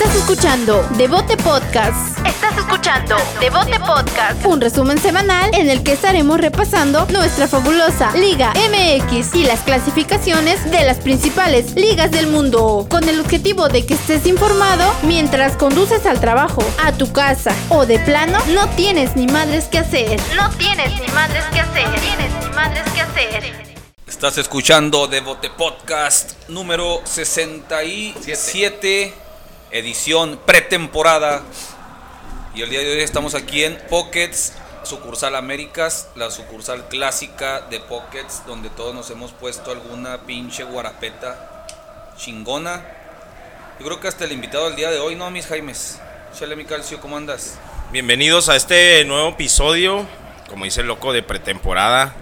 Estás escuchando Devote Podcast. Estás escuchando Devote Podcast. Un resumen semanal en el que estaremos repasando nuestra fabulosa Liga MX y las clasificaciones de las principales ligas del mundo. Con el objetivo de que estés informado mientras conduces al trabajo, a tu casa o de plano no tienes ni madres que hacer. No tienes ni madres que hacer. No tienes ni madres que hacer. Estás escuchando Devote Podcast número 67, edición pretemporada. Y el día de hoy estamos aquí en Pockets, sucursal Américas, la sucursal clásica de Pockets, donde todos nos hemos puesto alguna pinche guarapeta chingona. Yo creo que hasta el invitado del día de hoy, ¿no, mis Jaimes? Chale, mi calcio, ¿cómo andas? Bienvenidos a este nuevo episodio, como dice el loco, de pretemporada.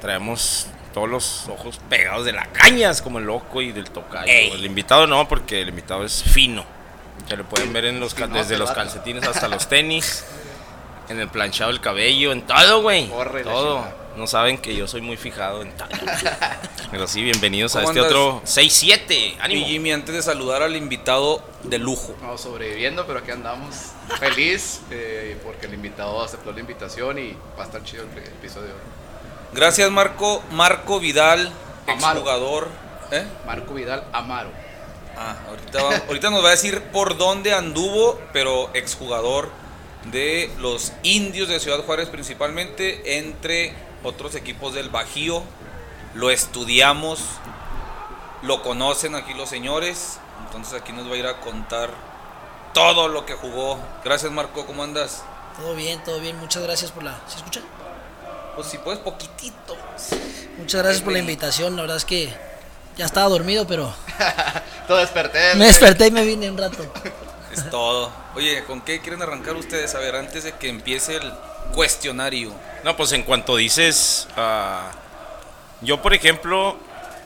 Traemos todos los ojos pegados de la cañas, como el loco y del tocayo. El invitado no, porque el invitado es fino. Se lo pueden ver en los desde los calcetines hasta los tenis, en el planchado del cabello, en todo, güey. Todo. No saben que yo soy muy fijado en todo. Pero sí, bienvenidos a ¿Cómo este andas? otro 6-7. Y. Jimmy, antes de saludar al invitado de lujo. No, sobreviviendo, pero aquí andamos. Feliz eh, porque el invitado aceptó la invitación y va a estar chido el episodio. de hoy. Gracias, Marco. Marco Vidal, exjugador. ¿Eh? Marco Vidal Amaro. Ah, ahorita, va- ahorita nos va a decir por dónde anduvo, pero exjugador de los indios de Ciudad Juárez principalmente, entre otros equipos del Bajío. Lo estudiamos, lo conocen aquí los señores, entonces aquí nos va a ir a contar todo lo que jugó. Gracias Marco, ¿cómo andas? Todo bien, todo bien. Muchas gracias por la. ¿Se escucha? Pues si puedes poquitito. Muchas gracias por la invitación. La verdad es que ya estaba dormido, pero Todo desperté. me desperté y me vine un rato. Es todo. Oye, ¿con qué quieren arrancar ustedes? A ver, antes de que empiece el cuestionario. No, pues en cuanto dices, ah, yo por ejemplo,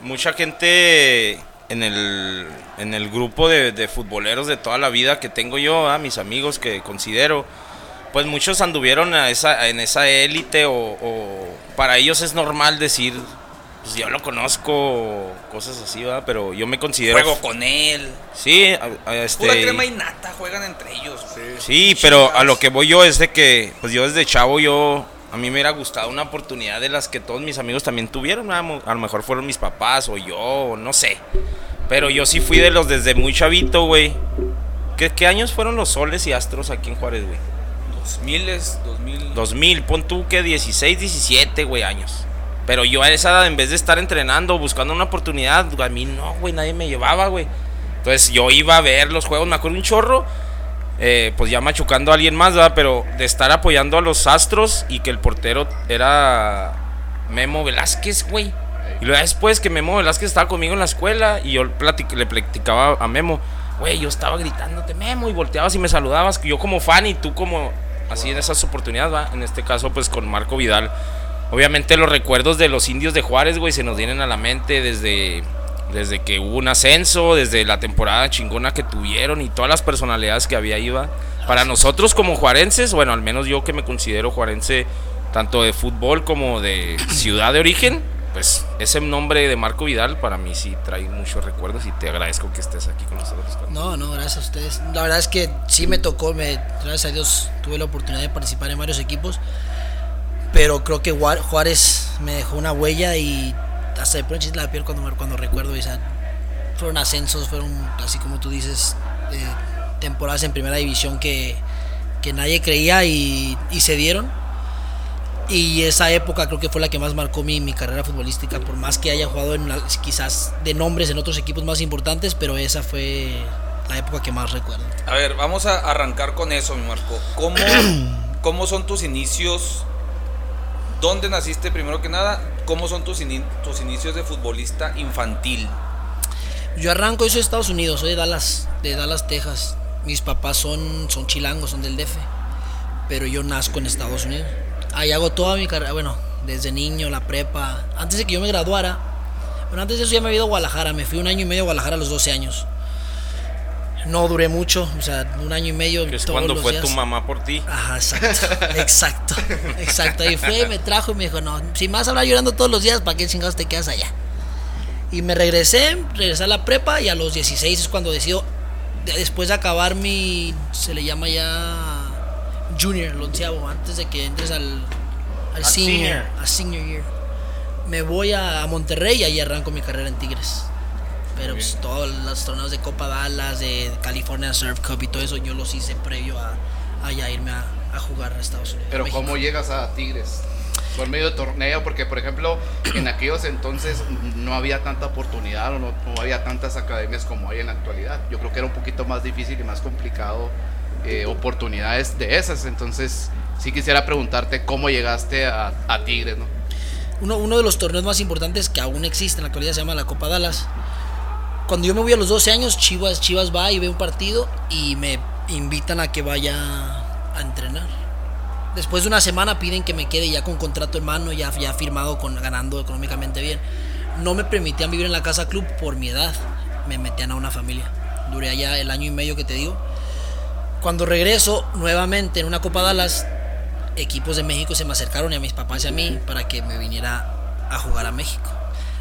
mucha gente en el, en el grupo de, de futboleros de toda la vida que tengo yo, ah, mis amigos que considero, pues muchos anduvieron a esa, en esa élite o, o para ellos es normal decir, pues yo lo conozco, cosas así, ¿verdad? pero yo me considero... Juego con él. Sí, a- a este... Pura crema y nata juegan entre ellos. Sí, pero a lo que voy yo es de que, pues yo desde chavo, yo, a mí me hubiera gustado una oportunidad de las que todos mis amigos también tuvieron. A lo a lo mejor fueron mis papás o yo, no sé. Pero yo sí fui de los desde muy chavito, güey. ¿Qué, qué años fueron los soles y astros aquí en Juárez, güey? Dos miles, dos mil. 2000, pon tú que 16, 17, güey, años. Pero yo a esa edad, en vez de estar entrenando, buscando una oportunidad, a mí no, güey, nadie me llevaba, güey. Entonces yo iba a ver los juegos, me acuerdo un chorro, eh, pues ya machucando a alguien más, ¿verdad? Pero de estar apoyando a los Astros y que el portero era Memo Velázquez, güey. Y luego después que Memo Velázquez estaba conmigo en la escuela y yo le platicaba a Memo, güey, yo estaba gritándote Memo y volteabas y me saludabas, yo como fan y tú como así en esas oportunidades, ¿va? En este caso, pues con Marco Vidal. Obviamente los recuerdos de los indios de Juárez, güey, se nos vienen a la mente desde, desde que hubo un ascenso, desde la temporada chingona que tuvieron y todas las personalidades que había iba. Para nosotros como juarenses, bueno, al menos yo que me considero juarense tanto de fútbol como de ciudad de origen, pues ese nombre de Marco Vidal para mí sí trae muchos recuerdos y te agradezco que estés aquí con nosotros. No, no, gracias a ustedes. La verdad es que sí me tocó, me, gracias a Dios tuve la oportunidad de participar en varios equipos. Pero creo que Juárez me dejó una huella y hasta de pronto la piel cuando, me- cuando recuerdo esa. Fueron ascensos, fueron, así como tú dices, eh, temporadas en primera división que, que nadie creía y, y se dieron. Y esa época creo que fue la que más marcó mi, mi carrera futbolística, por más que haya jugado en quizás de nombres en otros equipos más importantes, pero esa fue la época que más recuerdo. A ver, vamos a arrancar con eso, mi Marco. ¿Cómo, cómo son tus inicios? ¿Dónde naciste primero que nada? ¿Cómo son tus, tus inicios de futbolista infantil? Yo arranco, yo soy de Estados Unidos, soy de Dallas, de Dallas, Texas. Mis papás son, son chilangos, son del DF, pero yo nazco en Estados Unidos. Ahí hago toda mi carrera, bueno, desde niño, la prepa. Antes de que yo me graduara, bueno, antes de eso ya me había ido a Guadalajara, me fui un año y medio a Guadalajara a los 12 años. No duré mucho, o sea, un año y medio. Que es todos cuando los fue días. tu mamá por ti. Ajá, exacto, exacto, exacto. Ahí fue, me trajo y me dijo, no, si me vas a hablar llorando todos los días, ¿para qué chingados te quedas allá? Y me regresé, regresé a la prepa y a los 16 es cuando decido después de acabar mi, se le llama ya junior, el onceavo, antes de que entres al, al senior, senior. a senior year. Me voy a Monterrey y ahí arranco mi carrera en Tigres. Pero pues, todos los torneos de Copa Dallas, de California Surf Cup y todo eso, yo los hice previo a, a ya irme a, a jugar a Estados Unidos. Pero México. ¿cómo llegas a Tigres? Por medio de torneo, porque por ejemplo, en aquellos entonces no había tanta oportunidad o no, no había tantas academias como hay en la actualidad. Yo creo que era un poquito más difícil y más complicado eh, oportunidades de esas. Entonces, sí quisiera preguntarte cómo llegaste a, a Tigres, ¿no? Uno, uno de los torneos más importantes que aún existe en la actualidad se llama la Copa Dallas. Cuando yo me voy a los 12 años, Chivas, Chivas va y ve un partido y me invitan a que vaya a entrenar. Después de una semana piden que me quede ya con contrato en mano, ya, ya firmado, con, ganando económicamente bien. No me permitían vivir en la casa club por mi edad. Me metían a una familia. Duré allá el año y medio que te digo. Cuando regreso nuevamente en una Copa Dallas, equipos de México se me acercaron y a mis papás y a mí para que me viniera a jugar a México.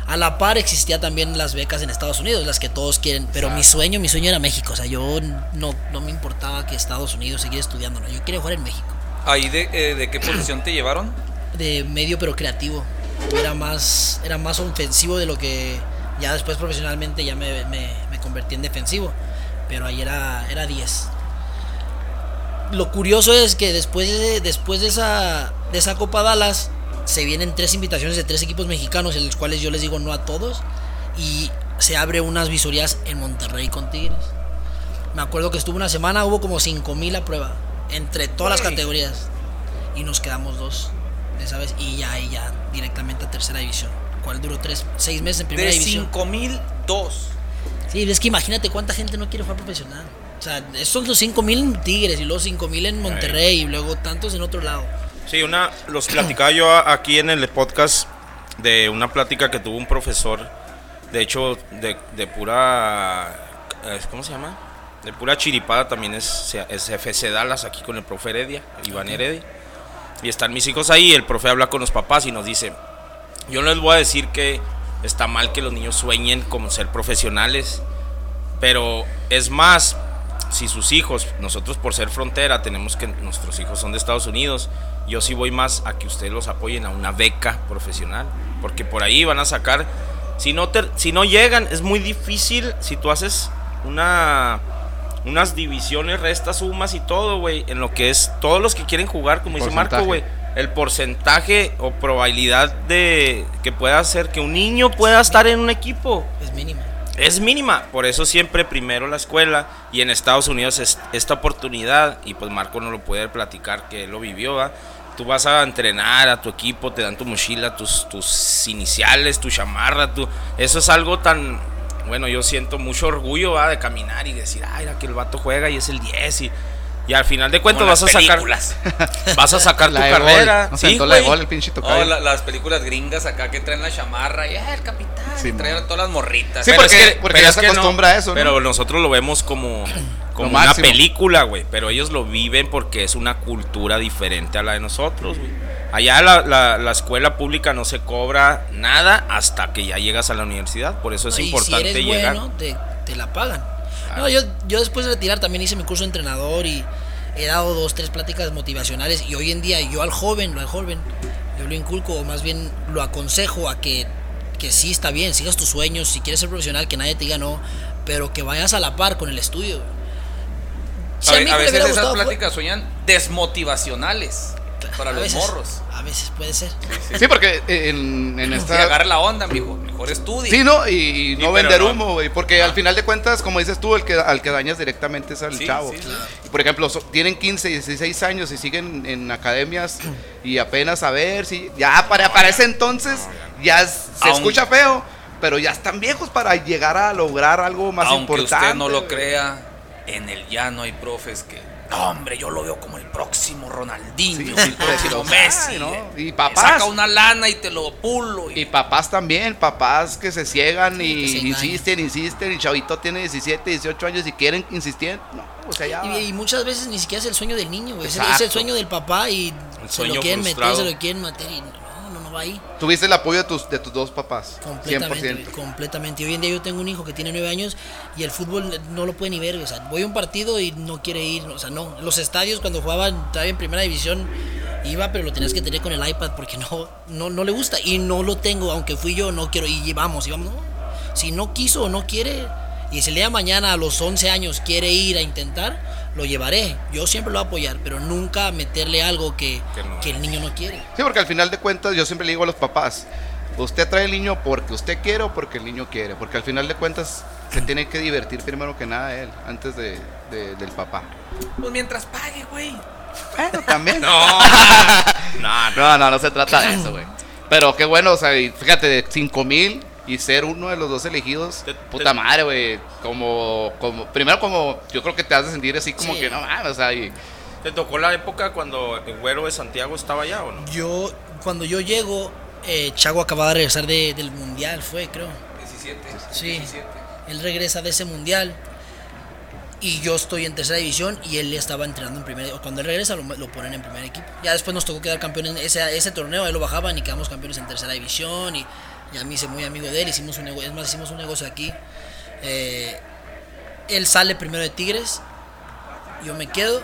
A la par existía también las becas en Estados Unidos, las que todos quieren, pero mi sueño, mi sueño era México, o sea, yo no, no me importaba que Estados Unidos siguiera estudiando, no, yo quería jugar en México, ¿Ahí de, eh, de qué posición te llevaron? de medio pero creativo, era más, era más ofensivo de lo que ya después profesionalmente ya me, me, me convertí en defensivo, pero ahí era, era 10. Lo curioso es que después de, después de esa, de esa Copa Dallas se vienen tres invitaciones de tres equipos mexicanos, en los cuales yo les digo no a todos, y se abre unas visorías en Monterrey con Tigres. Me acuerdo que estuvo una semana, hubo como 5000 a prueba, entre todas las categorías, y nos quedamos dos, esa vez, y ya, y ya directamente a tercera división, cual duró tres, seis meses en primera De división. 5002. Sí, es que imagínate cuánta gente no quiere jugar profesional. O sea, esos son los 5000 en Tigres y luego 5000 en Monterrey y luego tantos en otro lado. Sí, una, los platicaba yo aquí en el podcast de una plática que tuvo un profesor, de hecho, de, de pura, eh, ¿cómo se llama? De pura chiripada también es, se- es FC Dallas aquí con el profe Heredia, Iván Heredia. Y están mis hijos ahí, el profe habla con los papás y nos dice, yo no les voy a decir que está mal que los niños sueñen como ser profesionales, pero es más, si sus hijos, nosotros por ser frontera, tenemos que nuestros hijos son de Estados Unidos, yo sí voy más a que ustedes los apoyen a una beca profesional, porque por ahí van a sacar, si no, te- si no llegan, es muy difícil si tú haces una unas divisiones, restas, sumas y todo, güey, en lo que es todos los que quieren jugar, como dice Marco, güey, el porcentaje o probabilidad de que pueda hacer que un niño pueda estar en un equipo Es mínima. Es mínima. Por eso siempre primero la escuela y en Estados Unidos es esta oportunidad y pues Marco no lo puede platicar que él lo vivió, ¿va? Tú vas a entrenar a tu equipo, te dan tu mochila, tus, tus iniciales, tu chamarra. Eso es algo tan... Bueno, yo siento mucho orgullo ¿va? de caminar y decir, ay, que el vato juega y es el 10 y, y al final de cuentas vas a sacar películas. vas a sacar tu La de gol. carrera. No Sí, la de gol el pinche Oh, la- las películas gringas acá que traen la chamarra y "Ah, el capitán Sí, y traen todas las morritas. Sí, Pero porque- es que- porque pero ya es se que no. acostumbra a eso, ¿no? Pero nosotros lo vemos como, como Lo una película, güey. Pero ellos lo viven porque es una cultura diferente a la de nosotros, güey. Allá la, la- la escuela pública no se cobra nada hasta que ya llegas a la universidad. Por eso es Y importante si eres llegar. bueno, te, te la pagan. No, yo, yo después de retirar también hice mi curso de entrenador y he dado dos, tres pláticas motivacionales. Y hoy en día yo al joven, lo al joven, yo lo inculco, o más bien lo aconsejo a que, que sí está bien, sigas tus sueños, si quieres ser profesional, que nadie te diga no, pero que vayas a la par con el estudio. Si a, veces esas pláticas sueñan desmotivacionales para a los veces, morros. A veces puede ser. Sí, porque en, en Sí, esta... agarra la onda, mijo. Mejor estudia. Sí, no, y, y no vender no. humo, güey, porque al final de cuentas, como dices tú, el que, al que dañas directamente es al Sí, chavo. sí, por ejemplo, so- tienen 15, 16 años y siguen en academias y apenas a ver si ya para, para ese entonces ya se escucha feo, pero ya están viejos para llegar a lograr algo más Aunque importante. usted no lo crea, en el llano hay profes que. No, hombre, yo lo veo como el próximo Ronaldinho, Sí, el próximo Messi. ¿no? Y papás. Saca una lana y te lo pulo. y- Y papás también, papás que se ciegan Sí, y se insisten, insisten, y chavito tiene 17, 18 años y quieren insistir. No, o sea, ya. Y, y muchas veces ni siquiera es el sueño del niño. Es el- Es, Exacto. el sueño del papá y se lo quieren meter, se lo quieren meter y estaba ahí. Tuviste el apoyo de tus, de tus dos papás. Completamente, 100%. completamente. Y hoy en día yo tengo un hijo que tiene nueve años y el fútbol no lo puede ni ver. O sea, voy a un partido y no quiere ir. O sea, no. Los estadios cuando jugaba todavía en primera división iba, pero lo tenías que tener con el iPad porque no, no, no le gusta. Y no lo tengo, aunque fui yo, no quiero. Y vamos, y vamos. No. Si no quiso o no quiere, y si el día de mañana a los 11 años quiere ir a intentar, lo llevaré. Yo siempre lo voy a apoyar, pero nunca meterle algo que, Que no que el niño no quiere. Sí, porque al final de cuentas yo siempre le digo a los papás, usted trae el niño porque usted quiere o porque el niño quiere, porque al final de cuentas se tiene que divertir primero que nada él, antes de, de- del papá. Pues mientras pague, güey. Bueno, también. No, no, no. No, no, no se trata de eso, güey. Pero qué bueno, o sea, y fíjate, de 5 mil y ser uno de los dos elegidos, Te- puta te- madre, güey. Como, como, primero como, yo creo que te has de sentir así como Sí. que no mames, o sea, y, ¿Te tocó la época cuando el güero de Santiago estaba allá o no? Yo, cuando yo llego, eh, Chago acababa de regresar de- del mundial, fue, creo. 17. Sí. 17. Él regresa de ese mundial y yo estoy en tercera división y él estaba entrenando en primera. Cuando él regresa lo, lo ponen en primer equipo. Ya después nos tocó quedar campeones. Ese, ese torneo ahí lo bajaban y quedamos campeones en tercera división y ya me hice muy amigo de él. Hicimos un negocio, es más, hicimos un negocio aquí. Eh, él sale primero de Tigres, yo me quedo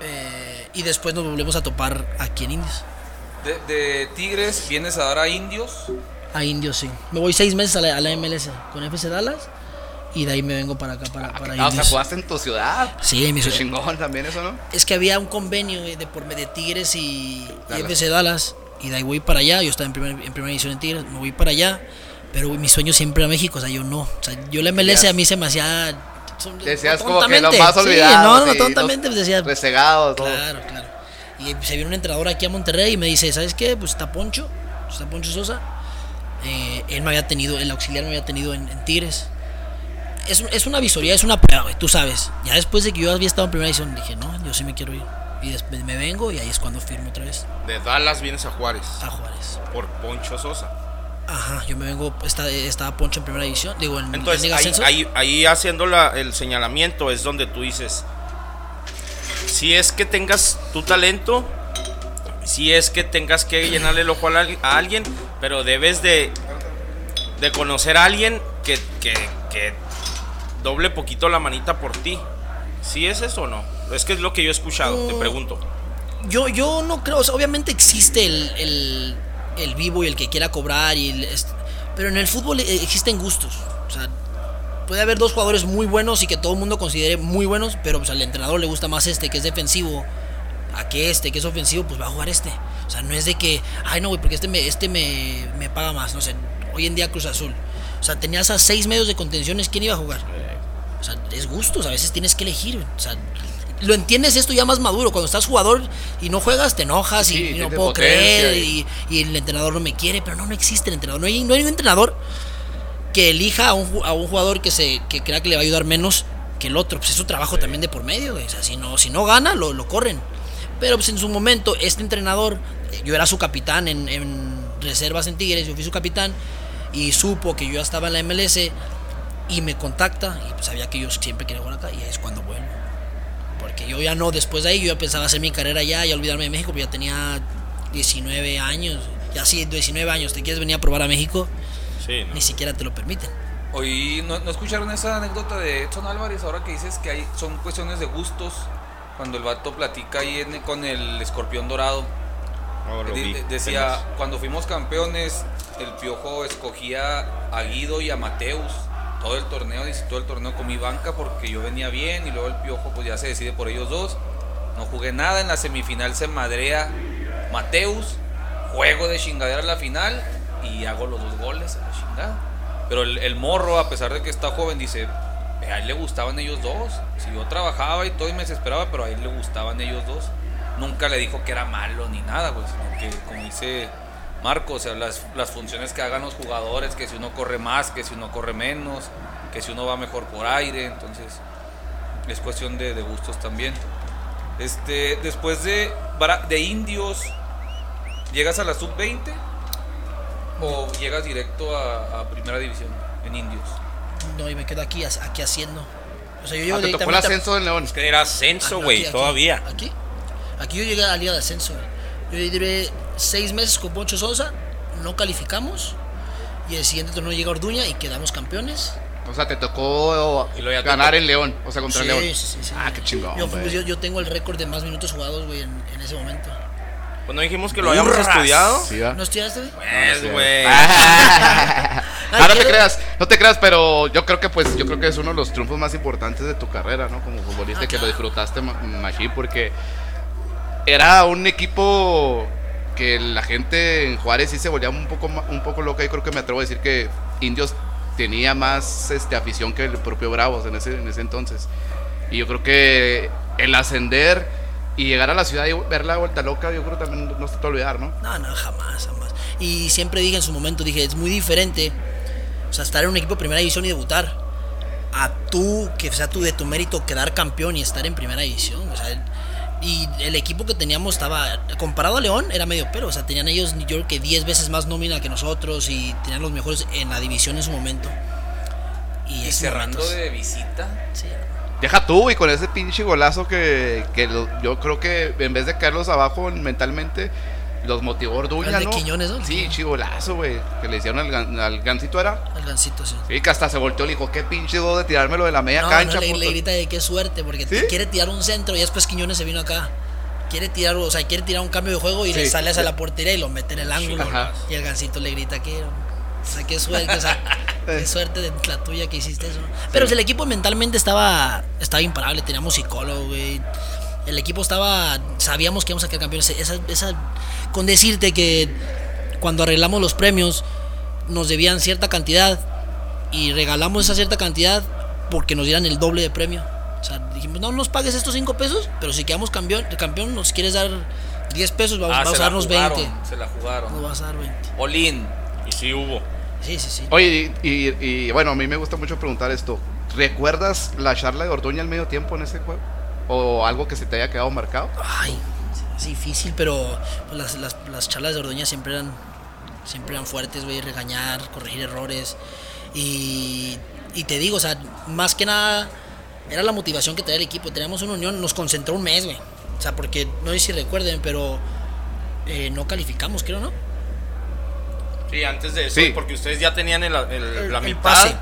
eh, y después nos volvemos a topar aquí en Indios. De, de Tigres vienes a dar a Indios. A Indios, sí. Me voy seis meses a la, a la MLS con FC Dallas y de ahí me vengo para acá, para, para ah, o sea, Indios. jugaste en tu ciudad. Sí, mi Qué ciudad. chingón también eso, ¿no? Es que había un convenio eh, de por medio de Tigres y, y. FC Dallas. Y de ahí voy para allá. Yo estaba en, primer- en primera división en Tigres. Me voy para allá. Pero mi sueño siempre era México. O sea, yo no. O sea, yo la MLS a mí se me hacía. Decías como que lo más Sí, olvidado. no, no, sí, tontamente. Pues decía. Resegados, todo. Claro, claro. Y se viene un entrenador aquí a Monterrey y me dice: ¿Sabes qué? Pues está Poncho. Está Poncho Sosa. Eh, él me había tenido, el auxiliar me había tenido en, en Tigres. Es, es una visoría, es una prueba, güey, tú sabes. Ya después de que yo había estado en primera división, dije, no, yo sí me quiero ir. Y después me vengo y ahí es cuando firmo otra vez De Dallas vienes a Juárez a Juárez. por Poncho Sosa. Ajá, yo me vengo, está- estaba Poncho en primera división, digo, en, en Entonces Liga ahí, ahí, ahí haciendo la- el señalamiento es donde tú dices, si es que tengas tu talento, si es que tengas que llenarle el ojo a, a alguien, pero debes de, de conocer a alguien que, que, que doble poquito la manita por ti. ¿Sí es eso o no? Es que es lo que yo he escuchado, te Mm. pregunto. Yo, yo no creo, o sea, obviamente existe el, el, el vivo y el que quiera cobrar, y el, pero en el fútbol eh, existen gustos. O sea, puede haber dos jugadores muy buenos y que todo el mundo considere muy buenos, pero pues, al entrenador le gusta más este que es defensivo a que este que es ofensivo, pues va a jugar este. O sea, no es de que, ay no, güey, porque este, me, este me, me paga más. No sé, hoy en día Cruz Azul. O sea, tenías a seis medios de contenciones, ¿quién iba a jugar? O sea, es gustos, a veces tienes que elegir. O sea, lo entiendes esto ya más maduro. Cuando estás jugador y no juegas, te enojas Sí, y, y no puedo creer y- el entrenador no me quiere, pero no, no existe el entrenador. No hay, no hay un entrenador que elija a un, a un jugador que se que crea que le va a ayudar menos que el otro. Pues es su trabajo también de por medio. O sea, si no, si no gana, lo, lo corren. Pero pues en su momento, este entrenador, yo era su capitán en, en reservas en Tigres, yo fui su capitán y supo que yo ya estaba en la MLS y me contacta y pues sabía que yo siempre quería jugar acá y es cuando vuelvo. Porque yo ya no, después de ahí yo ya pensaba hacer mi carrera allá y olvidarme de México, porque ya tenía 19 años. Ya sí, 19 años, te quieres venir a probar a México, Sí, ¿no? ni siquiera te lo permiten. Hoy ¿no, no escucharon esa anécdota de Edson Álvarez ahora que dices que hay, son cuestiones de gustos cuando el vato platica ahí en- con el escorpión dorado. No, lo Di- vi, decía, cuando fuimos campeones, el Piojo escogía a Guido y a Mateus. Todo el torneo, todo el torneo con mi banca porque yo venía bien y luego el Piojo pues ya se decide por ellos dos. No jugué nada, en la semifinal se madrea Mateus, juego de chingadera la final y hago los dos goles la chingada. Pero el, morro, a pesar de que está joven, dice, a él le gustaban ellos dos. Si yo trabajaba y todo y me desesperaba, pero a él le gustaban ellos dos. Nunca le dijo que era malo ni nada, güey, sino que, como dice Marco, o sea, las, las funciones que hagan los jugadores, que si uno corre más, que si uno corre menos, que si uno va mejor por aire, entonces es cuestión de, de gustos también. Este, después de, de Indios, ¿llegas a la sub-20 o llegas directo a, a primera división en Indios? No, y me quedo aquí, aquí haciendo. O sea, yo llego Ah, te tocó el ascenso del León. Es que era ascenso, güey, todavía. Aquí. Aquí yo llegué a la Liga de Ascenso. güey. Yo duré seis meses con Poncho Sosa, no calificamos. Y el siguiente torneo llega Orduña y quedamos campeones. O sea, te tocó te ganar en León, o sea, contra Sí, León. sí, sí, sí. Ah, qué chingón. Yo, pues, yo, yo tengo el récord de más minutos jugados, güey, en, en ese momento. Pues no dijimos que lo habíamos estudiado. ¿No estudiaste, güey? Pues, güey. Ah, no te quiero- creas, no te creas, pero yo creo que pues yo creo que es uno de los triunfos más importantes de tu carrera, ¿no? Como futbolista Ah, que lo disfrutaste ma- machín porque era un equipo que la gente en Juárez sí se volvía un poco un poco loca, yo creo que me atrevo a decir que Indios tenía más este afición que el propio Bravos en ese en ese entonces. Y yo creo que el ascender y llegar a la ciudad y ver la vuelta loca, yo creo que también no se te olvidar, ¿no? No, no, jamás, jamás. Y siempre dije en su momento, dije, es muy diferente, o sea, estar en un equipo de primera división y debutar, a tú, que sea tú de tu mérito quedar campeón y estar en primera división. O sea, y el equipo que teníamos estaba, comparado a León, era medio pero, o sea, tenían ellos, yo creo que 10 veces más nómina que nosotros y tenían los mejores en la división en su momento. Y, Y cerrando momentos- de visita. sí, Deja tú, y con ese pinche golazo que, que lo- yo creo que en vez de caerlos abajo mentalmente, los motivó Orduña, El de ¿no? Quiñones, ¿no? Sí, chigolazo, güey. Que le hicieron al, gan- al gancito, ¿era? el gancito, sí. Sí, que hasta se volteó y le dijo, qué pinche do de tirármelo de la media No, cancha. no, le, puto". le grita de qué suerte, porque ¿Sí? quiere tirar un centro y después Quiñones se vino acá. Quiere tirar, o sea, quiere tirar un cambio de juego y Sí, le sale hacia sí. la portería y lo mete en el ángulo. Y el gancito le grita que, o sea, qué suerte, o sea, qué suerte de la tuya que hiciste eso. Pero si el equipo mentalmente estaba, estaba imparable, teníamos psicólogo, güey. El equipo estaba, sabíamos que íbamos a quedar campeones. Esa, esa, con decirte que cuando arreglamos los premios nos debían cierta cantidad y regalamos esa cierta cantidad porque nos dieran el doble de premio. O sea, dijimos, no nos pagues estos 5 pesos, pero si quedamos campeón, campeón, nos quieres dar 10 pesos, vamos, Ah, vamos a darnos jugaron, 20. Se la Nos jugaron. vas a dar 20. Olin. Y sí hubo. Sí, sí, sí. Oye, y, y- y, bueno, a mí me gusta mucho preguntar esto. ¿Recuerdas la charla de Orduña al medio tiempo en ese juego? ¿O algo que se te haya quedado marcado? Ay, es difícil, pero pues, las, las, las charlas de Ordoña siempre eran, siempre eran fuertes, güey, regañar, corregir errores. Y, y te digo, o sea, más que nada era la motivación que traía el equipo. Teníamos una unión, nos concentró un mes, güey. O sea, porque no sé si recuerden, pero eh, no calificamos, creo, ¿no? Sí, antes de eso, Sí. porque ustedes ya tenían el- el- la el mitad. pase.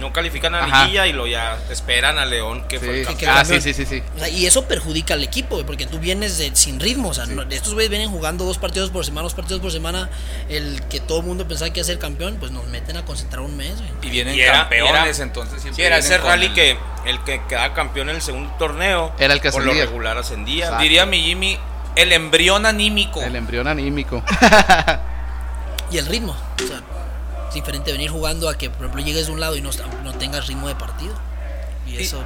No califican a Ajá. liguilla y lo ya esperan a León que fue el campeón. Ah, sí, sí, sí, sí. O sea, y eso perjudica al equipo, porque tú vienes de- sin ritmo. O sea, no- estos güeyes vienen jugando dos partidos por semana, dos partidos por semana. El que todo el mundo pensaba que iba a ser campeón, pues nos meten a concentrar un mes, güey. Y vienen Y era- campeones, era- entonces siempre Sí, era ese rally el- que el que quedaba campeón en el segundo torneo. Era el que Por lo regular ascendía. Exacto. Diría mi Jimmy, el embrión anímico. El embrión anímico. Y el ritmo. O sea, es diferente venir jugando a que, por ejemplo, llegues de un lado y no, no tengas ritmo de partido. Y Y- eso.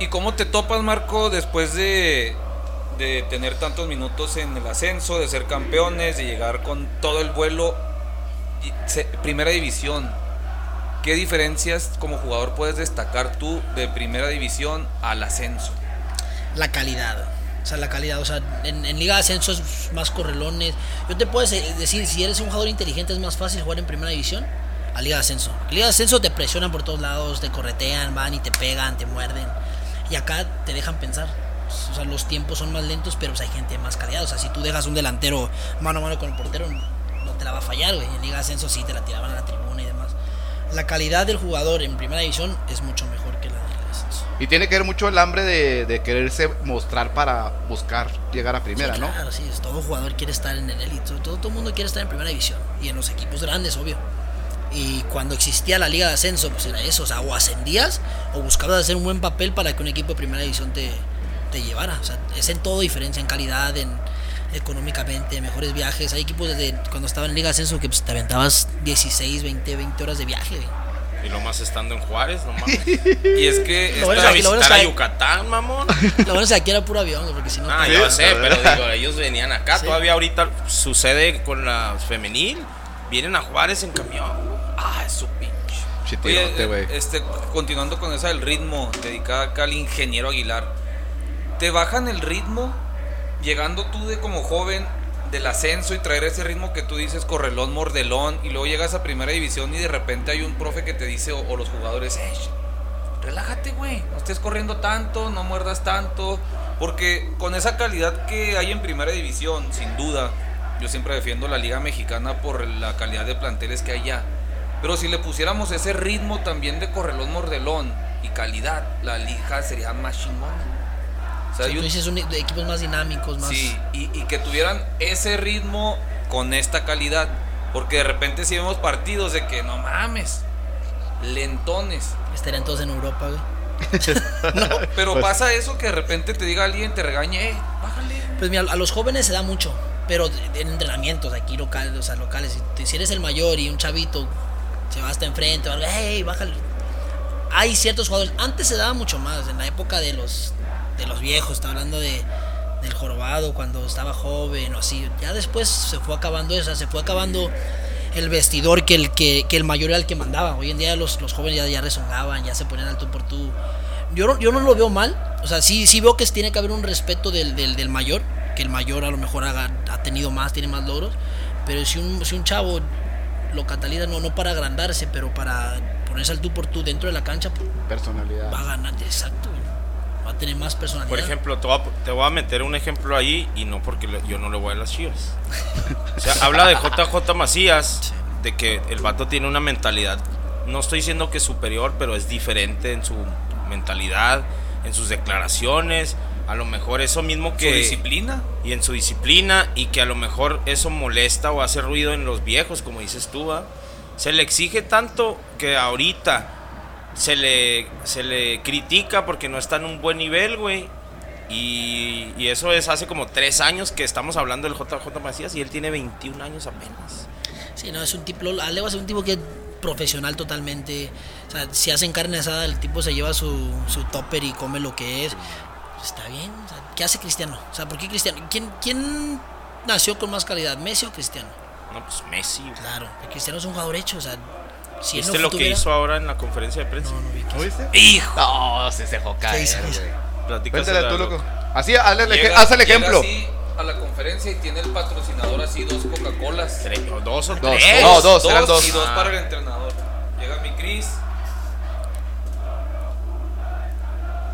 ¿Y cómo te topas, Marco, después de, de tener tantos minutos en el ascenso, de ser campeones, de llegar con todo el vuelo? se- primera división. ¿Qué diferencias como jugador puedes destacar tú de primera división al ascenso? la calidad. O sea, la calidad. O sea, en, Liga de Ascenso es más correlones. Yo te puedo de- decir, si eres un jugador inteligente, es más fácil jugar en Primera División a Liga de Ascenso. En Liga de Ascenso te presionan por todos lados, te corretean, van y te pegan, te muerden. Y acá te dejan pensar. O sea, los tiempos son más lentos, pero pues, hay gente de más calidad. O sea, si tú dejas un delantero mano a mano con el portero, no te la va a fallar, güey. En Liga de Ascenso sí te la tiraban a la tribuna y demás. La calidad del jugador en Primera División es mucho mejor que la de Liga de Ascenso. Y tiene que ver mucho el hambre de, de quererse mostrar para buscar llegar a primera, Sí, ¿no? Claro, sí, todo jugador quiere estar en el élite, todo, todo el mundo quiere estar en primera división y en los equipos grandes, obvio. Y cuando existía la liga de ascenso, pues era eso, o sea, o ascendías o buscabas hacer un buen papel para que un equipo de primera división te, te llevara. O sea, es en todo diferencia, en calidad, en económicamente, mejores viajes. Hay equipos desde cuando estaba en liga de ascenso que pues, te aventabas 16, 20, 20 horas de viaje. güey. Y lo más estando en Juárez, no mames. Y es que Lo bueno esta- a es que- lo bueno visitar a Yucatán, mamón. Lo bueno es que aquí era puro avión, porque si no... Ah, te- yo sé, pero digo, ellos venían acá. Sí. Todavía ahorita sucede con la femenil. Vienen a Juárez en camión. Ah, es su pinche. Oye, güey. este, continuando con esa del ritmo, dedicada acá al ingeniero Aguilar. ¿Te bajan el ritmo llegando tú de como joven del ascenso y traer ese ritmo que tú dices correlón, mordelón y luego llegas a primera división y de repente hay un profe que te dice o, los jugadores, "Ey, relájate güey, no estés corriendo tanto, no muerdas tanto, porque con esa calidad que hay en primera división, sin duda, yo siempre defiendo la liga mexicana por la calidad de planteles que hay allá. Pero si le pusiéramos ese ritmo también de correlón mordelón y calidad, la liga sería más chingona. O sea, tú dices un, de equipos más dinámicos, más... Sí, y, y, que tuvieran ese ritmo con esta calidad. Porque de repente si vemos partidos de que no mames, lentones. Estarían todos en Europa, güey. no, pero pues pasa eso que de repente te diga alguien, te regañe, eh, bájale. Pues mira, a los jóvenes se da mucho, pero en entrenamientos aquí locales, o sea, locales, si eres el mayor y un chavito se va hasta enfrente, hey, bájale. Hay ciertos jugadores, antes se daba mucho más, en la época de los de los viejos, está hablando de del jorobado cuando estaba joven o así. Ya después se fue acabando esa, se fue acabando el vestidor que el, que, el mayor era el que mandaba. Hoy en día los, los jóvenes ya, ya rezongaban, ya se ponían al tú por tú. Yo no, yo no lo veo mal. O sea, sí, sí veo que tiene que haber un respeto del, del, mayor. Que el mayor a lo mejor ha, ha, tenido más, tiene más logros. Pero si un, si un chavo lo cataliza, no, no para agrandarse, pero para ponerse al tú por tú dentro de la cancha, pues, personalidad. Va a ganar, exacto. Va a tener más personalidad. Por ejemplo, te voy, a, te voy a meter un ejemplo ahí y no porque yo no le voy a las chivas. o sea, habla de JJ Macías, de que el vato tiene una mentalidad, no estoy diciendo que es superior, pero es diferente en su mentalidad, en sus declaraciones. A lo mejor eso mismo que... Su disciplina. Y en su disciplina y que a lo mejor eso molesta o hace ruido en los viejos, como dices tú. Se le exige tanto que ahorita se le, se le critica porque no está en un buen nivel, güey. Y, y, eso es hace como tres años que estamos hablando del JJ Macías y él tiene 21 años apenas. Sí, no, es un tipo, Alevo es un tipo que es profesional totalmente. O sea, si hacen carne asada, el tipo se lleva su, su topper y come lo que es. Está bien. ¿Qué hace Cristiano? O sea, ¿por qué Cristiano? ¿Quién, ¿Quién nació con más calidad, Messi o Cristiano? No, pues Messi. Claro, Cristiano es un jugador hecho, o sea, si ¿Viste lo que hizo ahora en la conferencia de prensa? No, no vi. ¿No viste? ¡Hijo! No, se dejó caer. Cuéntale tú, loco. Así, hazle el, haz el ejemplo. Así a la conferencia y tiene el patrocinador así dos Coca-Colas. Dos o dos. tres. No, dos, eran dos. Y dos para el entrenador. Llega mi Cris.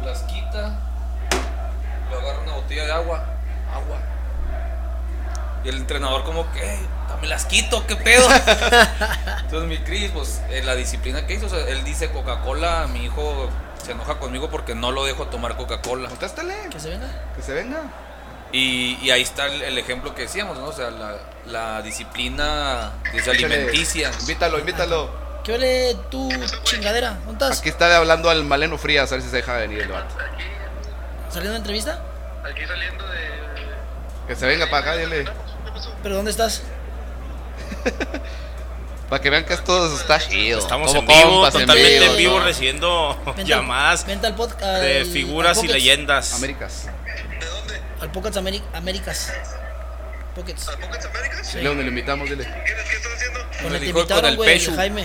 Las quita. Le agarra una botella de agua. Agua. Y el entrenador como que, me las quito, qué pedo. Entonces mi Cris, pues en la disciplina que hizo, o sea, él dice Coca-Cola, mi hijo se enoja conmigo porque no lo dejo tomar Coca-Cola. Contéstale. Que se venga. Que se venga. Y, y ahí está el, ejemplo que decíamos, ¿no? O sea, la, la disciplina alimenticia. Invítalo, invítalo. ¿Qué ole tu chingadera? ¿Dónde estás? Aquí está hablando al Maleno Frías, a ver si se deja venir el debate. ¿Saliendo de entrevista? Aquí saliendo de. Que se venga para acá, dile. ¿Pero dónde estás? Para que vean que esto está chido. Estamos en vivo, totalmente en vivo, recibiendo llamadas al podcast, de figuras y leyendas. Américas. ¿De dónde? Al Pockets Américas. Pockets. ¿Al Pockets Américas? Sí. León, le invitamos, dile. ¿Qué, qué estás haciendo? Con el invitaron, con el güey. Jaime.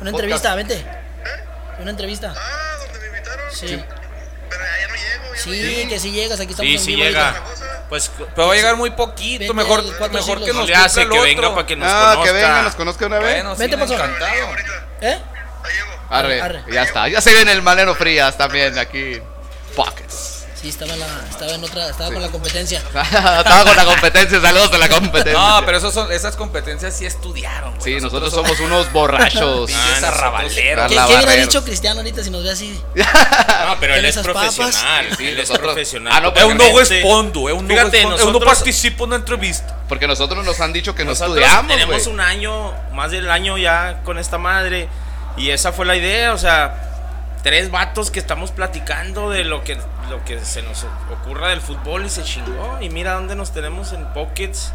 Una Podcast. entrevista, vente. ¿Eh? Una entrevista. Ah, donde me invitaron. Sí. Pero ya no llego. Ya Sí, no llego. que si llegas, aquí estamos Sí, en sí vivo llega. ahorita. Pues Pero va a llegar muy poquito, Vete mejor, mejor que nos le hace cumpla que el venga otro. para que nos Ah, conozca. que venga, nos conozca una vez. Bueno, sí, Vente, pasó. encantado. ¿Eh? Ahí llego. Arre, Arre. ya está. Ya se viene el Maleno Frías también aquí. Pockets. Sí, estaba en, la, estaba en otra, estaba con la competencia. Estaba con la competencia, saludos a la competencia. No, pero esos son, esas competencias sí estudiaron. güey. Sí, nosotros somos unos borrachos. Ah, nosotros- arrabaleros. ¿Qué, ¿qué hubiera dicho Cristiano ahorita si nos ve así? No, pero él es profesional. Sí, él es nosotros- profesional. Ah, no, Eu no Totalmente. respondo, eu no Fíjate, respondo, eu no nosotros- participo en una entrevista. Porque nosotros nos han dicho que no Nosotros estudiamos, tenemos güey. un año, más del año ya con esta madre. Y esa fue la idea, o sea, tres vatos que estamos platicando de lo que, lo que se nos ocurra del fútbol y se chingó. Y mira dónde nos tenemos en Pockets.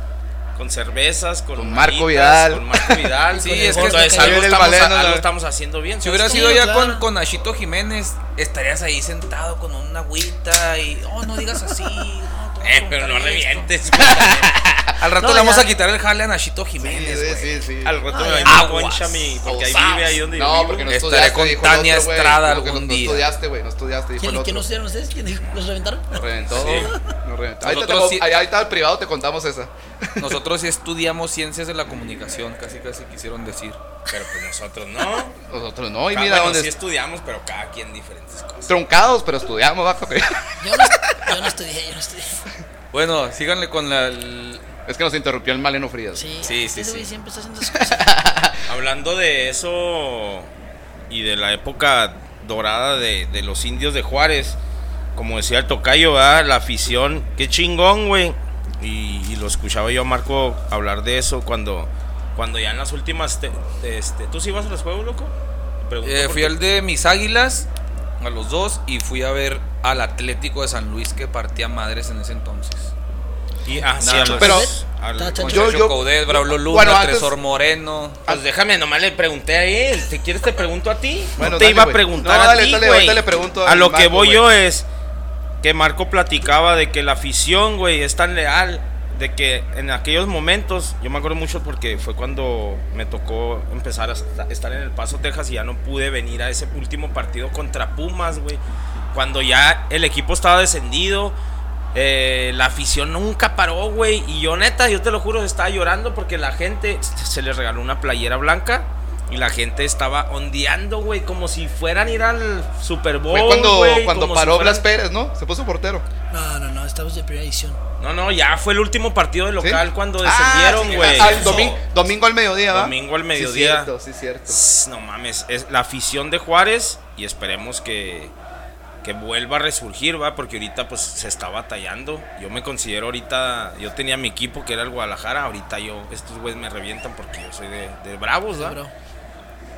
Con cervezas, con, Con Marco manitas, Vidal. Con Marco Vidal. Sí, es que entonces algo estamos, Valeno, algo la- estamos haciendo bien. Si hubiera sido ya claro. con, con Nachito Jiménez, estarías ahí sentado con una agüita y, oh, no digas así. No, a Eh, pero no preguntar esto". revientes. güey. Al rato No, le vamos ya. a quitar el jale a Nachito Jiménez, sí, güey. sí, sí. Al rato Ah, me va a ya. ir Aguas. concha mi. Porque ahí vive ahí donde No, vivo. porque no Estaré estudiaste, con dijo el Tania otro, güey. Estrada algún no, día. No estudiaste, güey, no estudiaste, dijo el ¿Quién, ¿Quién otro. nos dieron ustedes? ¿Quién dijo? ¿Nos reventaron? Nos reventó, Sí. nos reventó. Ahí, te Nosotros sí- ahí, ahí está el privado, te contamos esa. Nosotros sí estudiamos ciencias de la comunicación, casi casi quisieron decir. Pero pues nosotros no. Nosotros no, y Cada- mira bueno, dónde sí es- estudiamos, pero cada quien diferentes cosas. Truncados, pero estudiamos, bajo. Yo no, yo no estudié, yo no estudié. Bueno, síganle con la, el, Es que nos interrumpió el Maleno Frías. Sí, Sí, sí, güey sí. siempre está haciendo esas cosas. Hablando de eso y de la época dorada de, de los indios de Juárez, como decía el tocayo, ¿verdad? la afición, qué chingón, güey. Y, y lo escuchaba yo a Marco hablar de eso cuando, cuando ya en las últimas... te- te- este, ¿Tú sí vas a los juegos, loco? Eh, fui al de mis águilas, a los dos, y fui a ver al Atlético de San Luis que partía madres en ese entonces. Y, ah, sí, Nada a. Pero- al-. Yo- yo- Coudet, Braulio Luna, Bueno, antes- Tresor Moreno. Pues déjame, nomás le pregunté a él. ¿Te quieres te pregunto a ti? Bueno, no te dale, iba a preguntar No, a dale, ti, dale, le pregunto A al lo que Marco, voy güey. yo es que Marco platicaba de que la afición, güey, es tan leal de que en aquellos momentos, yo me acuerdo mucho porque fue cuando me tocó empezar a esta- estar en El Paso, Texas y ya no pude venir a ese último partido contra Pumas, güey. Cuando ya el equipo estaba descendido, eh, la afición nunca paró, güey. Y yo neta, yo te lo juro, estaba llorando porque la gente se les regaló una playera blanca. Y la gente estaba ondeando, güey, como si fueran a ir al Super Bowl. Fue cuando, güey, cuando como si paró fueran- Blas Pérez, ¿no? Se puso portero. No, no, no, estamos de primera edición. No, no, ya fue el último partido de local ¿Sí? cuando Ah, descendieron, sí, güey. ah, domingo, domingo al mediodía, ¿va? Domingo al Sí, mediodía. cierto, sí, cierto. No mames, es la afición de Juárez y esperemos que, que vuelva a resurgir, va, porque ahorita pues se está batallando. Yo me considero ahorita, yo tenía mi equipo que era el Guadalajara, ahorita yo, estos güeyes me revientan porque yo soy de, de Bravos, ¿va?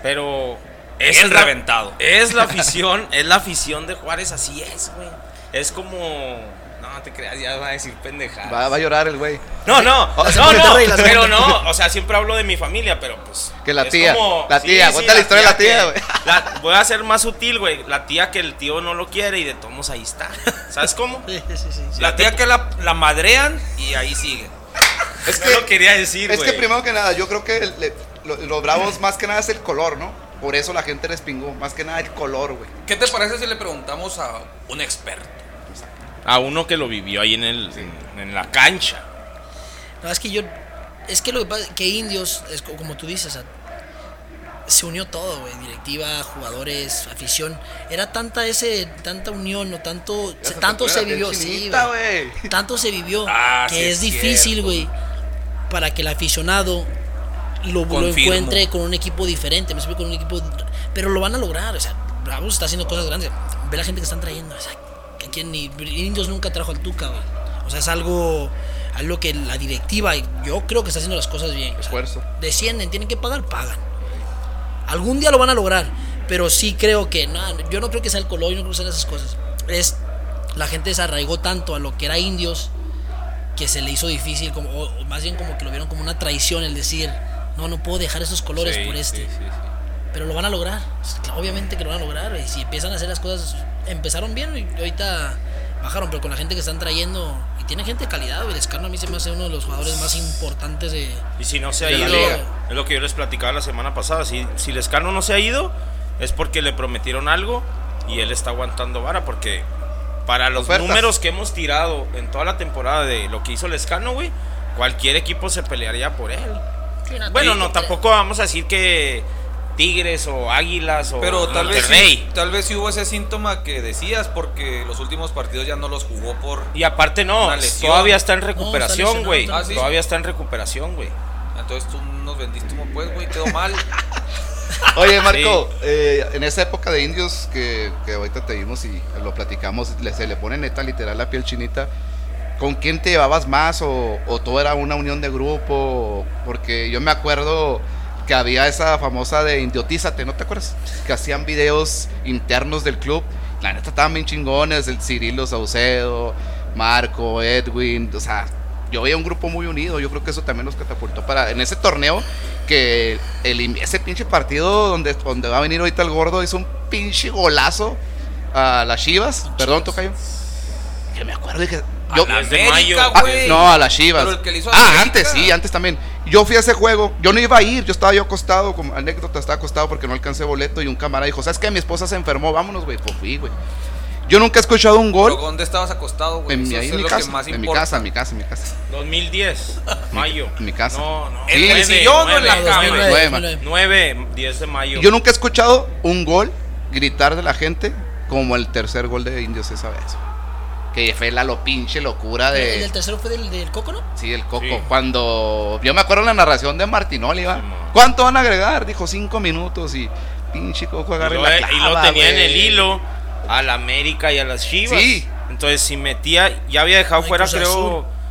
Pero Es el la- reventado. Es la afición, es la afición de Juárez, así es, güey. Es como, no te creas, ya va a decir pendejadas. Va, va a llorar el güey. No, no, no, no, pero no, o sea, siempre hablo de mi familia, pero pues. Que la tía, la tía, cuenta la historia de la tía, que- güey. Voy a ser más sutil, güey. La tía que el tío no lo quiere y de todos ahí está. ¿Sabes cómo? Sí, sí, sí. sí. La tía que la, la madrean y ahí sigue. Es No lo quería decir, Es que primero que nada, yo creo que le- lo- los bravos más que nada es el color, ¿no? Por eso la gente les pingó, más que nada el color, güey. ¿Qué te parece si le preguntamos a un experto? A uno que lo vivió ahí en, el, en, en la cancha. No, es que yo. Es que lo que pasa es que Indios, es como tú dices, se unió todo, güey. Directiva, jugadores, afición. Era tanta ese, tanta unión, o tanto, se- tanto se vivió, sí, güey. güey. Tanto se vivió Ah, que sí es es difícil, cierto. güey, para que el aficionado lo, lo encuentre con un equipo diferente, me con un equipo. Pero lo van a lograr, o sea, Bravos está haciendo cosas grandes. Ve la gente que están trayendo, o sea, que quien ni Indios nunca trajo al Tuca, güey. O sea, es algo, algo que la directiva, yo creo que está haciendo las cosas bien. o sea, Esfuerzo. descienden, tienen que pagar, pagan. Algún día lo van a lograr, pero sí creo que, no, yo no creo que sea el color, yo no creo que sean esas cosas. Es, la gente se arraigó tanto a lo que era indios que se le hizo difícil, como, o, o más bien como que lo vieron como una traición el decir, no, no puedo dejar esos colores Sí, por este. sí, sí, sí. Pero lo van a lograr, obviamente que lo van a lograr, y si empiezan a hacer las cosas, empezaron bien y ahorita bajaron, pero con la gente que están trayendo, y tiene gente de calidad, güey, Lescano a mí se me hace uno de los jugadores más importantes de... Y si no se ha ido, es lo que yo les platicaba la semana pasada. Si, si Lescano no se ha ido, es porque le prometieron algo y él está aguantando vara. Porque para los Ofertas. números que hemos tirado en toda la temporada de lo que hizo Lescano, güey, cualquier equipo se pelearía por él. Bueno, no, tampoco vamos a decir que Tigres o Águilas o Pero tal vez, sí, tal vez sí hubo ese síntoma que decías porque los últimos partidos ya no los jugó por... Y aparte no, todavía está en recuperación, güey. Ah, ¿sí? Todavía está en recuperación, güey. Entonces tú nos vendiste como pues, güey, quedó mal. Oye, Marco, eh, en esa época de indios que, que ahorita te vimos y lo platicamos, le- se le pone neta literal la piel chinita. ¿Con quién te llevabas más o, o todo era una unión de grupo? Porque yo me acuerdo que había esa famosa de Indiotízate, ¿no te acuerdas? Que hacían videos internos del club. La neta estaban bien chingones, el Cirilo Saucedo, Marco, Edwin, o sea, yo veía un grupo muy unido, yo creo que eso también nos catapultó para en ese torneo que el, ese pinche partido donde, donde va a venir ahorita el gordo hizo un pinche golazo a las Chivas, perdón, Tocayo. Que me acuerdo dije, yo, A la es de América, mayo. Ah, no, a las Chivas. Pero el que le hizo a ah, América. antes, sí, antes también. Yo fui a ese juego, yo no iba a ir, yo estaba yo acostado, como anécdota, estaba acostado porque no alcancé boleto y un camarada dijo, ¿sabes qué? Mi esposa se enfermó, vámonos, güey. Pues fui, güey. Yo nunca he escuchado un Pero, gol ¿Dónde estabas acostado, güey? en mi, ahí en casa, en mi casa, en mi casa, en mi casa. 2010, mayo. en mi casa. No, no. ¿En el sillón o en la cama? nueve. Nueve, 2009. 9, 10 de mayo. Yo nunca he escuchado un gol gritar de la gente como el tercer gol de Indios esa vez. Que fue la lo pinche locura de. El del tercero fue del, del Coco, ¿no? Sí, el Coco. Sí. Cuando. Yo me acuerdo la narración de Martinoli, ¿va? Simón. ¿Cuánto van a agregar? Dijo cinco minutos y pinche Coco lo, la y lo clava, tenía en el hilo a la América y a las Chivas. Sí. Entonces, si metía, ya había dejado Ay, fuera, Cruz creo. Ah.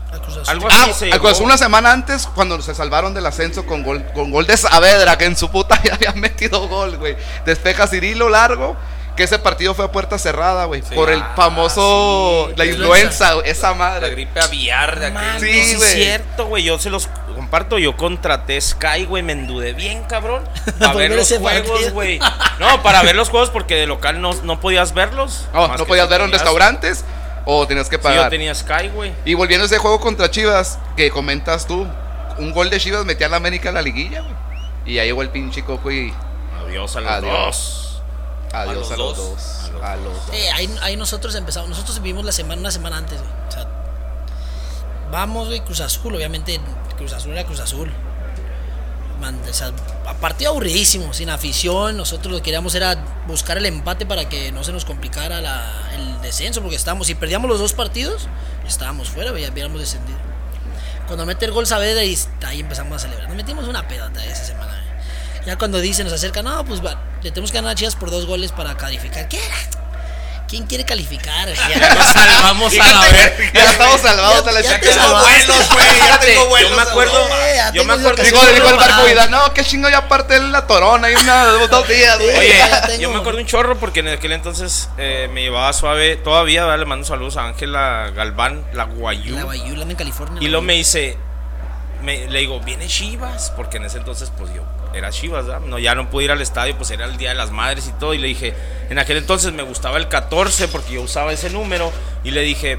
Algo Ah, así se Azul una semana antes, cuando se salvaron del ascenso con gol, con gol de Saavedra, que en su puta ya habían metido gol, güey. Despeja Cirilo largo, que ese partido fue a puerta cerrada, güey. Sí. Por el Ah, famoso, sí. la influenza, güey, esa La madre. gripe aviar de aquel. Sí, sí, güey. es cierto, güey. Yo se los comparto. Yo contraté Sky, güey. Me endudé bien, cabrón. Para ver los juegos, güey. No, para ver los juegos porque de local no, no podías verlos. No, no podías ver en restaurantes o tenías que Sí, pagar. yo tenía Sky, güey. Y volviendo a ese juego contra Chivas, que comentas tú, un gol de Chivas metía a la América a la liguilla, güey. Y ahí llegó el pinche Coco y Adiós a los Adiós. dos. Adiós a los los, dos. dos. A los A los dos. Eh, ahí, ahí nosotros empezamos, nosotros vivimos la semana, una semana antes, güey. O sea, vamos, güey, Cruz Azul, obviamente Cruz Azul era Cruz Azul. Man, o sea, partido aburridísimo, sin afición, nosotros lo que queríamos era buscar el empate para que no se nos complicara la- el descenso, porque estábamos, si perdíamos los dos partidos, estábamos fuera, güey, ya hubiéramos descendido. Cuando mete el gol Saavedra ahí empezamos a celebrar. Nos metimos una pedata esa semana. Ya cuando dice, nos acerca, no, pues va, le tenemos que ganar a Chivas por dos goles para calificar. ¿Qué? ¿Quién quiere calificar? Ya Nos salvamos a la vez. Ya estamos salvados a la Ya te salvaste. güey. Ya tengo vuelos. Yo me acuerdo. Eh, Yo me acuerdo. Digo, Sí, dijo el barco. Vidal, no, qué chingo ya parte la torona y una, dos días, güey. Oye, yo me acuerdo un chorro porque en aquel entonces eh, me llevaba suave. Todavía ¿verdad? le mando saludos a Ángela Galván, la Guayú. La Bayou, la anda en California. Y luego me dice, me, le digo, viene Chivas, porque en ese entonces pues yo era Chivas, ¿verdad? No, ya no pude ir al estadio, pues era el Día de las Madres y todo. Y le dije, en aquel entonces me gustaba el 14 porque yo usaba ese número. Y le dije,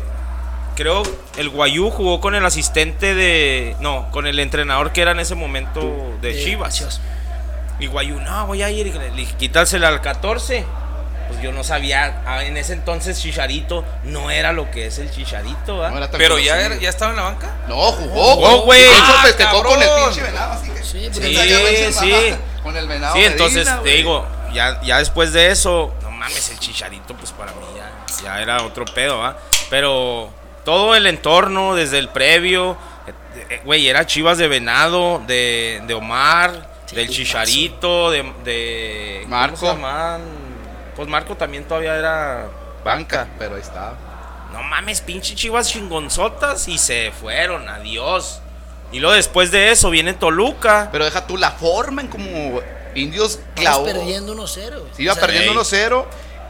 creo el Guayú jugó con el asistente de, no, con el entrenador que era en ese momento de, Chivas. Y Guayú, no, voy a ir. Y le dije, quítasela al 14. Pues yo no sabía, ah, en ese entonces Chicharito no era lo que es el Chicharito, ¿verdad? No era tan Pero ya, era- ya estaba en la banca. No, jugó, Jugó, güey. Ah, festejó con el cabrón. pinche venado, así que. Sí, Sí, sí. Con el venado. Sí, entonces Medina, te digo, ya, ya después de eso, no mames, el chicharito, pues para mí ya, ya era otro pedo, ¿va? Pero todo el entorno, desde el previo, eh, eh, güey, era Chivas de Venado, de, de Omar, Sí, del. Chicharito, de, de. ¿cómo Marco. se llaman? Pues Marco también todavía era Banca, banca. pero ahí está. No mames, pinche Chivas chingonzotas y se fueron, adiós. Y luego después de eso viene Toluca. Pero deja tú la forma en como Indios clavó. perdiendo 1-0. güey. Se iba O sea, perdiendo Ey. 1-0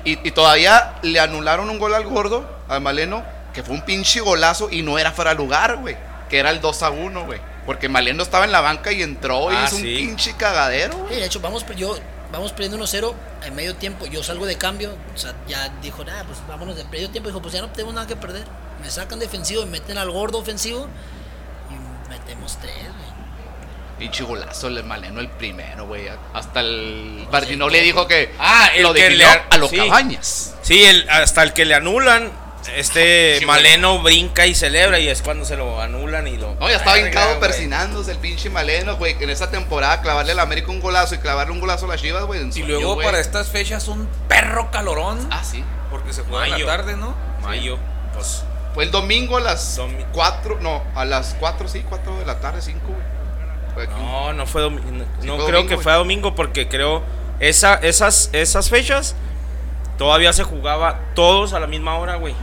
y, y todavía le anularon un gol al gordo, al Maleno, que fue un pinche golazo y no era fuera de lugar, güey. Que era el 2-1, güey. Porque Maleno estaba en la banca y entró y Ah, hizo un sí. pinche cagadero, güey. Sí, de hecho, vamos, yo, vamos perdiendo 1-0 en medio tiempo. Yo salgo de cambio. O sea, ya dijo, nada, pues vámonos de medio tiempo. Dijo, pues ya no tenemos nada que perder. Me sacan defensivo, me meten al gordo ofensivo y metemos tres, güey. Pinche golazo el Maleno el primero, güey. Hasta el Bardino le dijo que Ah, el lo que le- a los sí. cabañas. Sí, el, hasta el que le anulan, este Sí, Maleno brinca y celebra y es cuando se lo anulan y lo... No, ya estaba hincado persinándose el pinche Maleno, güey. Que en esa temporada clavarle al América un golazo y clavarle un golazo a las Chivas, güey. Y luego güey. para estas fechas un perro calorón. Ah, sí. Porque se juega en la tarde, ¿no? Mayo, pues... Fue el domingo a las Domi- 4, no, a las 4, sí, 4 de la tarde, 5, güey. No, no fue domingo. No, Sí no fue creo domingo, que güey. fue a domingo porque creo esa, esas, esas fechas todavía se jugaba todos a la misma hora, güey.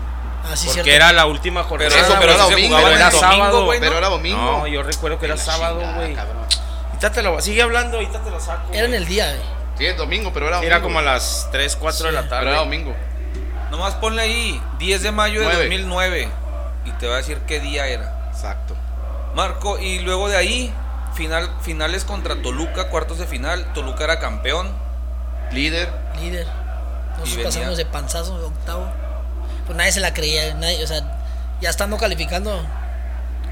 Ah, sí, porque cierto. era la última jornada. Pero eso, pero pero era domingo, jugaba era domingo, sábado, güey, ¿no? Pero era domingo. No, yo recuerdo que era sábado, güey. cabrón. Ahorita te lo sigue hablando, ahorita te lo saco. Era en el día, güey. Sí, es domingo, pero era domingo. Era como a las 3, 4 de la Pero tarde. era domingo. Nomás ponle ahí 10 de mayo de Nueve. 2009 y te va a decir qué día era. Exacto. Marco, y luego de ahí, final, finales contra Toluca, cuartos de final. Toluca era campeón. Líder. Líder. Nosotros venía- pasamos de panzazo, de octavo. Pues nadie se la creía. Nadie, o sea, ya estando calificando,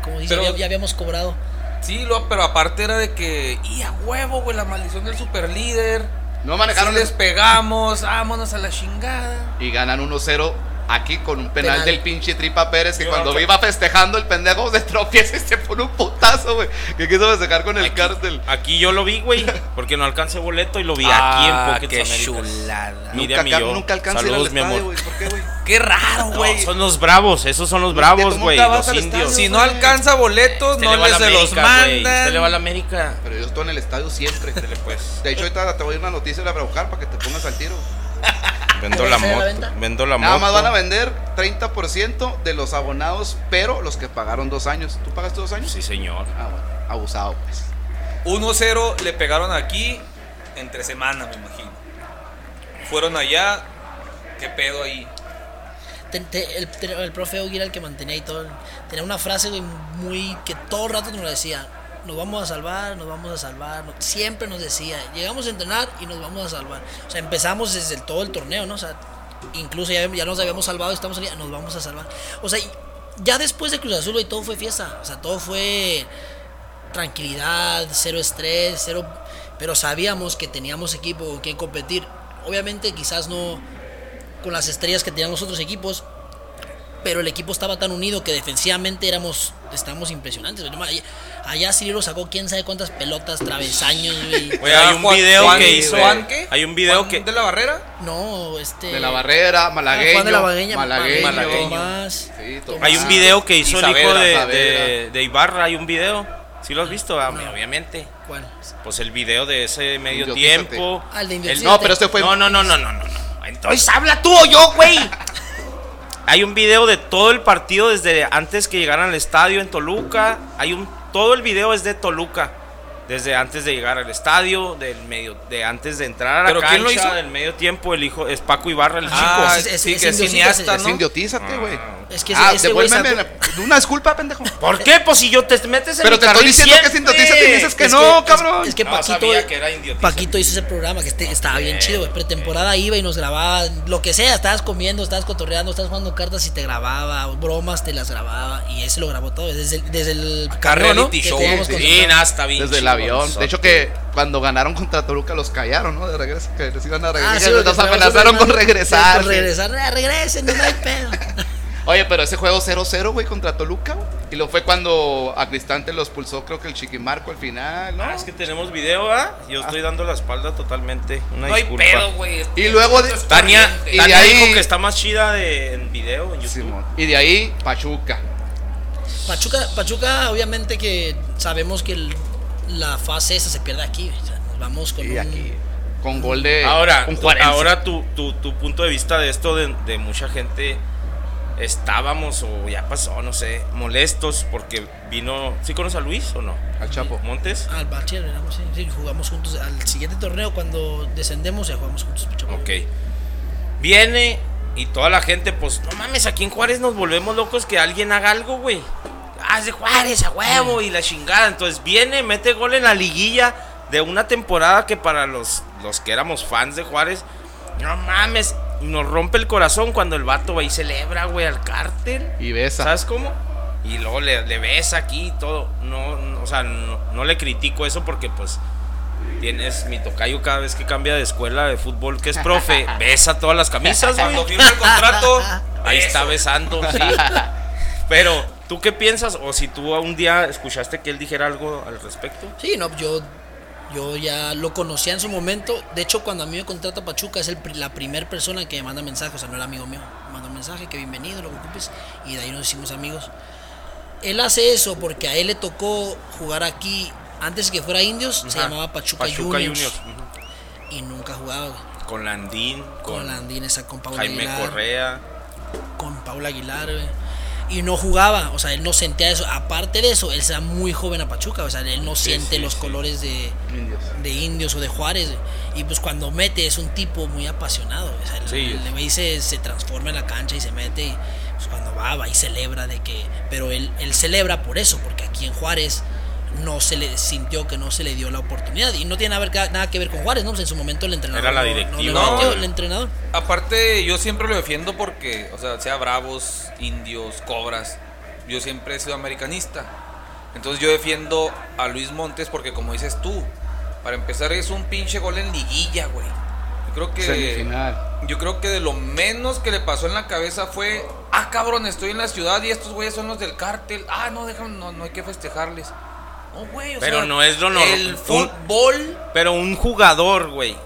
como dice, Pero- ya, ya habíamos cobrado. Sí, lo, pero aparte era de que, y a huevo, güey, la maldición del superlíder. No manejaron les pegamos, vámonos a la chingada. y ganan 1-0 Aquí con un penal, Penal. del pinche Tripa Pérez que Yo cuando no- iba festejando el pendejo se tropieza y se pone un putazo, güey. Que quiso festejar con el cártel. Aquí yo lo vi, güey, porque no alcancé boleto y lo vi Ah, aquí en qué Pockets Américas. chulada. Miriam Nunca, yo. nunca alcanza a ir al Saludos, mi estadio, amor. güey. ¿Por qué, güey? Qué raro, No, güey. son los bravos, esos son los bravos, güey, los indios. estadio, si no alcanza boletos, no le les se los mandan. Usted le va a la América. Pero yo estoy en el estadio siempre. pues. De hecho, ahorita te voy a ir una noticia de la para que te pongas al tiro. Vendo ¿Qué la la moto. venta? Vendo la Nada moto. más van a vender 30% de los abonados, pero los que pagaron dos años. ¿Tú pagaste dos años? Sí, señor. Ah, bueno. Abusado, pues. 1-0 le pegaron aquí entre semana, me imagino. Fueron allá. ¿Qué pedo ahí? Te- te- el, te- el profe Ogi era el que mantenía y todo. Tenía una frase, güey, muy. que todo el rato nos la decía. Nos vamos a salvar, nos vamos a salvar. siempre nos decía. Llegamos a entrenar y nos vamos a salvar. O sea, empezamos desde todo el torneo, ¿no? O sea, incluso ya, ya nos habíamos salvado, estamos aquí, nos vamos a salvar. O sea, y ya después de Cruz Azul, güey, todo fue fiesta. O sea, todo fue tranquilidad, cero estrés, cero. Pero sabíamos que teníamos equipo con quien competir. Obviamente, quizás no con las estrellas que tenían los otros equipos, pero el equipo estaba tan unido que defensivamente éramos estábamos impresionantes. mames, Allá Cirilo sacó quién sabe cuántas pelotas, travesaños, güey. Güey, hay un Juan- video Juan- que hizo. ¿Juan qué? Hay un video ¿Juan que. ¿De la barrera? No, este. De la barrera, malagueño. Juan de la Bagueña, malagueño. Malagueño, Tomás, Sí, Tomás. Hay un video que hizo el hijo de, de, de Ibarra. Hay un video. ¿Sí lo has visto? Ah, No. Obviamente. ¿Cuál? Pues el video de ese medio tiempo. Ah, de El-. No, pero este fue. No, no, no, no, no, no, no. Entonces habla tú o yo, güey. Hay un video de todo el partido desde antes que llegaran al estadio en Toluca. Hay un todo el video es de Toluca. Desde antes de llegar al estadio, del medio, de antes de entrar a la ¿Pero cancha, quién lo hizo? del medio tiempo, el hijo es Paco Ibarra, el Ah, es- es- sí, es que es cineasta, es Es ¿no? indiotízate, güey. Es que Ah, ese güey devuélveme sacó- la- una disculpa, pendejo. ¿Por qué? Pues si yo te metes en Pero te estoy diciendo que es indiotízate y dices que es no, cabrón. Es que No, Paquito, sabía que. Paquito hizo ese programa que este, estaba bien chido, güey. Pretemporada iba y nos grababa lo que sea. Estabas comiendo, estabas cotorreando, estabas jugando cartas y te grababa. Bromas te las grababa. Y ese lo grabó todo. Desde el, desde el carreo, ¿no? show. teníamos Sí, con- Sí, nada, está bien Desde avión. De hecho, que cuando ganaron contra Toluca los callaron, ¿no? De regreso, que les iban a Ah, regresar. sí, los amenazaron con regresar. Con sí. regresar. Ah, regresen, no hay pedo. Oye, pero ese juego 0-0, güey, contra Toluca. Y lo fue cuando a Cristante los pulsó, creo que el Chiquimarco al final, ¿no? Ah, es que tenemos video, ¿ah? Yo estoy dando la espalda totalmente. Una No hay pedo, güey. Y luego de- Tania, Y de Tania ahí- dijo que está más chida de, en video, en YouTube. Simón. Y de ahí, Pachuca. Pachuca, Pachuca, obviamente que sabemos que el- la fase esa se pierde aquí. o sea, nos vamos con Y un- aquí, con gol de. Ahora, un ahora tu, tu, tu punto de vista de esto de, de mucha gente estábamos o ya pasó, no sé, molestos porque vino, ¿sí conoces a Luis o no? Al Chapo. Montes. Al Bachiller, sí, sí, jugamos juntos. Al siguiente torneo, cuando descendemos, ya jugamos juntos. Pachuca. Ok. Viene y toda la gente, pues, no mames, aquí en Juárez nos volvemos locos que alguien haga algo, güey. Ah, es de Juárez, a huevo, y la chingada. Entonces viene, mete gol en la liguilla de una temporada que para los, los que éramos fans de Juárez, no mames, nos rompe el corazón cuando el vato va y celebra, güey, al cártel. Y besa. ¿Sabes cómo? Y luego le, le besa aquí y todo. No, no, o sea, no, no le critico eso porque pues tienes mi tocayo cada vez que cambia de escuela de fútbol que es profe, besa todas las camisas, Cuando güey. firma el contrato, Ahí está besando, sí. Pero, ¿tú qué piensas? O si tú un día escuchaste que él dijera algo al respecto. Sí, no, yo, yo ya lo conocía en su momento. De hecho, cuando a mí me contrata Pachuca, es el, la primera persona que me manda mensaje. O sea, no era amigo mío. Me manda un mensaje, que bienvenido, lo que ocupes. Y de ahí nos hicimos amigos. Él hace eso porque a él le tocó jugar aquí. Antes que fuera Indios, se llamaba Pachuca, Pachuca Juniors. Y nunca jugaba. Con Landín, Con, con, Landín, esa, con Paula Jaime Aguilar. Correa. con Paula Aguilar, güey. Y no jugaba, o sea, él no sentía eso. Aparte de eso, él da muy joven a Pachuca, o sea, él no siente sí, los sí. colores de, Indios. de indios o de Juárez. Y pues cuando mete es un tipo muy apasionado. O sea, el güey se, se transforma en la cancha y se mete. Y pues cuando va, va y celebra de que. Pero él, él celebra por eso, porque aquí en Juárez no se le sintió que no se le dio la oportunidad. Y no tiene nada, que ver- nada que ver con Juárez, ¿no? Pues en su momento el entrenador. Era la no- no directiva. No. el entrenador. Aparte, yo siempre lo defiendo porque, o sea, sea bravos, indios, cobras, yo siempre he sido americanista. Entonces yo defiendo a Luis Montes porque, como dices tú, para empezar es un pinche gol en liguilla, güey. creo que Semifinal. yo creo que de lo menos que le pasó en la cabeza fue, ah, cabrón, estoy en la ciudad y estos güeyes son los del cártel. Ah, no, dejan, no, no hay que festejarles. No, güey, o Pero sea, no es lo normal. El fútbol Pero un jugador, güey,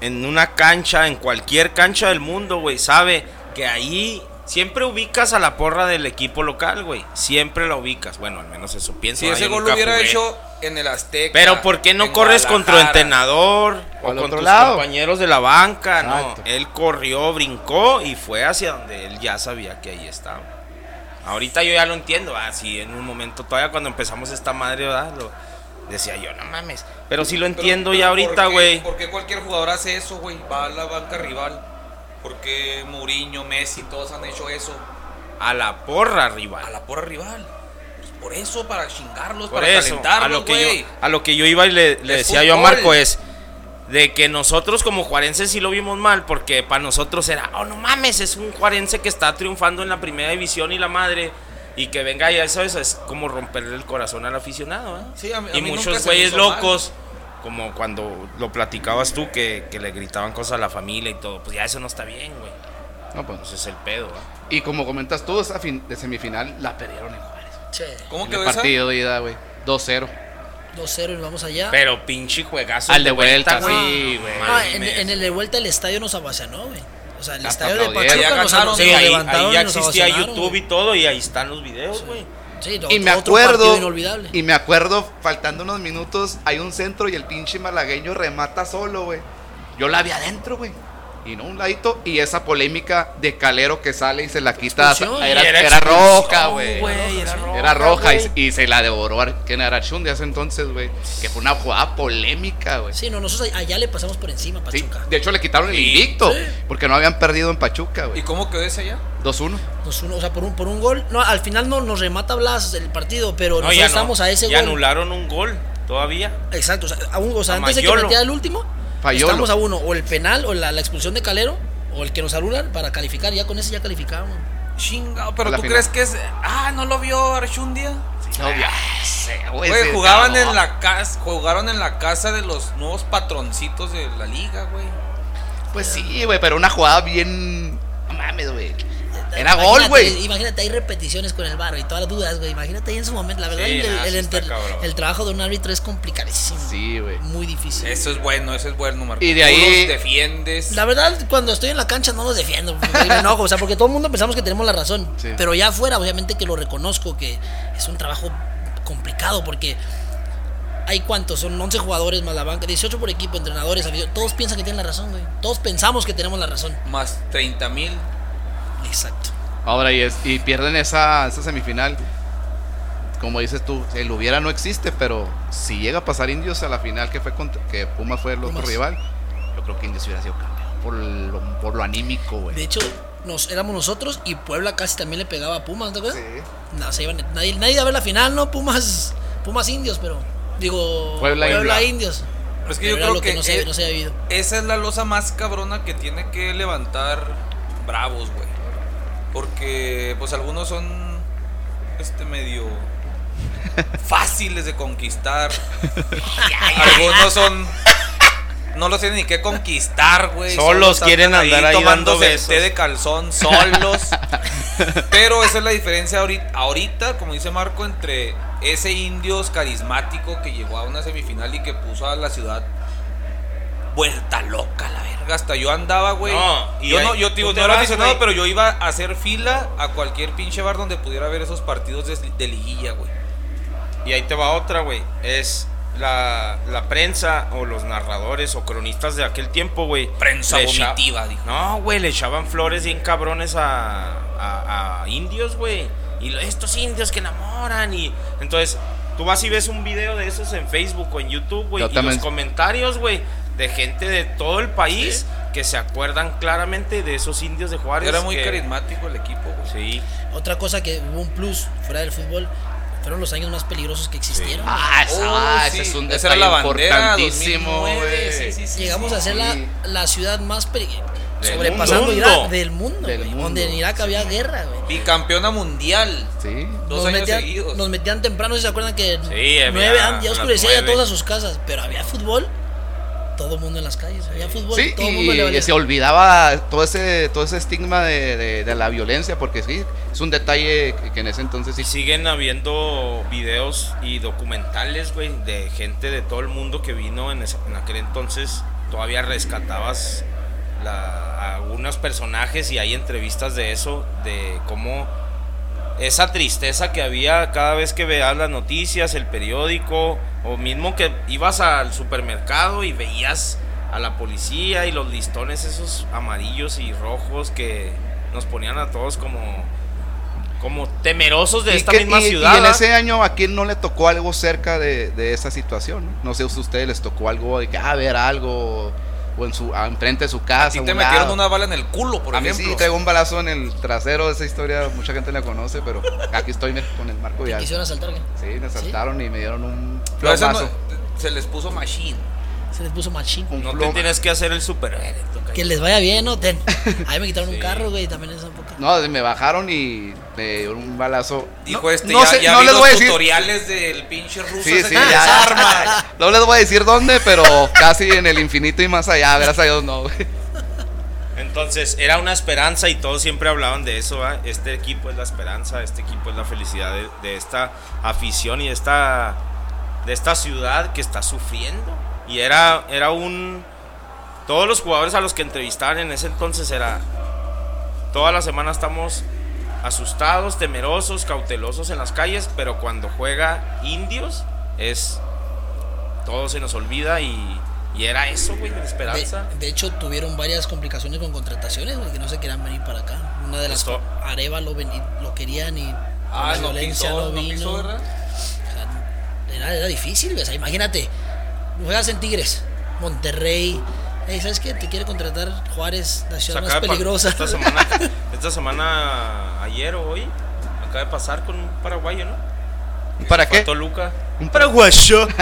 en una cancha, en cualquier cancha del mundo, güey, sabe que ahí siempre ubicas a la porra del equipo local, güey. Siempre la ubicas. Bueno, al menos eso pienso. Si ese gol lo hubiera jugué. hecho en el Azteca. Pero ¿por qué no corres con tu entrenador O o con tus lado. compañeros de la banca? Exacto. No, él corrió, brincó y fue hacia donde él ya sabía que ahí estaba. Ahorita yo ya lo entiendo, así en un momento todavía cuando empezamos esta madre, ¿verdad? Lo, decía yo, no mames. Pero sí lo entiendo pero ya ¿por ahorita, güey. ¿Por qué cualquier jugador hace eso, güey? Va a la banca rival. ¿Por qué Mourinho, Messi, todos han hecho eso? A la porra A rival. la porra rival. Pues por eso, para chingarlos, Por para eso, a calentarlos, lo que güey. yo, a lo que yo iba y le, decía yo a. Marco es de que nosotros como juarenses sí lo vimos mal, porque para nosotros era, oh no mames, es un juarense que está triunfando en la primera división y la madre, y que venga ya eso, eso es como romperle el corazón al aficionado, ¿eh? Sí, a mí- a y mí nunca muchos güeyes mal. locos, como cuando lo platicabas tú, que, que le gritaban cosas a la familia y todo, pues ya eso no está bien, güey. No, pues. Ese es el pedo, ¿eh? Y como comentas tú, esa fin de semifinal la perdieron en Juárez. Che, ¿Cómo En quedó el partido de ida, güey. 2-0. 2-0 y nos vamos allá. Pero pinche juegazo. Al de vuelta, güey. sí, güey. No mames. en, en el de vuelta el estadio nos abacianó, güey. O sea, el Hasta estadio de. Pachuca Ya nos, ganaron. se Sí, nos ahí, levantaron ahí ya y nos existía YouTube güey. y todo, y ahí están los videos, güey. Sí, Y otro- me acuerdo, inolvidable. y me acuerdo, faltando unos minutos, hay un centro y el pinche malagueño remata solo, güey. Yo la vi adentro, güey. Y no un ladito, y esa polémica de Calero que sale y se la quita. Era, Y era era roja, güey. era roja, Era roja y, y se la devoró a quién era Chun de hace entonces, güey. Que fue una jugada polémica, güey. Sí, no, nosotros allá le pasamos por encima Sí, Pachuca. de hecho le quitaron el invicto Sí. porque no habían perdido en Pachuca, ¿Y güey. cómo quedó esa ya? 2-1. Nos uno- o sea, por un, por un gol. No, al final no nos remata Blas el partido, pero No, nosotros ya no. estamos a ese Ya gol. anularon un gol todavía. Exacto, o sea, un- o sea, antes de que metiera el último, Estamos a uno, o el penal, o la, la expulsión de Calero, o el que nos anulan para calificar. Ya con ese ya calificamos. Chingado, pero tú final. crees que es. Ah, ¿no lo vio Archundia? No, ya sé, güey. Güey, jugaban en la casa, jugaron en la casa de los nuevos patroncitos de la liga, güey. Pues sí, güey, pero una jugada bien. No mames, güey. Era gol, güey. Imagínate, hay repeticiones con el bar y todas las dudas, güey. Imagínate ahí en su momento. La verdad, Sí, el, trabajo de un árbitro es complicadísimo. Sí, güey. Muy difícil. Eso es bueno, eso es bueno, Marco. Y de Tú ahí- los defiendes. La verdad, cuando estoy en la cancha no los defiendo, me enojo, o sea, porque todo el mundo pensamos que tenemos la razón. Sí. Pero ya afuera, obviamente que lo reconozco, que es un trabajo complicado, porque hay cuántos, son 11 jugadores más la banca, 18 por equipo, entrenadores, todos piensan que tienen la razón, güey. Todos pensamos que tenemos la razón. Más 30 mil. Exacto. Ahora, y, es, y pierden esa, esa semifinal. Como dices tú, el hubiera no existe, pero si llega a pasar Indios a la final que fue contra, que Pumas fue el otro Pumas. rival, yo creo que Indios hubiera sido campeón por lo, por lo anímico, güey. De hecho, nos, éramos nosotros y Puebla casi también le pegaba a Pumas, ¿te acuerdas? Sí. No, se iban- nadie, nadie iba a ver la final, ¿no? Pumas, Pumas indios, pero. Digo, Puebla Puebla, Indio. indios. Pero es que Pero yo creo lo que, que, no, se, eh, no se esa es la losa más cabrona que tiene que levantar Bravos, güey. Porque, pues algunos son este medio fáciles de conquistar. algunos son. No los tienen ni que conquistar, güey. Solos quieren andar ahí tomándose besos. té de calzón, solos. Pero esa es la diferencia ahorita, ahorita, como dice Marco, entre ese indios carismático que llegó a una semifinal y que puso a la ciudad vuelta loca, la verga. Hasta yo andaba, güey. No, y yo ahí- no, yo digo, no era vas, aficionado, pero yo iba a hacer fila a cualquier pinche bar donde pudiera ver esos partidos de, de liguilla, güey. Y ahí te va otra, güey. Es la, la prensa o los narradores o cronistas de aquel tiempo, güey. Prensa vomitiva, dijo. No, güey, le echaban flores bien cabrones a, a, a indios, güey. Y estos indios que enamoran y... Entonces, tú vas y ves un video de esos en Facebook o en YouTube, güey. Y los comentarios, güey, de gente de todo el país que se acuerdan claramente de esos indios de Juárez. Era muy que- carismático el equipo, güey. Sí. Otra cosa que hubo un plus fuera del fútbol fueron los años más peligrosos que existieron. Ah, esa, Oh, ah, sí. ese es un Esa era detalle la bandera, importantísimo, 2009, güey. sí, sí, sí. Llegamos a ser la, sí. la ciudad más peligrosa. Del Sobrepasando mundo. Irak del mundo, Del mundo. donde en Irak había guerra, güey. Bicampeona mundial. Sí. Dos Nos años metían, seguidos. nos metían temprano, si se acuerdan que nueve, ya oscurecía ya todas a sus casas, pero había fútbol todo el mundo en las calles. Había fútbol, Sí, todo el mundo le y se olvidaba todo ese, todo ese estigma de, de- de la violencia, porque sí, es un detalle que, en ese entonces sí siguen habiendo videos y documentales, güey, de gente de todo el mundo que vino en, ese- en aquel entonces. Todavía rescatabas la- a algunos personajes y hay entrevistas de eso, de cómo esa tristeza que había cada vez que veías las noticias, el periódico, o mismo que ibas al supermercado y veías a la policía y los listones esos amarillos y rojos que nos ponían a todos como como temerosos de Y esta que- misma y- y ciudad. en ¿ah? ese año a quién no le tocó algo cerca de, de esa situación. No, No sé si a ustedes les tocó algo de que ah, ver algo o en su ah, enfrente de su casa. A ti te un metieron lado. una bala en el culo, por a mí ejemplo. sí traigo un balazo en el trasero. Esa historia mucha gente la conoce, pero aquí estoy con el Marco Te ya. quisieron asaltar, ¿qué? Sí, me asaltaron y me dieron un Pero no- se les puso machine. Se les puso machín. No te tienes que hacer el superhéroe. toca. Que les vaya bien, ¿no? Ten. A mí me quitaron Sí. un carro, güey, también esa época. No, me bajaron y me dieron un balazo. Dijo no, este, no ya, sé, ya no vi les los voy a decir. tutoriales del pinche ruso Sí, sí, ya, ya. No les voy a decir dónde, pero casi en el infinito y más allá. Gracias a Dios, no, güey. Entonces era una esperanza y todos siempre hablaban de eso. ¿va? Este equipo es la esperanza, este equipo es la felicidad de, de esta afición y de esta, de esta ciudad que está sufriendo. Y era, era un... Todos los jugadores a los que entrevistaban en ese entonces era... Toda la semana estamos asustados, temerosos, cautelosos en las calles, pero cuando juega indios es... Todo se nos olvida y, y era eso, güey, la esperanza. De, de hecho, tuvieron varias complicaciones con contrataciones, güey, que no se querían venir para acá. Una de las Esto- Areva lo, ven- lo querían y Ah, no no no vino. pisó, ¿verdad? O sea, era, era difícil, güey. O sea, imagínate, juegas en Tigres, Monterrey. Ey, ¿Sabes qué? Te quiere contratar Juárez, la ciudad acaba más peligrosa. Esta semana, esta semana, ayer o hoy, acaba de pasar con un paraguayo, ¿no? ¿Para Fue a qué? Toluca. Un paraguayo.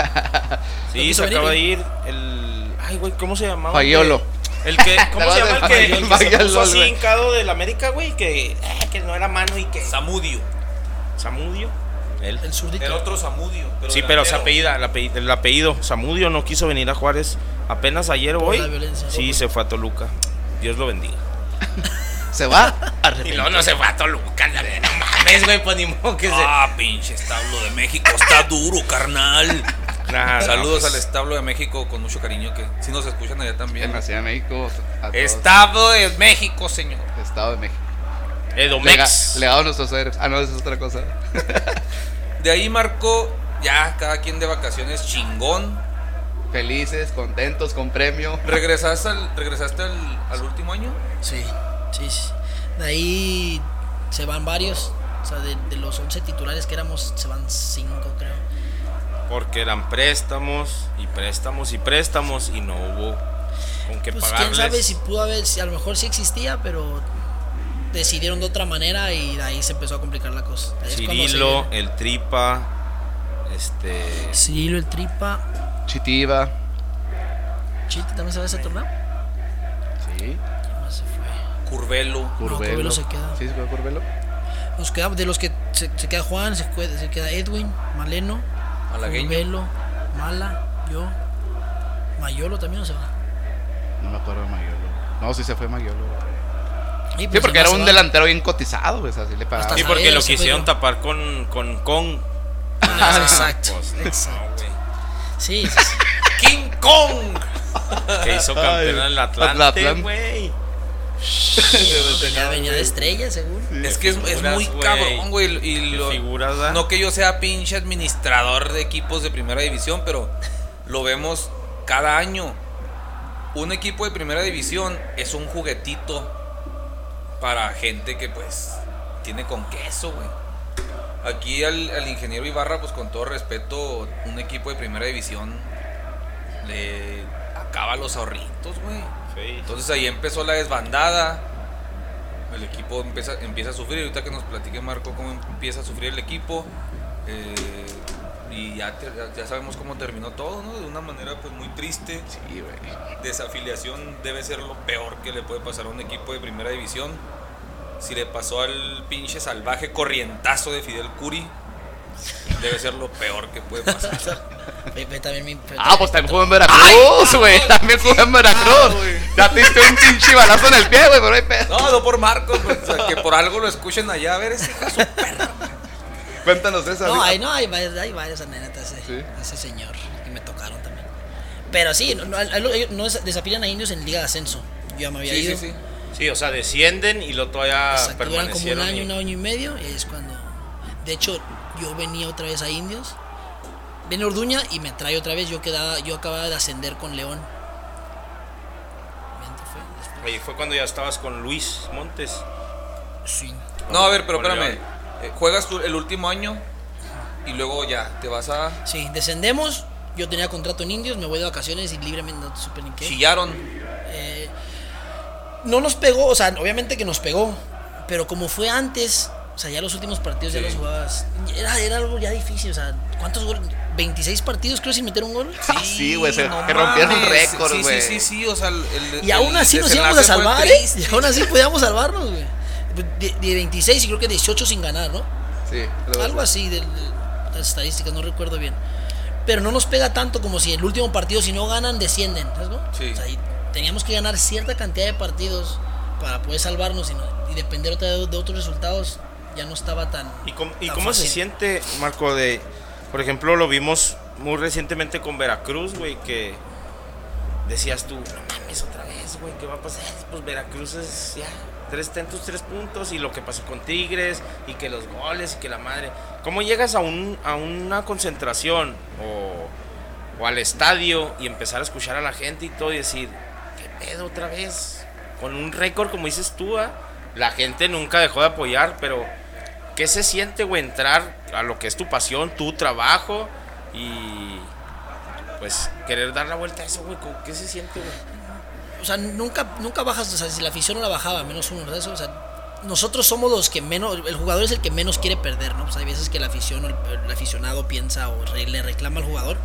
Sí, se acaba de ir el. Ay, güey, ¿cómo se llamaba? Fayolo. El que, ¿cómo se llama? El que, el que se puso así hincado del América, güey, que, eh, que no era mano y que. Samudio. Samudio. El zurdito. Otro Samudio. Pero Sí, pero se apellida, el apellido, el apellido. Samudio no quiso venir a Juárez apenas ayer o hoy. Sí, se fue a Toluca. Dios lo bendiga. Se va. Y luego no se fue a Toluca, no, mames, güey, pues ni modo que se. Ah, pinche establo de México. Está duro, carnal. Nah, no, Saludos pues, al establo de México con mucho cariño que si nos escuchan allá En también. la Ciudad de México. Establo de México, señor. Estado de México. Edomex. Lega- legado a nuestros héroes. Ah, no, esa es otra cosa. De ahí marcó ya cada quien de vacaciones chingón. Felices, contentos, con premio. ¿Regresaste al, regresaste al, al último año? Sí, sí, sí. De ahí se van varios. O sea, de, de los 11 titulares que éramos, se van 5, creo. Porque eran préstamos y préstamos y préstamos y no hubo con qué Pues pagarles. quién sabe si pudo haber, si a lo mejor sí existía, pero decidieron de otra manera y de ahí se empezó a complicar la cosa. Es Cirilo, se- el Tripa, este... Cirilo, el Tripa. Chitiva. Chite también se va a ese torneo. Sí. ¿Quién más se fue? Curvelo. Curvelo. Curvelo se queda. Sí, se quedó Curvelo. Nos quedamos de los que se, se queda Juan, se, queda- se queda Edwin, Maleno, Malagueño. Curvelo, Mala, yo, Mayolo también no se va. No me acuerdo de Mayolo. No, sí se fue Mayolo. Sí, pues porque era un delantero bien cotizado, pues así le pagaba. Hasta Sí, porque lo quisieron tapar con con con. Ah, exacto, Pues, exacto. güey. Sí, sí, sí. King Kong. Que hizo campeón en el Atlante, güey. Ya venía de estrella, según. Es que es, muy cabrón, güey. Y no que yo sea pinche administrador de equipos de primera división, pero lo vemos cada año. Un equipo de primera división es un juguetito para gente que pues tiene con queso, güey. Aquí al, al ingeniero Ibarra, pues con todo respeto, un equipo de primera división le acaba los ahorritos, güey. Sí. Entonces ahí empezó la desbandada. El equipo empieza, empieza a sufrir. Ahorita que nos platique Marco cómo empieza a sufrir el equipo. eh, y ya, te- ya- sabemos cómo terminó todo, ¿no? De una manera pues muy triste. Sí, güey. Desafiliación debe ser lo peor que le puede pasar a un equipo de primera división. Si le pasó al pinche salvaje corrientazo de Fidel Curi, Debe ser lo peor que puede pasar. Pepe también mi- Ah, pues también jugó en Veracruz, güey. También jugó en Veracruz. Ya te diste un pinche balazo en el pie, güey, pero hay pedo. No, no por Marcos, pues, o sea, que por algo lo escuchen allá. A ver, ese hijo de su perra. Cuéntanos esa. No, hay, no, hay varias, hay varias anécdotas de Sí. ese señor y me tocaron también. Pero sí, no, no, ellos no des- desafían a indios en Liga de Ascenso. Yo ya me había Sí, ido. sí, sí. Sí, o sea, descienden y lo todavía Exacto, duran como un año, y- un año y medio. Y es cuando. De hecho, yo venía otra vez a Indios. Viene Orduña y me trae otra vez. Yo quedaba, yo acababa de ascender con León. Oye, fue cuando ya estabas con Luis Montes. Sí. No, a ver, pero espérame. León. Eh, Juegas tú el último año y luego ya te vas a. Sí, descendemos. Yo tenía contrato en Indios, me voy de vacaciones y libremente no supe ni qué. Chillaron. Eh, no nos pegó, o sea, obviamente que nos pegó, pero como fue antes, o sea, ya los últimos partidos ya Sí. los jugabas. Era, era algo ya difícil, o sea, ¿cuántos goles? 26 partidos creo sin meter un gol. Ah, sí, güey, se- que rompieron mames. récord, Sí, güey. sí, sí, sí, o sea, el, el- Y aún el así nos íbamos a salvar, ¿eh? Y aún así podíamos salvarnos, güey. De, de 26 y creo que 18 sin ganar, ¿no? Sí, Algo así de, de las estadísticas, no recuerdo bien. Pero no nos pega tanto como si el último partido, si no ganan, descienden, ¿sabes? no? Sí. O sea, y teníamos que ganar cierta cantidad de partidos para poder salvarnos y, no- y depender vez de otros resultados. Ya no estaba tan. ¿Y cómo, y tan cómo se fácil. siente, Marco, de, por ejemplo, lo vimos muy recientemente con Veracruz, güey, que decías tú, no mames, otra vez, güey, ¿qué va a pasar? Pues Veracruz es ya, tres tentos, tres puntos, y lo que pasó con Tigres, y que los goles, y que la madre. ¿Cómo llegas a, un, a una concentración o, o al estadio y empezar a escuchar a la gente y todo y decir, ¿qué pedo otra vez? Con un récord, como dices tú, ah, la gente nunca dejó de apoyar, pero ¿qué se siente, güey, entrar a lo que es tu pasión, tu trabajo y pues querer dar la vuelta a eso, güey? ¿Cómo- ¿Qué se siente, güey? O sea, nunca, nunca bajas, o sea, si la afición no la bajaba, menos uno, ¿sabes? O sea, nosotros somos los que menos, el jugador es el que menos quiere perder, ¿no? Pues hay veces que la afición o el, el aficionado piensa o re- le reclama al jugador,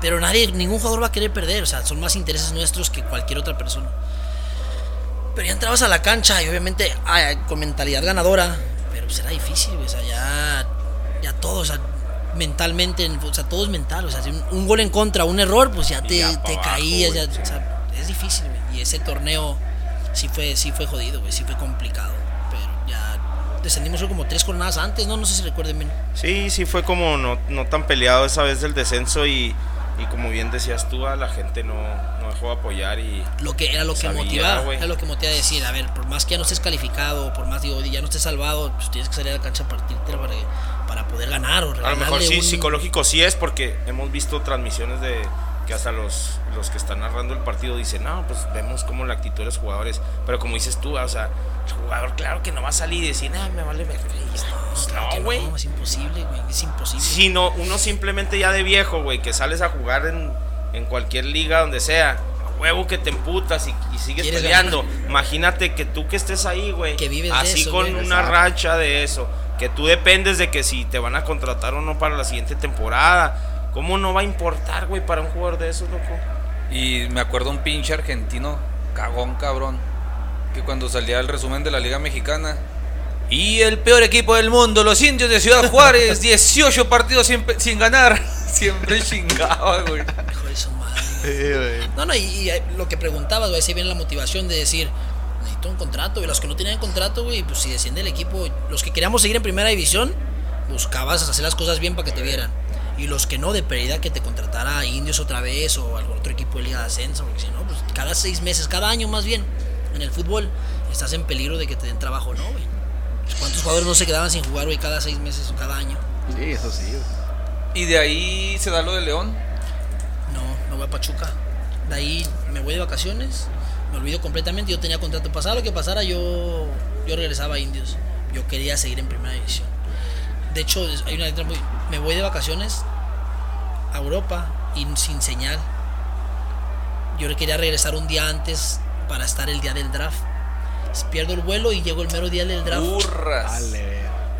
pero nadie, ningún jugador va a querer perder, o sea, son más intereses nuestros que cualquier otra persona. Pero ya entrabas a la cancha y obviamente ah, con mentalidad ganadora, pero pues era difícil, o sea, ya, ya todo, o sea, mentalmente, o sea, todo es mental, o sea, un, un gol en contra, un error, pues ya te, ya te abajo, caías, ya, o sea, es difícil, güey, y ese torneo sí fue, sí fue jodido, güey, sí fue complicado, pero ya descendimos como tres jornadas antes, no, no sé si recuerden bien. Sí, sí fue como no, no tan peleado esa vez del descenso y, y como bien decías tú, a la gente no, no dejó de apoyar y lo que era lo que Sabía, motivaba, güey. era lo que motivaba a decir, a ver, por más que ya no estés calificado, por más digo, ya no estés salvado, pues tienes que salir a la cancha a partirte para, para poder ganar o a lo mejor sí, un- psicológico sí es porque hemos visto transmisiones de que hasta los, los que están narrando el partido dicen, no, pues vemos como la actitud de los jugadores, pero como dices tú, o sea, el jugador claro que no va a salir y decir, ah, me vale ver. Pues No, güey. No, es imposible, güey, es imposible. sino uno simplemente ya de viejo, güey, que sales a jugar en, en cualquier liga donde sea, a huevo que te emputas y, y sigues peleando. Imagínate que tú que estés ahí, güey, Que vives de así eso, con güey. una racha de eso, que tú dependes de que si te van a contratar o no para la siguiente temporada. ¿Cómo no va a importar, güey, para un jugador de esos, loco? Y me acuerdo un pinche argentino, cagón cabrón, que cuando salía el resumen de la Liga Mexicana. Y el peor equipo del mundo, los indios de Ciudad Juárez, 18 partidos sin, sin ganar. Siempre chingaba, güey. Hijo de su madre. Sí, güey. No, no, y, y, eh, lo que preguntabas, güey, si viene la motivación de decir, necesito un contrato, y los que no tenían contrato, güey, pues si desciende el equipo, los que queríamos seguir en primera división, buscabas hacer las cosas bien para que te vieran. Y los que no, de pérdida que te contratara a Indios otra vez o algún otro equipo de Liga de Ascenso, porque si no, pues cada seis meses, cada año más bien, en el fútbol, estás en peligro de que te den trabajo, ¿no, güey? Pues, ¿Cuántos jugadores no se quedaban sin jugar, güey, cada seis meses o cada año? Sí, eso sí. güey. Y de ahí se da lo de León. No, me voy a Pachuca. De ahí me voy de vacaciones, me olvido completamente. Yo tenía contrato pasado, lo que pasara, yo, yo regresaba a Indios. Yo quería seguir en primera división. De hecho, hay una letra muy. Me voy de vacaciones a Europa y sin señal. Yo quería regresar un día antes para estar el día del draft. Pierdo el vuelo y llego el mero día del draft. Burras.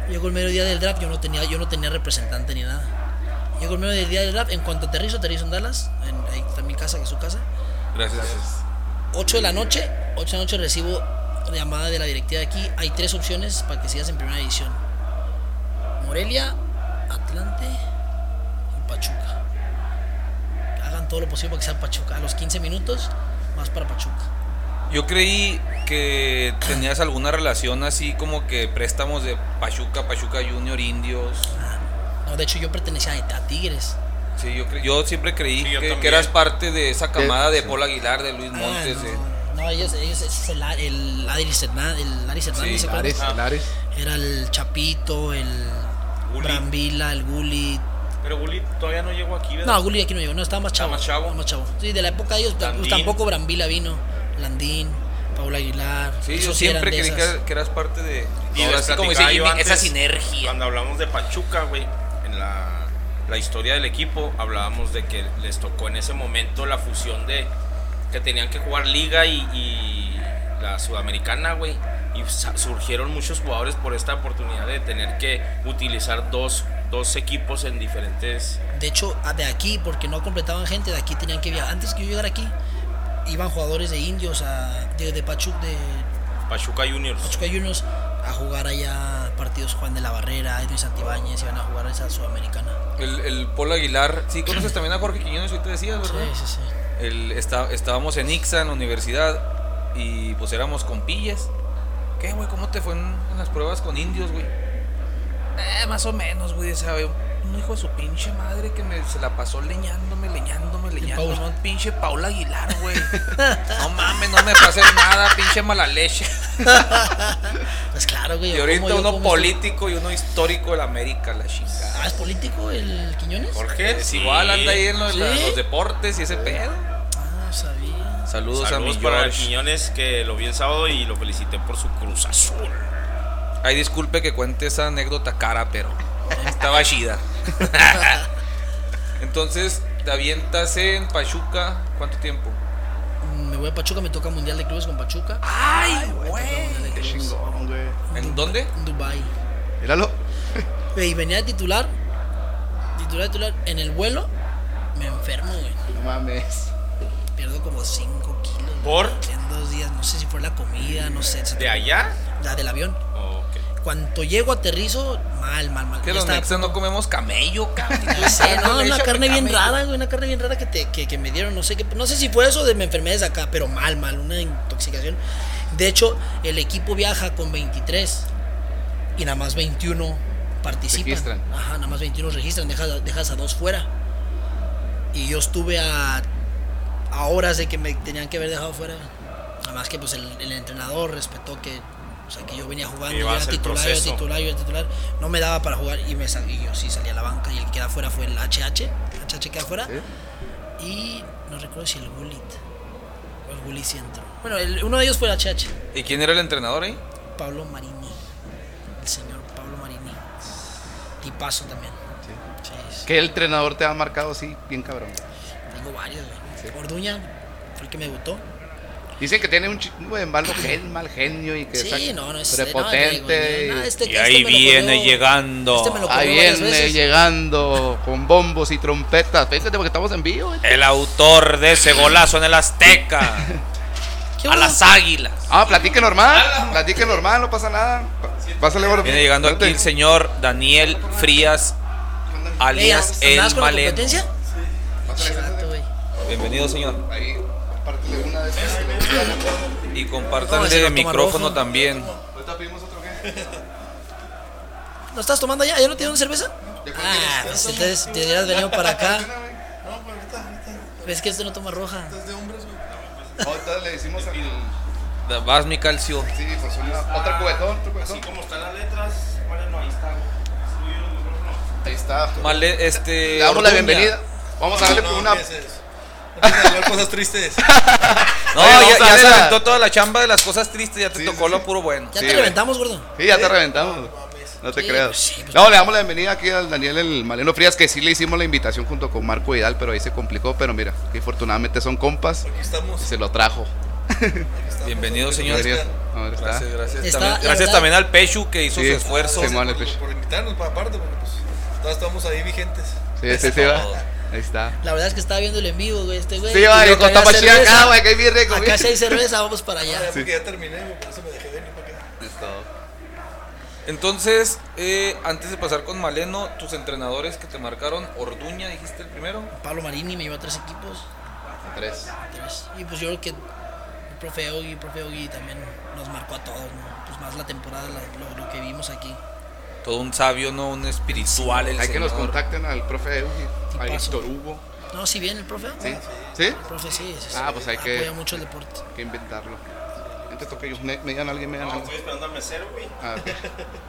Llegó el mero día del draft, yo no tenía, yo no tenía representante ni nada. Llegó el mero día del draft, en cuanto aterrizo, aterrizo en Dallas, en, ahí está mi casa, que es su casa. Gracias. 8 de la noche, 8 de la noche recibo llamada de la directiva de aquí. Hay tres opciones para que sigas en primera división. Morelia, Atlante y Pachuca. Hagan todo lo posible para que sea Pachuca. A los 15 minutos, más para Pachuca. Yo creí que tenías alguna relación así como que préstamos de Pachuca, Pachuca Junior, Indios. No, de hecho yo pertenecía a, Tigres. Sí, yo, cre- yo siempre creí Sí, yo que, eras parte de esa camada de sí. Paul Aguilar, de Luis Ah, Montes. de- no, no, ellos, ellos ese es el, el Aris Hernández, el Aris Hernández, Sí. Lares, Lares. Era el Chapito, el Gullit. Brambila, el Gullit. Pero Gullit todavía no llegó aquí, ¿verdad? No, Gullit aquí no llegó, no, estaba más chavo. Estaba más chavo. Sí, de la época de ellos, pues, Landín. tampoco Brambila vino. Landín, Paula Aguilar. Sí, yo siempre creí que, que eras parte de. Y como dice yo Jimmy, esa sinergia. Cuando hablamos de Pachuca, güey, en la, la historia del equipo, hablábamos de que les tocó en ese momento la fusión de que tenían que jugar Liga y, y la Sudamericana, güey. Y surgieron muchos jugadores por esta oportunidad de tener que utilizar dos, dos equipos en diferentes. De hecho, de aquí, porque no completaban gente, de aquí tenían que viajar. Antes que yo llegara aquí, iban jugadores de indios, a, de, de Pachuca, de Pachuca Juniors. Pachuca Juniors, a jugar allá partidos Juan de la Barrera, Edwin Santibáñez, iban a jugar esa Sudamericana. El, el Paul Aguilar. Sí, conoces también a Jorge Quiñones, ahorita decías, Sí, ¿verdad? sí, sí. El, está, estábamos en Ixa, en la universidad, y pues éramos compillas. ¿Qué, güey? ¿Cómo te fue en, en las pruebas con indios, güey? Eh, más o menos, güey. ¿sabe? Un hijo de su pinche madre que me, se la pasó leñándome, leñándome, leñándome. Un pinche Paula Aguilar, güey. No mames, no me pases nada, pinche mala leche. Pues claro, güey. Y ahorita como- uno político y uno histórico de la América, la chingada. Ah, ¿es político el Quiñones? Jorge. Es sí. igual, anda ahí en los, ¿Sí? los deportes y ese pedo. Ah, no sabía. Saludos, Saludos a mi para. Quiñones que lo vi el sábado y lo felicité por su Cruz Azul. Ay, disculpe que cuente esa anécdota cara, pero estaba chida. Entonces, te avientas en Pachuca, ¿cuánto tiempo? Mm, Me voy a Pachuca, me toca Mundial de Clubes con Pachuca. ¡Ay, Qué chingón, güey. ¿En dónde? En Dubai. Míralo. Y venía de titular, titular, titular. En el vuelo, me enfermo, güey. No mames. Pierdo como 5 kilos. ¿Por? En dos días, no sé si fue la comida, no sé. ¿De allá? La del avión. Ok. Cuando llego, aterrizo, mal, mal, mal. Que los mexas no comemos camello, cabrón. Ya sé, no, una carne bien camello. rara, güey, una carne bien rara que, te, que, que me dieron, no sé qué, no sé si fue eso de mi enfermedad de acá, pero mal, mal, una intoxicación. De hecho, el equipo viaja con 23 y nada más 21 participan. Registran. Ajá, nada más 21 registran, dejas, dejas a dos fuera. Y yo estuve a, a horas de que me tenían que haber dejado fuera. Nada más que pues el, el entrenador respetó que, o sea, que yo venía jugando, yo era titular, yo era titular, yo era titular. No me daba para jugar y, me sal- y yo sí salí a la banca y el que queda afuera fue el HH. HH queda afuera. ¿Sí? Y no recuerdo si el Gullit. O el Gullit sí entró. Bueno, el- uno de ellos fue el HH. ¿Y quién era el entrenador ahí? Pablo Marini. El señor Pablo Marini. Tipazo también. Sí, sí. ¿Qué entrenador te ha marcado así, bien cabrón? Tengo varios, güey. Orduña fue el que me gustó. Dicen que tiene un chingo de gen, mal genio y que Sí, es no, no es prepotente. no, este- Y este ahí lo viene corrió- llegando. Este me lo Ahí viene llegando con bombos y trompetas. Fíjate porque estamos en vivo. güey. El autor de ese golazo en el Azteca. ¿Qué a las águilas. Ah, platique normal. Platique normal, no pasa nada. Pásale, gordo. Viene llegando aquí el señor Daniel Frías, alias El ¿andabas con la Maleno. competencia? Pásale, Chato, güey. Bienvenido, señor. Ahí, compártele una de esas. Y No, compártanle de toma micrófono rojo. también. ¿Ahorita pedimos otro qué? ¿No estás tomando ya? ¿Ya no tienes cerveza? Ah, pues entonces te hubieras venido para acá. ¿Ves que este no toma roja? Ahorita le decimos al. Vas, mi calcio. Sí, pues una, otro cubetón, otro cubetón. como están las letras, bueno, ahí está. Ahí está. Vale, este. Le damos la bienvenida. Vamos a darle una. Cosas tristes. No, Oye, ya, se la- aventó toda la chamba de las cosas tristes, ya te Sí, tocó sí, lo puro bueno. Ya Sí, te reventamos, gordo. Sí, ya te reventamos. No te Sí, creas. pues sí, pues- No, le damos la bienvenida aquí al Daniel el Maleno Frías, que sí le hicimos la invitación junto con Marco Vidal, pero ahí se complicó. Pero mira, que afortunadamente son compas Aquí estamos. y se lo trajo. Bienvenido, señor. Gracias, gracias. Está, también, gracias también al Pechu que hizo Sí, su esfuerzo. por, por invitarnos para aparte, porque pues todos estamos ahí vigentes. Sí, sí, sí, va. Ahí está. La verdad es que estaba viendo el en vivo, güey, este güey. Sí, Y va, vio y que había contaba chida cerveza. acá, güey, que hay bien rico. Acá sí hay cerveza, vamos para allá. Porque ya terminé, güey, por eso me dejé venir para acá. Es todo. Entonces, eh, antes de pasar con Maleno, tus entrenadores que te marcaron, Orduña, dijiste el primero. Pablo Marini me llevó a tres equipos. Tres. tres. Y pues yo creo que el profe Ogi, el profe Ogi también nos marcó a todos, ¿no? Pues más la temporada, la- lo, lo que vimos aquí. Todo un sabio, ¿no? Un espiritual. El Hay que nos contacten al profe Eugi, a. Héctor Hugo. No, si bien el profe. ¿Sí? ¿Sí? El profe sí, sí, sí. Ah, pues hay que- Apoya mucho el deporte. Hay que inventarlo. Gente toca ellos. Me, me digan alguien, me digan No, algo. estoy esperando al mesero, güey. Ah.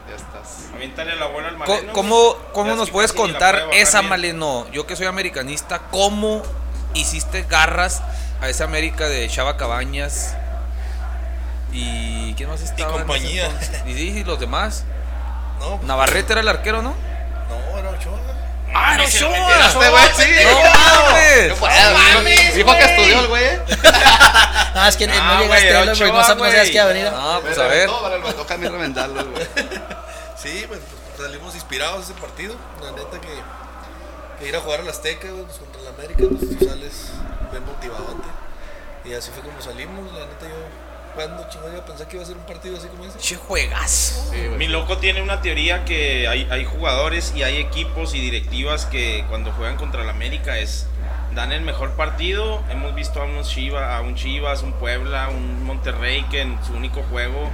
Ya estás. Aviéntale la bola al Maleno. ¿Cómo, cómo nos puedes contar esa bien. Maleno? Yo que soy americanista, ¿cómo hiciste garras a esa América de Chava Cabañas? ¿Y quién más estaba? en ese compañía. Y, sí, y los demás. No, pues, Navarrete era el arquero, ¿no? no, era Ochoa. ¡Ah, no, se lo Ochoa! Este güey, sí. ¡No mames! No mames, Dijo que estudió el güey. ¿eh? Ah, es que no Ah, llegaste güey, a porque no no güey. qué iba a venir. No, pues a ver. reventó, pero me toca a mí reventarlo, güey. Sí, pues salimos inspirados ese partido. La neta que, que ir a jugar al Azteca güey, pues, contra el América, pues tú sales bien motivadote. Y así fue como salimos. La neta yo, cuando chingo iba a pensar que iba a ser un partido así como ese. Che. Sí, güey. Mi loco tiene una teoría que hay, hay jugadores y hay equipos y directivas que cuando juegan contra el América es dan el mejor partido. Hemos visto a unos Chivas, a un Chivas, un Puebla, un Monterrey que en su único juego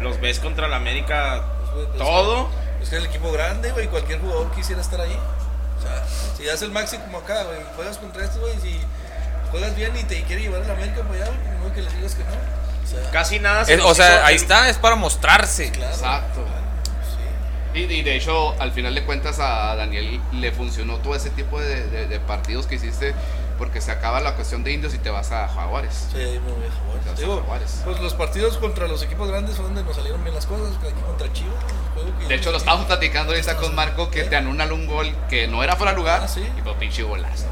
los ves contra el América Pues, todo. Es que es el equipo grande, güey. Cualquier jugador quisiera estar ahí. O sea, si haces el máximo como acá, güey, juegas contra estos, güey, si juegas bien y te quiere llevar a la América para allá, no que les digas que no. Casi nada. se Es- o sea, ahí está, es para mostrarse. claro. Exacto. Sí. Y, y de hecho, al final de cuentas a Daniel le funcionó todo ese tipo de, de- de partidos que hiciste porque se acaba la cuestión de indios y te vas a Jaguares. Sí, ahí me voy a Jaguares. A pues los partidos contra los equipos grandes fue donde nos salieron bien las cosas. Aquí contra Chivas, De hecho, lo estábamos platicando ahorita con Marco que te anulan un gol que no era fuera lugar Ah, sí. y pues pinche golazo.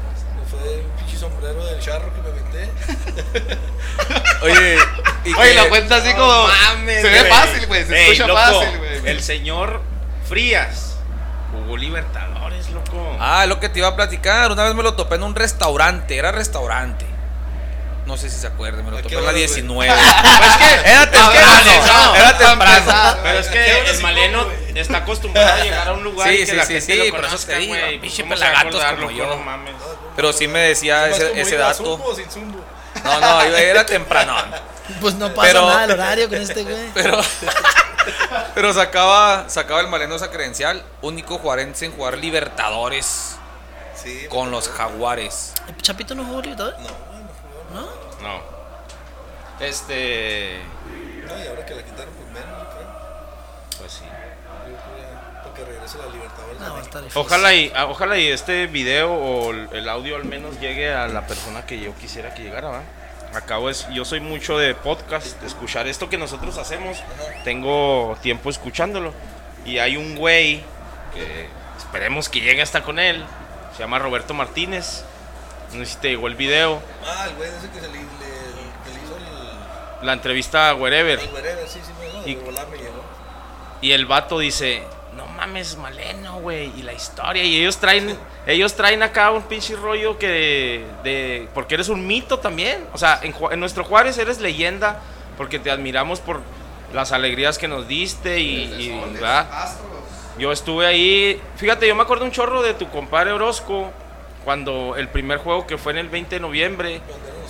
Fue un pinche sombrero del charro que me aventé. Oye, y Oye, que- la cuenta así como. mames, se ve güey. fácil, güey. Se Ey, escucha loco, fácil, güey. El señor Frías jugó Libertadores, loco. Ah, lo que te iba a platicar. Una vez me lo topé en un restaurante. Era restaurante. No sé si se acuerdan, me lo ¿A topé qué en la hora, güey? 19. Pues que, Era temprano. no, Era temprano. Pero es ¿Qué que el maleno está acostumbrado a llegar a un lugar Sí, y que sí, la sí, gente sí, lo por eso conozca, güey. pinche ¿Cómo se va a pelagatos como yo. No mames. Pero sí me decía ese, dato. ¿Zumbo o sin zumbo? No, no, era temprano. Pues no pasa Pero- nada el horario con este güey. Pero, pero sacaba, sacaba el maleno esa credencial. Único juarense en jugar Libertadores Sí. con los Jaguares. ¿El Chapito no jugó Libertadores? No, no. ¿No? Este. No, y ahora que la quitaron, pues menos, yo creo. Pues sí. Regrese la Libertadores. No, a va a México. estar difícil. Ojalá y, ah, ojalá y este video o el audio al menos llegue a la persona que yo quisiera que llegara, ¿va? Acabo es, yo soy mucho de podcast, de escuchar esto que nosotros hacemos. Tengo tiempo escuchándolo. Y hay un güey que esperemos que llegue hasta con él. Se llama Roberto Martínez. No sé si te llegó el video. Ah, el güey ese que se le, le, que le hizo el. La entrevista a Wherever. El Guerrero, sí, sí, no, Y- me llegó. Y el vato dice, no mames, Maleno, güey, y la historia. Y ellos traen, ellos traen acá un pinche rollo que de, porque eres un mito también. O sea, en, nuestro Juárez eres leyenda porque te admiramos por las alegrías que nos diste y, y, ¿verdad? Yo estuve ahí, fíjate, yo me acuerdo un chorro de tu compadre Orozco cuando el primer juego que fue en el 20 de noviembre,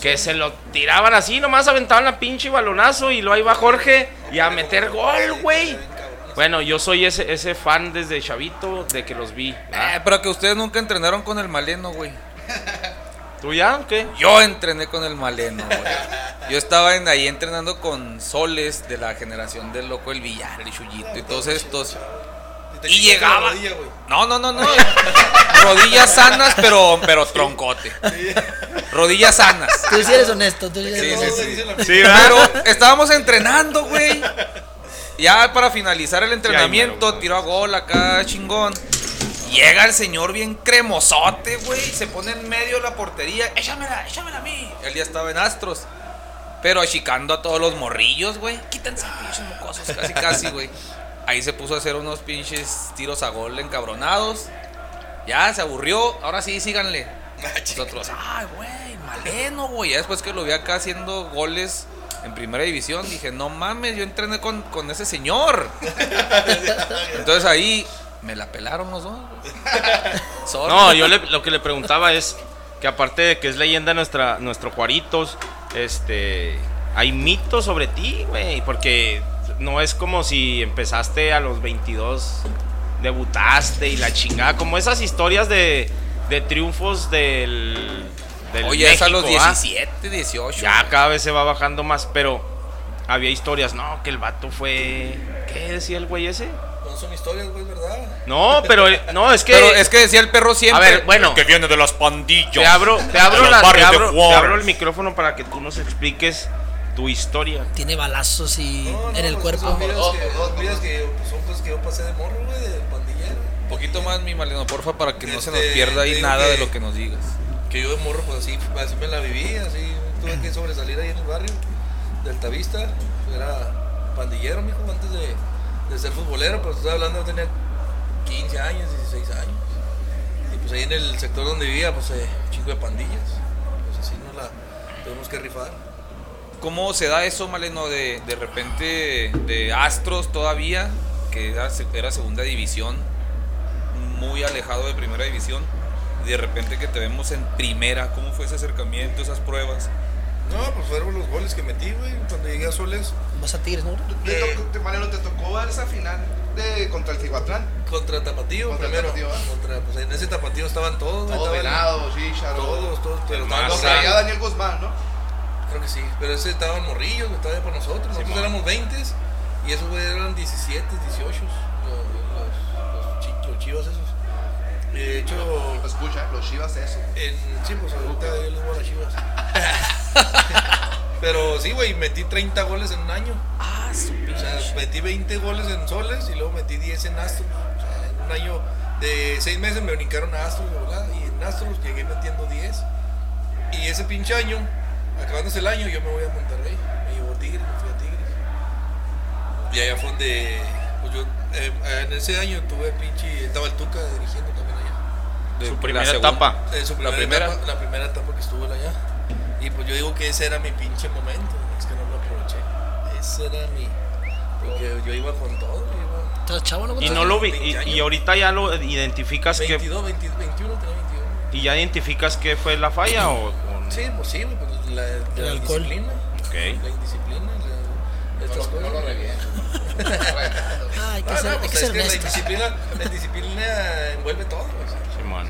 que se lo tiraban así, nomás aventaban la pinche balonazo y ahí va Jorge y a meter gol, güey. Bueno, yo soy ese, ese fan desde chavito de que los vi. ¿verdad? Eh, pero que ustedes nunca entrenaron con el maleno, güey. ¿Tú ya o qué? Yo entrené con el maleno, güey. Yo estaba en, ahí entrenando con soles de la generación del loco El Villar, el Chuyito y todos estos. Y llegaba. rodilla. No, no, no, no. Rodillas sanas, pero, pero troncote. Rodillas sanas. Tú sí eres honesto. Tú sí eres Sí, honesto. sí, Pero estábamos entrenando, güey. Ya para finalizar el entrenamiento, tiro a gol acá, chingón. Llega el señor bien cremosote, güey. Se pone en medio de la portería. Échamela, échamela a mí. Él ya estaba en Astros. Pero achicando a todos los morrillos, güey. Quítense, pinches mocosos. Casi, casi, güey. Ahí se puso a hacer unos pinches tiros a gol encabronados. Ya, se aburrió. Ahora sí, síganle. Nosotros, ay, güey, maleno, güey. Ya después que lo vi acá haciendo goles en primera división, dije, no mames, yo entrené con, con ese señor. Entonces ahí me la pelaron los dos. No, yo le- lo que le preguntaba es que aparte de que es leyenda nuestra, nuestro Juaritos, este, hay mitos sobre ti, güey, porque no es como si empezaste a los 22, debutaste y la chingada, como esas historias de, de triunfos del, del Oye, es a los México, ¿ah? 17, 18. Ya cada vez se va bajando más, pero había historias, no, que el vato fue, ¿qué decía el güey ese? No son historias, güey, ¿verdad? No, pero no, es que Pero es que decía el perro siempre. A ver, bueno. "El que viene de las pandillas. Te abro, te abro, la- te abro- te abro el micrófono para que tú nos expliques tu historia. Tiene balazos y No, no, en el pues, cuerpo. Son vidas Ojo, que, son vidas ojo. que pues, son cosas que yo pasé de morro, güey, de pandillero. Un poquito más, mi Maleno, porfa, para que no se nos Este, pierda ahí nada que- de lo que nos digas. Que yo de morro, pues así, así me la viví, así tuve que sobresalir ahí en el barrio del Tavista. Era pandillero, mijo, antes de, de ser futbolero, pero estoy hablando, tenía 15 años, 16 años. Y pues ahí en el sector donde vivía, pues eh, chico de pandillas. Pues así nos la tuvimos que rifar. ¿Cómo se da eso, Maleno, de, de repente de Astros todavía, que era, se- era segunda división, muy alejado de primera división, y de repente que te vemos en primera? ¿Cómo fue ese acercamiento, esas pruebas? No, pues fueron los goles que metí, güey, cuando llegué a Soles. Vas a Tigres, ¿no? ¿Te tocó, te, Mariano, ¿te tocó ver esa final de, contra el Cihuatlán? Contra Tapatío, Contra primero. Tapatío, ¿ah? Contra, pues en ese Tapatío estaban todos, güey, Todo estaban- Venado, Shisharo. Todos, todos, pero Maza. morrillos. traía Daniel Guzmán, ¿no? Creo que sí, pero ese estaban morrillos, güey, todavía para nosotros. Nosotros Simón. éramos 20 y esos güey eran 17, 18, los, los, los los chivos esos. Y de hecho, Escucha, los Chivas eso. en, sí, pues ahorita yo les voy a las chivas. pero sí, güey, metí 30 goles en un año. Ah, su O sea, metí 20 goles en soles y luego metí 10 en Astros. O sea, en un año de 6 meses me brincaron a Astros, volada, Y en Astros llegué metiendo 10. Y ese pinche año, acabándose el año, yo me voy a Monterrey. Me llevó Tigres, me fui a Tigres. Y allá fue donde. Pues yo, eh, en ese año tuve pinche. Estaba el Tuca dirigiendo también allá. De Su la primera segunda- etapa. Eh, su La primera. Etapa, la primera etapa que estuvo allá. Y pues yo digo que ese era mi pinche momento. Es que no lo aproveché. Ese era mi. Porque yo iba con todo. Iba ¿Estás chavo, no? Y no lo vi, 20 y, y ahorita ya lo identificas que 22, 20, 21, tenía 22. Y ya identificas que fue la falla o, o no? Sí, pues sí, güey, pues la, la El alcohol. indisciplina. Ok. La indisciplina. La, No, lo- no lo. Ah, hay que No, ser, no, hay pues que es ser que la indisciplina, la indisciplina envuelve todo. güey. Simón.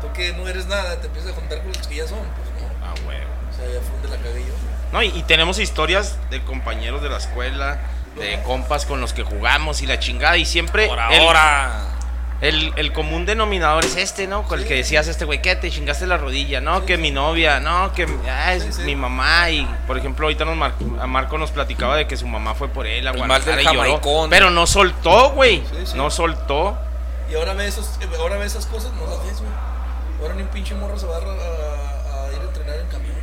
Tú que no eres nada, te empiezas a juntar con los que ya son. Pues no. Ah, huevo. O sea, ya funde la yo. No, y, y tenemos historias de compañeros de la escuela, de compas con los que jugamos y la chingada. Y siempre Por ahora. el, el común denominador es este, ¿no? Con el que decías este güey, que te chingaste la rodilla, no, que mi novia, no, que ah, es Sí, sí. mi mamá. Y por ejemplo, ahorita nos mar- a Marco nos platicaba de que su mamá fue por él a El Guadalajara y lloró. Pero no soltó, güey. Sí, sí. No soltó. Y ahora ve, esos, ahora ve esas cosas, no las ves, güey. Ahora ni un pinche morro se va a, a- a ir a entrenar en camión.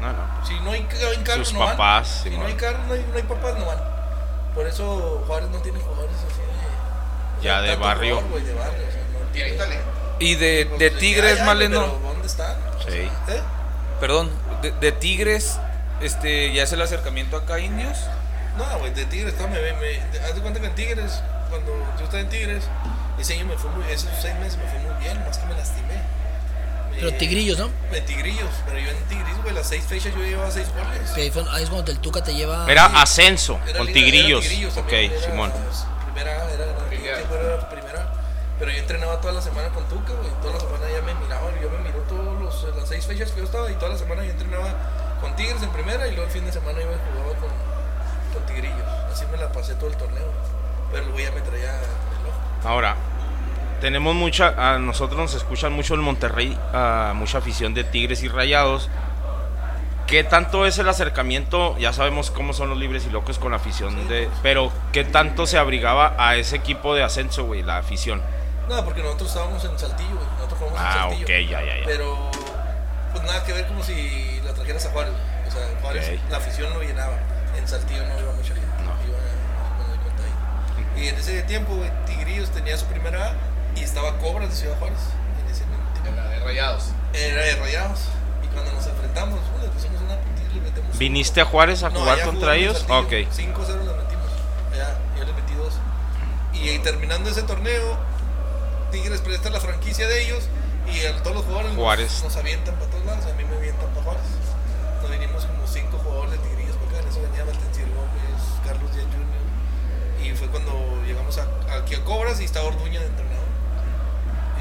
No, no. Si no hay, ca- en carro, Sus no van. Si no hay carro, no hay, no hay papás, no van. Por eso Juárez no tiene jugadores así. Ya de barrio. jugador, güey, de barrio. O sea, no Y ahí tiene- talento. Y de, de Tigres, Maleno. ¿dónde están? Sea, Sí. ¿eh? Perdón, de, de Tigres, este, ya es el acercamiento acá a Indios. No, güey, de Tigres, está, me, me, me- haz de cuenta que en Tigres, cuando yo estaba en Tigres, ese año me fue muy, esos seis meses me fue muy bien, más que me lastimé. Pero Eh, tigrillos, ¿no? De tigrillos, pero yo en tigrillos, güey, las seis fechas yo llevaba seis goles. Ahí, fue- ahí es cuando el Tuca te lleva. Era ascenso Era con tigrillos. tigrillos ok, también, era Simón. Primera, era, era, Primera. tiempo era primera. Pero yo entrenaba toda la semana con Tuca, güey. Toda la semana ya me miraba, yo me miró todas las seis fechas que yo estaba y toda la semana yo entrenaba con Tigres en primera y luego el fin de semana iba y jugaba con, con Tigrillos. Así me la pasé todo el torneo. Pero el güey ya me traía el ojo. Ahora, tenemos mucha, a nosotros nos escuchan mucho en Monterrey, a mucha afición de Tigres y Rayados. ¿Qué tanto es el acercamiento? Ya sabemos cómo son los libres y locos con la afición de... Pero, ¿qué tanto se abrigaba a ese equipo de ascenso, güey, la afición? No, porque nosotros estábamos en Saltillo, güey. Nosotros jugamos Ah, en Saltillo. ok, ya, ya, ya. Pero, pues nada que ver como si la trajeras a Juárez. O sea, en Juárez la afición no llenaba. En Saltillo no iba mucha gente. No. Iba, me doy cuenta ahí. Y en ese tiempo, güey, Tigrillos tenía su primera A y estaba Cobras de Ciudad Juárez. En ese tiempo. La de Rayados. Era de Rayados. Y cuando nos enfrentamos, uh, le pusimos una y le metemos. ¿Viniste a Juárez a No, jugar contra ellos? Ok. Tigre, 5-0 les metimos. Allá, yo les metí dos. Y, eh, terminando ese torneo, Tigres presta la franquicia de ellos y a todos los jugadores nos- Juárez. Nos, avientan para todos lados. A mí me avientan para Juárez. Nos vinimos como cinco jugadores de Tigrillos para acá. En eso venía Valtencier Gómez, Carlos Díaz Jr. Y fue cuando llegamos a, aquí a Cobras y estaba Orduña de entrenador.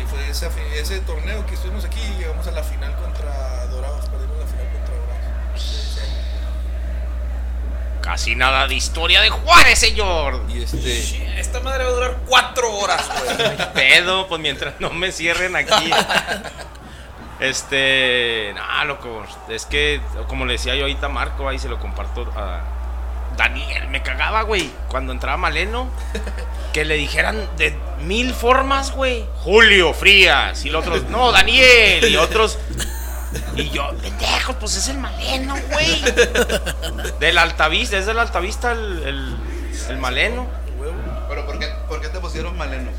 Y fue ese, ese torneo que estuvimos aquí y llegamos a la final contra Dorados. Perdimos la final contra Dorados. Casi nada de historia de Juárez, señor. Y este. Esta madre va a durar cuatro horas, güey. Pedo, pues mientras no me cierren aquí. Este, no, loco, es que como le decía yo ahorita a Marco, ahí se lo comparto a Daniel, me cagaba, güey, cuando entraba Maleno, que le dijeran de mil formas, güey, Julio, Frías, y los otros, no, Daniel, y otros, y yo, pendejos, pues es el Maleno, güey, del Altavista, es del Altavista el, el, el Maleno. Pero ¿por qué, por qué te pusieron maleno?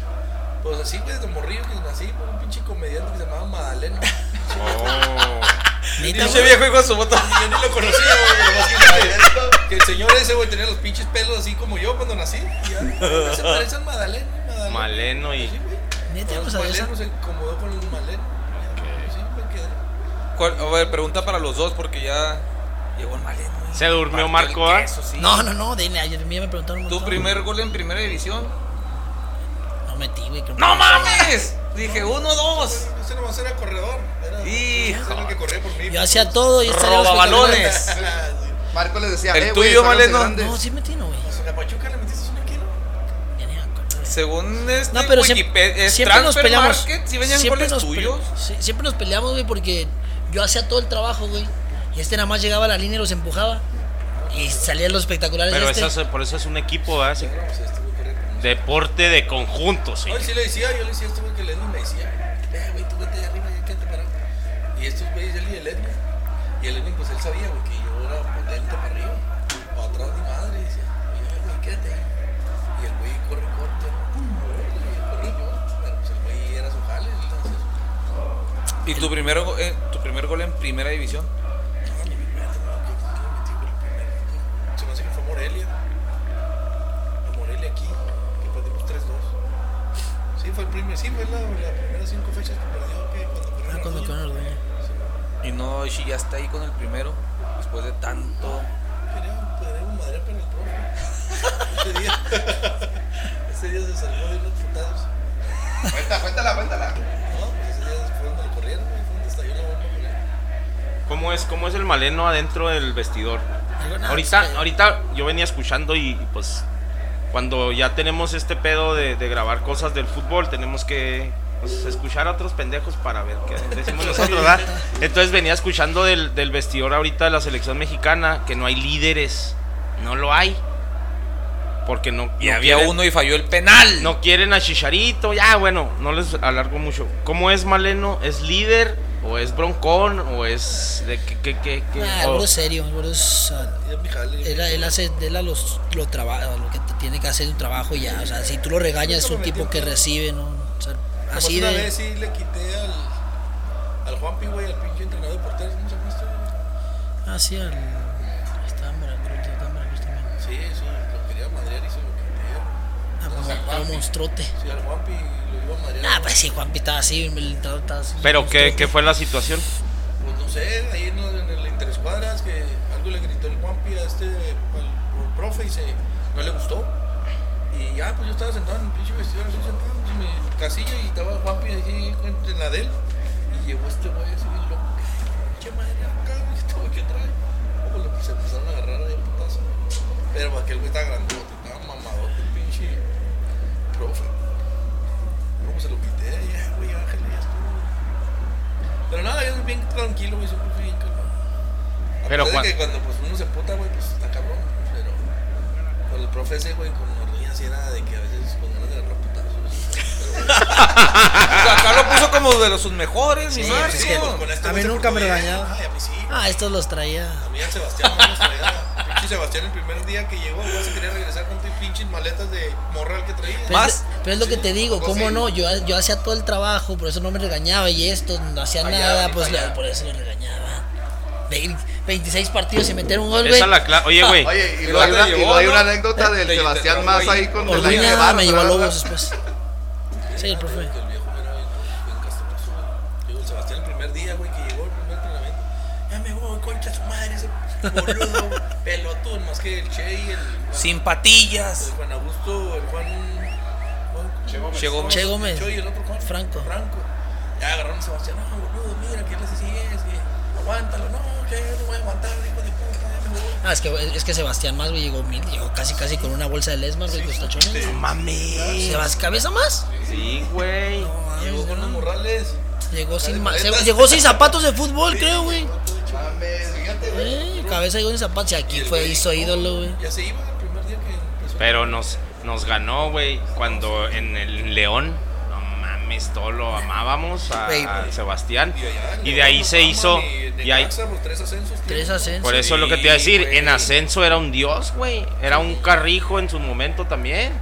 Pues así, güey, de morrillo que nací por un pinche comediante que se llamaba Madalena. Oh. Neta, Pinche viejo hijo de su bota. Y yo ni lo conocía, güey. nomás que- Que el señor ese, güey, tenía los pinches pelos así como yo cuando nací. Y ya, se parecen Madalena. Madalena. Maleno y- güey. Neta, pues, los a Maleno se acomodó con los Maleno. Sí, me quedé. ¿Cuál- A ver, pregunta para los dos porque ya llegó el maleno. Se durmió Marco, ¿ah? queso, sí. No, no, no, de, ayer mí me preguntaron un Tu primer gol en primera división. No metí, güey. ¡No mames! Dije uno, dos. Ese nomás era corredor. Era, Hijo. era el que corría por mí. Yo hacía todo y estaría sí. Marco les decía, El eh, tuyo, Maleno. No, sí metí, no, güey. Pues la Pachuca le metiste un kilo. Ya ni. Según este No, pero siempre, Wikipedia, es siempre nos peleamos. Market, si venían siempre goles nos tuyos. sí, siempre nos peleamos, güey, porque yo hacía todo el trabajo, güey. Y este nada más llegaba a la línea y los empujaba. Y salían los espectaculares Pero de este. eso es- por eso es un equipo, ¿verdad? Sí. Deporte de conjunto, sí. Sí le decía, yo le decía a este güey que el Edwin me decía, eh, güey, tú vete de arriba y quédate parado. Y estos güeyes, él y el Edwin. Y el Edwin, pues él sabía, güey, que yo era potente para arriba, para atrás ni madre. Y decía, oye, güey, quédate ahí. Y el güey corre, corre, y yo. Pero pues el güey era su jale, entonces. ¿Y tu primer, go- eh, tu primer gol en primera división? No, ni mi primer torneo que, que me metí, el primero. Se me hace que fue Morelia. A Morelia aquí, que perdimos 3-2. Sí, fue el primer, sí, fue la, la primera cinco fechas que perdió, que cuando perdió Ah, cuando Orduña. en Orduña. Y no, Ishi ya está ahí con el primero. Después de tanto. Quería poner un madre para el profe. Ese día. ese día se salvó de unos putados. Cuenta, cuéntala, cuéntala. No, pues ese día fue donde lo corrieron, fue donde estalló la bomba. ¿Cómo es, ¿Cómo es el maleno adentro del vestidor? Ahorita, ahorita yo venía escuchando y, y, pues cuando ya tenemos este pedo de, de grabar cosas del fútbol, tenemos que pues, escuchar a otros pendejos para ver qué decimos nosotros, ¿verdad? Entonces venía escuchando del, del vestidor ahorita de la selección mexicana que no hay líderes, no lo hay. Porque no, Y no había quieren- uno y falló el penal. No quieren a Chicharito, ya bueno, no les alargo mucho. ¿Cómo es Maleno? ¿Es líder? ¿O es broncón? ¿O es de qué? qué, qué, qué? Nah, el gordo es serio, el gordo es. Él, él hace él a los, lo, traba- lo que te tiene que hacer un trabajo y ya. O sea, si tú lo regañas, es un tipo que recibe, ¿no? O sea, así una de. vez sí le quité al, al Juanpi, güey, al pinche entrenador de porteros. ¿Cómo se llama este? Ah, sí, al. Está en Veracruz, está en Veracruz también. Sí, eso, lo quería madrear y se lo quité. Ah, pues, un monstruote. Sí, al Juanpi Ah, pues sí, Juanpi estaba así, el entrenador estaba así. ¿Pero qué, qué fue la situación? Pues no sé, ahí en, en el interescuadras que algo le gritó el Juanpi a este al, al profe y se, no le gustó. Y ya, pues yo estaba sentado en el pinche vestidor, así sentado en mi casilla y estaba Juanpi ahí en la de él. Y llegó este güey así bien loco. ¿Qué madre acá? ¿Este güey trae? Lo- se empezaron a agarrar ahí a putazo. Pero aquel güey estaba grandote, estaba mamadote el pinche profe. ¿Cómo se lo quité? Ya, güey, ángel, ya estuvo. Pero nada, yo soy bien tranquilo, güey, siempre fui bien calmado. A Pero pesar de cuan- que cuando pues, uno se puta, güey, pues está cabrón. Pero con el profe ese, güey, con Orduña sí era de que a veces con ganas de agarrar putazos. Acá lo puso como de los sus mejores y Sí, más. pues, sí, pues, con este a mí nunca me a mí sí. Ah, estos los traía. A mí al Sebastián no nos traía. Pinche Sebastián el primer día que llegó, güey, se quería regresar con tus pinches maletas de morral que traía. Pero Más. es, pero es lo que te digo, ¿cómo sí. no? Yo, yo hacía todo el trabajo, por eso no me regañaba y esto no hacía Fallaba, nada, sí pues fallaba. por eso lo regañaba. Ve- 26 partidos y meter un gol, güey. Esa es la cla- Oye, güey. Oye, y ¿Y luego hay y hay no? una anécdota del Sebastián Más ahí. con el Orduña Guevara, me llevó a. Lobos después. Sí, el profe. Que el viejo era bien, bien castroso, güey. Digo, el Sebastián el primer día, güey, que llegó el primer entrenamiento. Ya me voy, concha su madre, ese boludo, pelotón, más que el Che y el, Sin patillas. el Juan Augusto, el Juan... Juan Che Gómez. Che Gómez. Che y el otro Juan. Franco. Franco. Ya agarraron a Sebastián, no, boludo, mira, que él así es, que aguántalo, no, que no voy a aguantar, hijo de puta. Ah, es que, es que Sebastián más, güey, llegó mil, llegó casi casi con una bolsa de lesmas, güey, con los tachones. No mames. ¿Sebas cabeza más? Sí, güey. No, mames, Llegó con los morrales. Llegó sin, ma- se- llegó sin zapatos de fútbol, creo, güey. Mames, fíjate, güey. Eh, cabeza sin zapatos y aquí fue, hizo ídolo, güey. Ya se iba el primer día que empezó. Pero nos, nos ganó, güey, cuando en el León, no mames, todo lo amábamos a, a. Sebastián. Y, allá, Y de ahí se hizo. Y ahí, tres ascensos. Tres ascensos. por eso es lo que te iba a decir, en ascenso era un dios, güey. Era un carrijo en su momento también.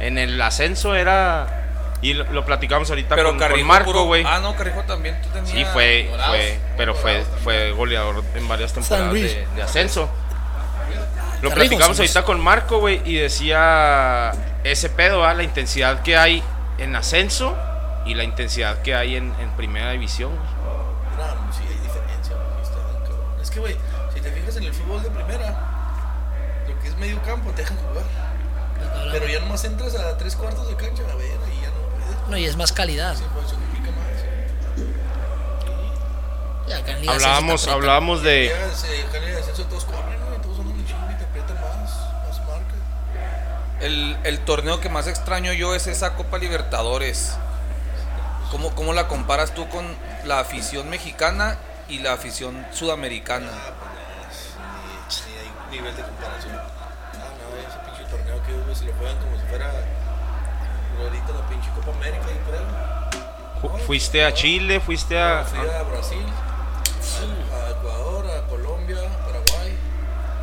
En el ascenso era. Y lo, lo platicamos ahorita Pero con, Marco, güey. Ah, no, Carrijo también. Tú tenías Sí, fue, Dorados. fue, pero fue, fue goleador en varias temporadas de, de ascenso. Lo Carrijo, platicamos ahorita con Marco, güey, y decía ese pedo, ¿ah? la intensidad que hay en ascenso y la intensidad que hay en, en primera división. güey. No, sí, hay diferencia. Es que, güey, si te fijas en el fútbol de primera, lo que es medio campo te dejan jugar. Pero ya nomás entras a tres cuartos de cancha, a ver, y y es más calidad. Sí, pues, se complica más. Ya, acá en Liga Hablábamos, hablábamos de... El, el torneo que más extraño yo es esa Copa Libertadores. ¿Cómo, ¿Cómo la comparas tú con la afición mexicana y la afición sudamericana? Ah, pues nivel de comparación. Ah, no, ese pinche torneo que hubo se lo juegan como si fuera ahorita la pinche Copa América, yo creo. Fu- Fuiste a Chile, fuiste a... Fui a Brasil, a, a Ecuador, a Colombia, a Paraguay.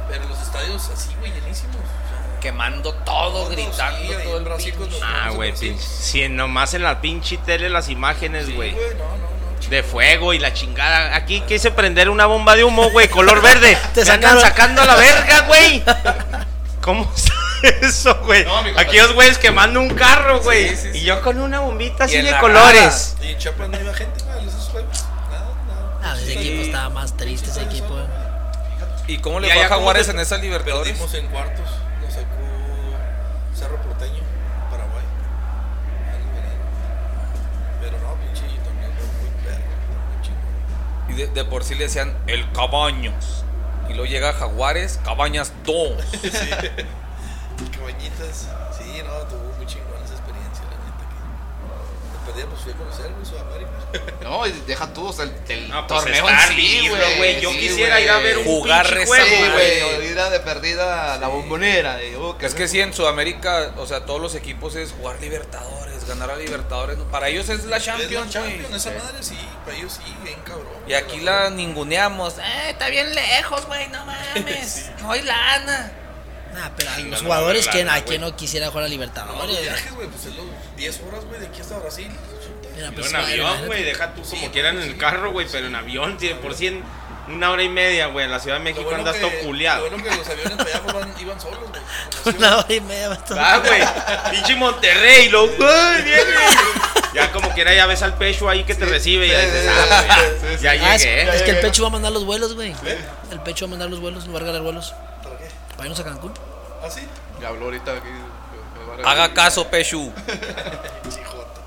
Pero los estadios así, güey, llenísimos. Quemando todo, todos, gritando sí, todo el Brasil cuando Ah, güey, pinche. Si nomás en la pinche tele las imágenes, Sí, güey. no, no, no. De fuego y la chingada. Aquí quise prender una bomba de humo, güey, color verde. Te sacaron. sacando a la verga, güey. ¿Cómo está eso, güey? No, Aquellos güeyes quemando un carro, güey. Sí, sí, sí. Y yo con una bombita así de colores. Y en Chiapas no iba gente, güey, esos juegos. Nada, nada. Ah, ese equipo estaba más triste, ese equipo. ¿Y cómo ¿Y le fue a Jaguares en esa Libertadores? Perdimos en cuartos, nos sacó Cerro Porteño, Paraguay. Pero no, pinche torneo muy perro, muy chingón. Y de, de por sí le decían el Cabaños. Y luego llega Jaguares, Cabañas 2. Cabañitas, sí, no, tuvo muy chingón esa experiencia, la neta. Que de perdida, pues fui a conocer, güey, Sudamérica. No, y deja tú, o sea, el, el No, pues torneo en sí, güey. Yo sí, quisiera ir a ver un Jugar juego, güey, ir a de perdida a la bombonera. de, oh, Es que sí, en Sudamérica, o sea, todos los equipos es jugar Libertadores, ganar a Libertadores. Para ellos es la Es la Champions, Champions, esa madre sí, para ellos sí, bien cabrón. Y aquí la ninguneamos. Eh, está bien lejos, güey, no mames. No hay lana. Nah, pero hay No, los no, jugadores no, que no, a quien no quisiera jugar a No, Libertadores. viajes, güey, pues es los 10 horas, güey, de aquí hasta Brasil. Mira, pues, en avión, güey, deja tú Sí, como pues, quieran en el sí. carro, güey, pero en avión, por cien, una hora y media, güey, en la Ciudad de México bueno andas que- todo culiado. Lo bueno que los aviones para allá pues, van- iban solos, güey. Una hora y media. va todo. Ah, güey, pinche Monterrey, lo, ¡ay, bien, güey! Ya como quiera ya ves al pecho ahí que te recibe y ya sí, dices, sí, ah, sí, güey, sí, ya, sí. ya Ah, es, llegué. es que el pecho va a mandar los vuelos, güey. El pecho va a mandar los vuelos, no va a regalar vuelos. ¿Para irnos a Cancún. ¿Ah, sí? Ya habló ahorita aquí. Haga caso, Pechu. Chijota.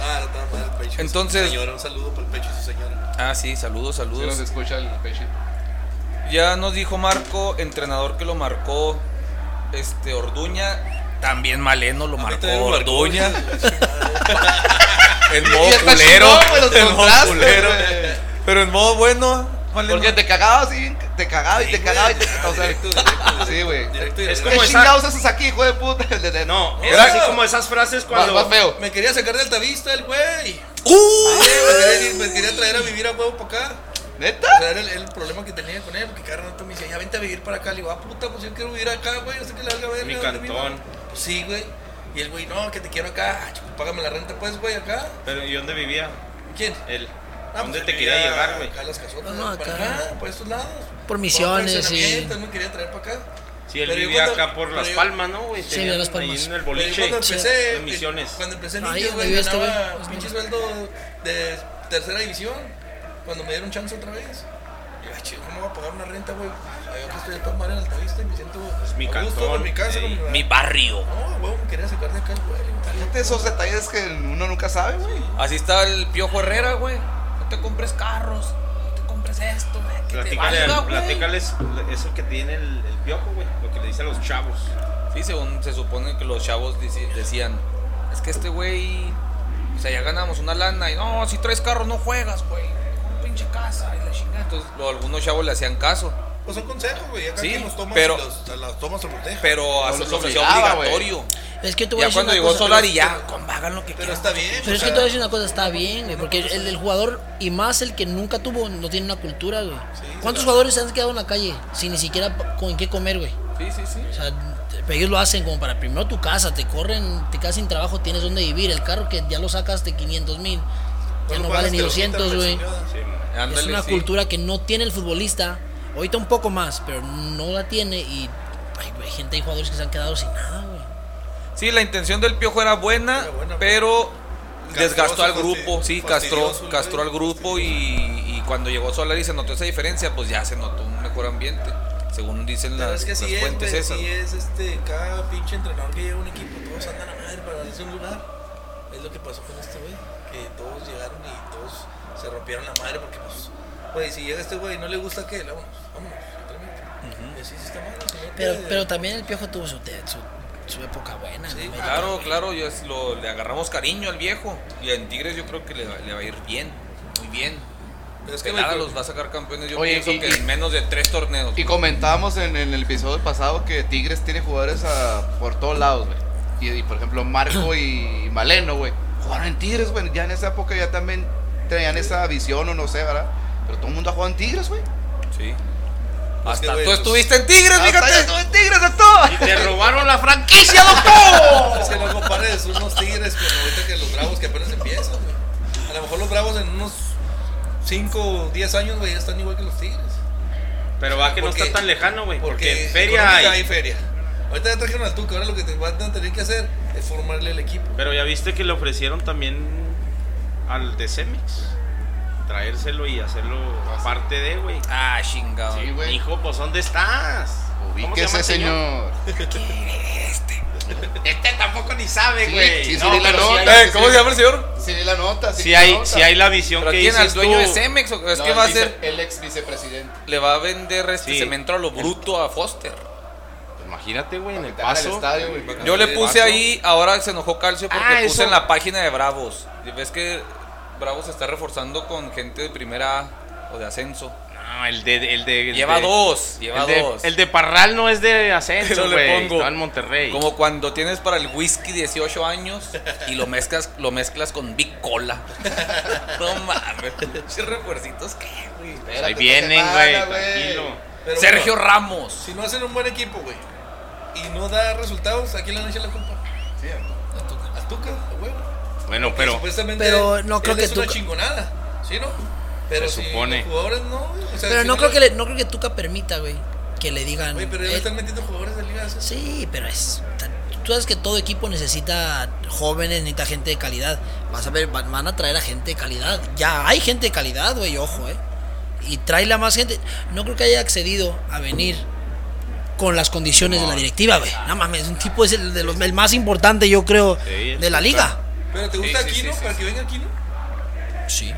Ah, no está mal el pecho. Entonces- Señora, un saludo para el pecho y su señora. Ah, sí, saludos, Sí nos saludos. escucha el pechito. Ya nos dijo Marco, entrenador que lo marcó, este, Orduña. También Maleno lo marcó también me marcó, Orduña. En modo culero. en modo culero. Pero en modo bueno. Maleno. Porque te cagaba así, te cagaba y Sí, te güey. cagaba y te o sea, directo, directo, Sí, güey. Directo y Es como ¿Qué chingados haces aquí, hijo de puta? No, es así como esas frases cuando... más feo. Me quería sacar de altavista el güey. ¡Uh! Sí, me, quería, me quería traer a vivir a huevo para acá. ¿Neta? O sea, era el, el problema que tenía con él, porque cada rato me decía, ya vente a vivir para acá. Le digo, ah, puta, pues yo quiero vivir acá, güey, no sé qué le valga ver. Mi ¿dónde vivo?" cantón. Pues sí, güey. Y el güey, no, que te quiero acá. Ah, chico, págame la renta, pues, güey, acá. Pero ¿y dónde vivía? ¿Quién? Él. Ah, dónde pues te él quería llegar, güey? Acá a las casotas, No, no, para acá. acá, por estos lados. Por Misiones, Por sí. fraccionamiento, me quería traer para acá. Sí, él Pero yo vivía cuando- acá por Las yo- Palmas, ¿no, güey? Sí, de Las ahí Palmas. en el yo boliche. cuando empecé, de eh, Misiones. cuando empecé en Ahí Indios, donde güey, este ganaba güey. pinche sueldo de tercera división. Cuando me dieron chance otra vez. Y, ay, chido, ¿cómo voy a pagar una renta, güey? Yo que estoy a toda madre en Altavista y me siento Es mi a gusto cantón, con mi casa, con mi, Mi barrio. No, güey, me quería sacar de acá, güey. Fíjate esos detalles que uno nunca sabe, güey. Así está el Piojo Herrera, güey. No te compres carros, no te compres esto, güey. Que te Platícale, valga, al- güey. platícales eso que tiene el, el piojo, güey. Lo que le dice a los chavos. Sí, según se supone que los chavos decían, es que este güey, o sea, ya ganamos una lana y no, si traes carros no juegas, güey. Con pinche casa y la chingada. Entonces, lo- algunos chavos le hacían caso, Pues son consejos, güey. Acá Sí, los tomas pero- y los, las tomas se los deja. pero No obligaba, güey. obligatorio. Es que a Ya decir cuando llegó cosa, Solar pero- y ya, con hagan lo que Pero quieran. está bien. Pero es que te voy a decir una cosa, está bien, güey, porque el, el jugador, y más el que nunca tuvo, no tiene una cultura, güey. ¿Cuántos jugadores se han quedado en la calle sin ni siquiera con qué comer, güey? Sí, sí, sí. O sea, ellos lo hacen como para primero tu casa, te corren, te quedas sin trabajo, tienes donde vivir. El carro que ya lo sacas de 500 mil, ya cuando no vale ni te lo 200, quitan, la güey. Sí, Es una sí. cultura que no tiene el futbolista. Ahorita un poco más, pero no la tiene y hay, hay gente, hay jugadores que se han quedado sin nada, güey. Sí, la intención del Piojo era buena, Era buena, pero Castroso, desgastó al grupo, sí, castró, castró al grupo y, y cuando llegó Solar y se notó esa diferencia, pues ya se notó un mejor ambiente, según dicen Pero las, es que las sí es, fuentes güey, esas. sí es este, cada pinche entrenador que llega a un equipo, todos andan a madre para darse un lugar. Es lo que pasó con este güey, que todos llegaron y todos se rompieron la madre porque pues, güey, si llega este güey y no le gusta qué, vámonos, vámonos, sí está mal, Pero, pero también el Piojo tuvo su, te- su, su época buena. Sí, ¿no? Claro, claro, yo es lo, le agarramos cariño al viejo y en Tigres yo creo que le, va- le va a ir bien, muy bien. Pero es que, güey, los va a sacar campeones, yo Oye, pienso y- que y- en menos de tres torneos. Y comentábamos en, en el episodio pasado que Tigres tiene jugadores a- por todos lados, güey. Y, y, por ejemplo, Marco y Maleno, güey. Jugaron en Tigres, güey. Ya en esa época ya también tenían esa visión o no sé, ¿verdad? Pero todo el mundo ha jugado en Tigres, güey. Sí. Hasta que, güey, tú pues- estuviste en Tigres, fíjate. estuve en Tigres, doctor. Y te robaron la franquicia, doctor. Es que no compares unos tigres con ahorita que los bravos que apenas empiezan, güey. A lo mejor los bravos en unos 5 o 10 años, güey, ya están igual que los tigres. Pero va que no está tan lejano, güey. Porque, Porque feria hay. hay feria. Ahorita ya trajeron al Tuca, ahora lo que te van a tener que hacer es formarle el equipo. Pero ya viste que le ofrecieron también al de Cemex. Traérselo y hacerlo parte de, güey. Ah, chingado. Sí, güey. Hijo, pues ¿dónde estás? ¿Cómo se llama Ubíquese, el señor. Este tampoco ni sabe, güey. sí, sí, No, la nota. hay- Eh, ¿Cómo se llama el señor? Sí, la nota. Sí, Si la hay, nota. si hay la visión ¿Pero que quién? ¿Al dices dueño tú. de Cemex? ¿O es No, que el va a hacer? El ex vicepresidente. Le va a vender este Sí. cemento a lo bruto a Foster. Imagínate, güey, en el paso. estadio, güey. Yo le puse ahí, ahora se enojó Calcio porque Ah, puse en la página de Bravos. Ves que Bravos se está reforzando con gente de primera A o de ascenso. No, el de. El de el Lleva de- dos, lleva el de, dos. el de Parral no es de ascenso, güey. pongo. Estaba en Monterrey. Como cuando tienes para el whisky 18 años y lo mezclas, lo mezclas con Big Cola. no mames. Refuercitos, ¿qué, güey? Espérate, Ahí vienen, güey. Tranquilo. Pero Sergio bueno, Ramos. Si no hacen un buen equipo, güey, y no da resultados, ¿a quién le han hecho la culpa? Sí, Al Tuca, a huevo. Bueno, pero. supuestamente pero no creo él que es una Tuca- chingonada, ¿sí, no? Pero Se si supone. los jugadores no, güey, o sea, Pero si no creo que le- no creo que Tuca permita, güey, que le digan. Güey, pero ya eh, le están metiendo jugadores de liga. ¿sí? Sí, pero es. Tú sabes que todo equipo necesita jóvenes, necesita gente de calidad. Vas a ver, van, van a traer a gente de calidad. Ya hay gente de calidad, güey, ojo, eh. Y tráele a más gente. No creo que haya accedido a venir con las condiciones de la directiva, güey. No mames, un tipo es el, de los, el más importante, yo creo, Sí, de la liga. Pero ¿te gusta sí, Aquino? sí, sí, ¿Para sí. que venga Aquino? Sí.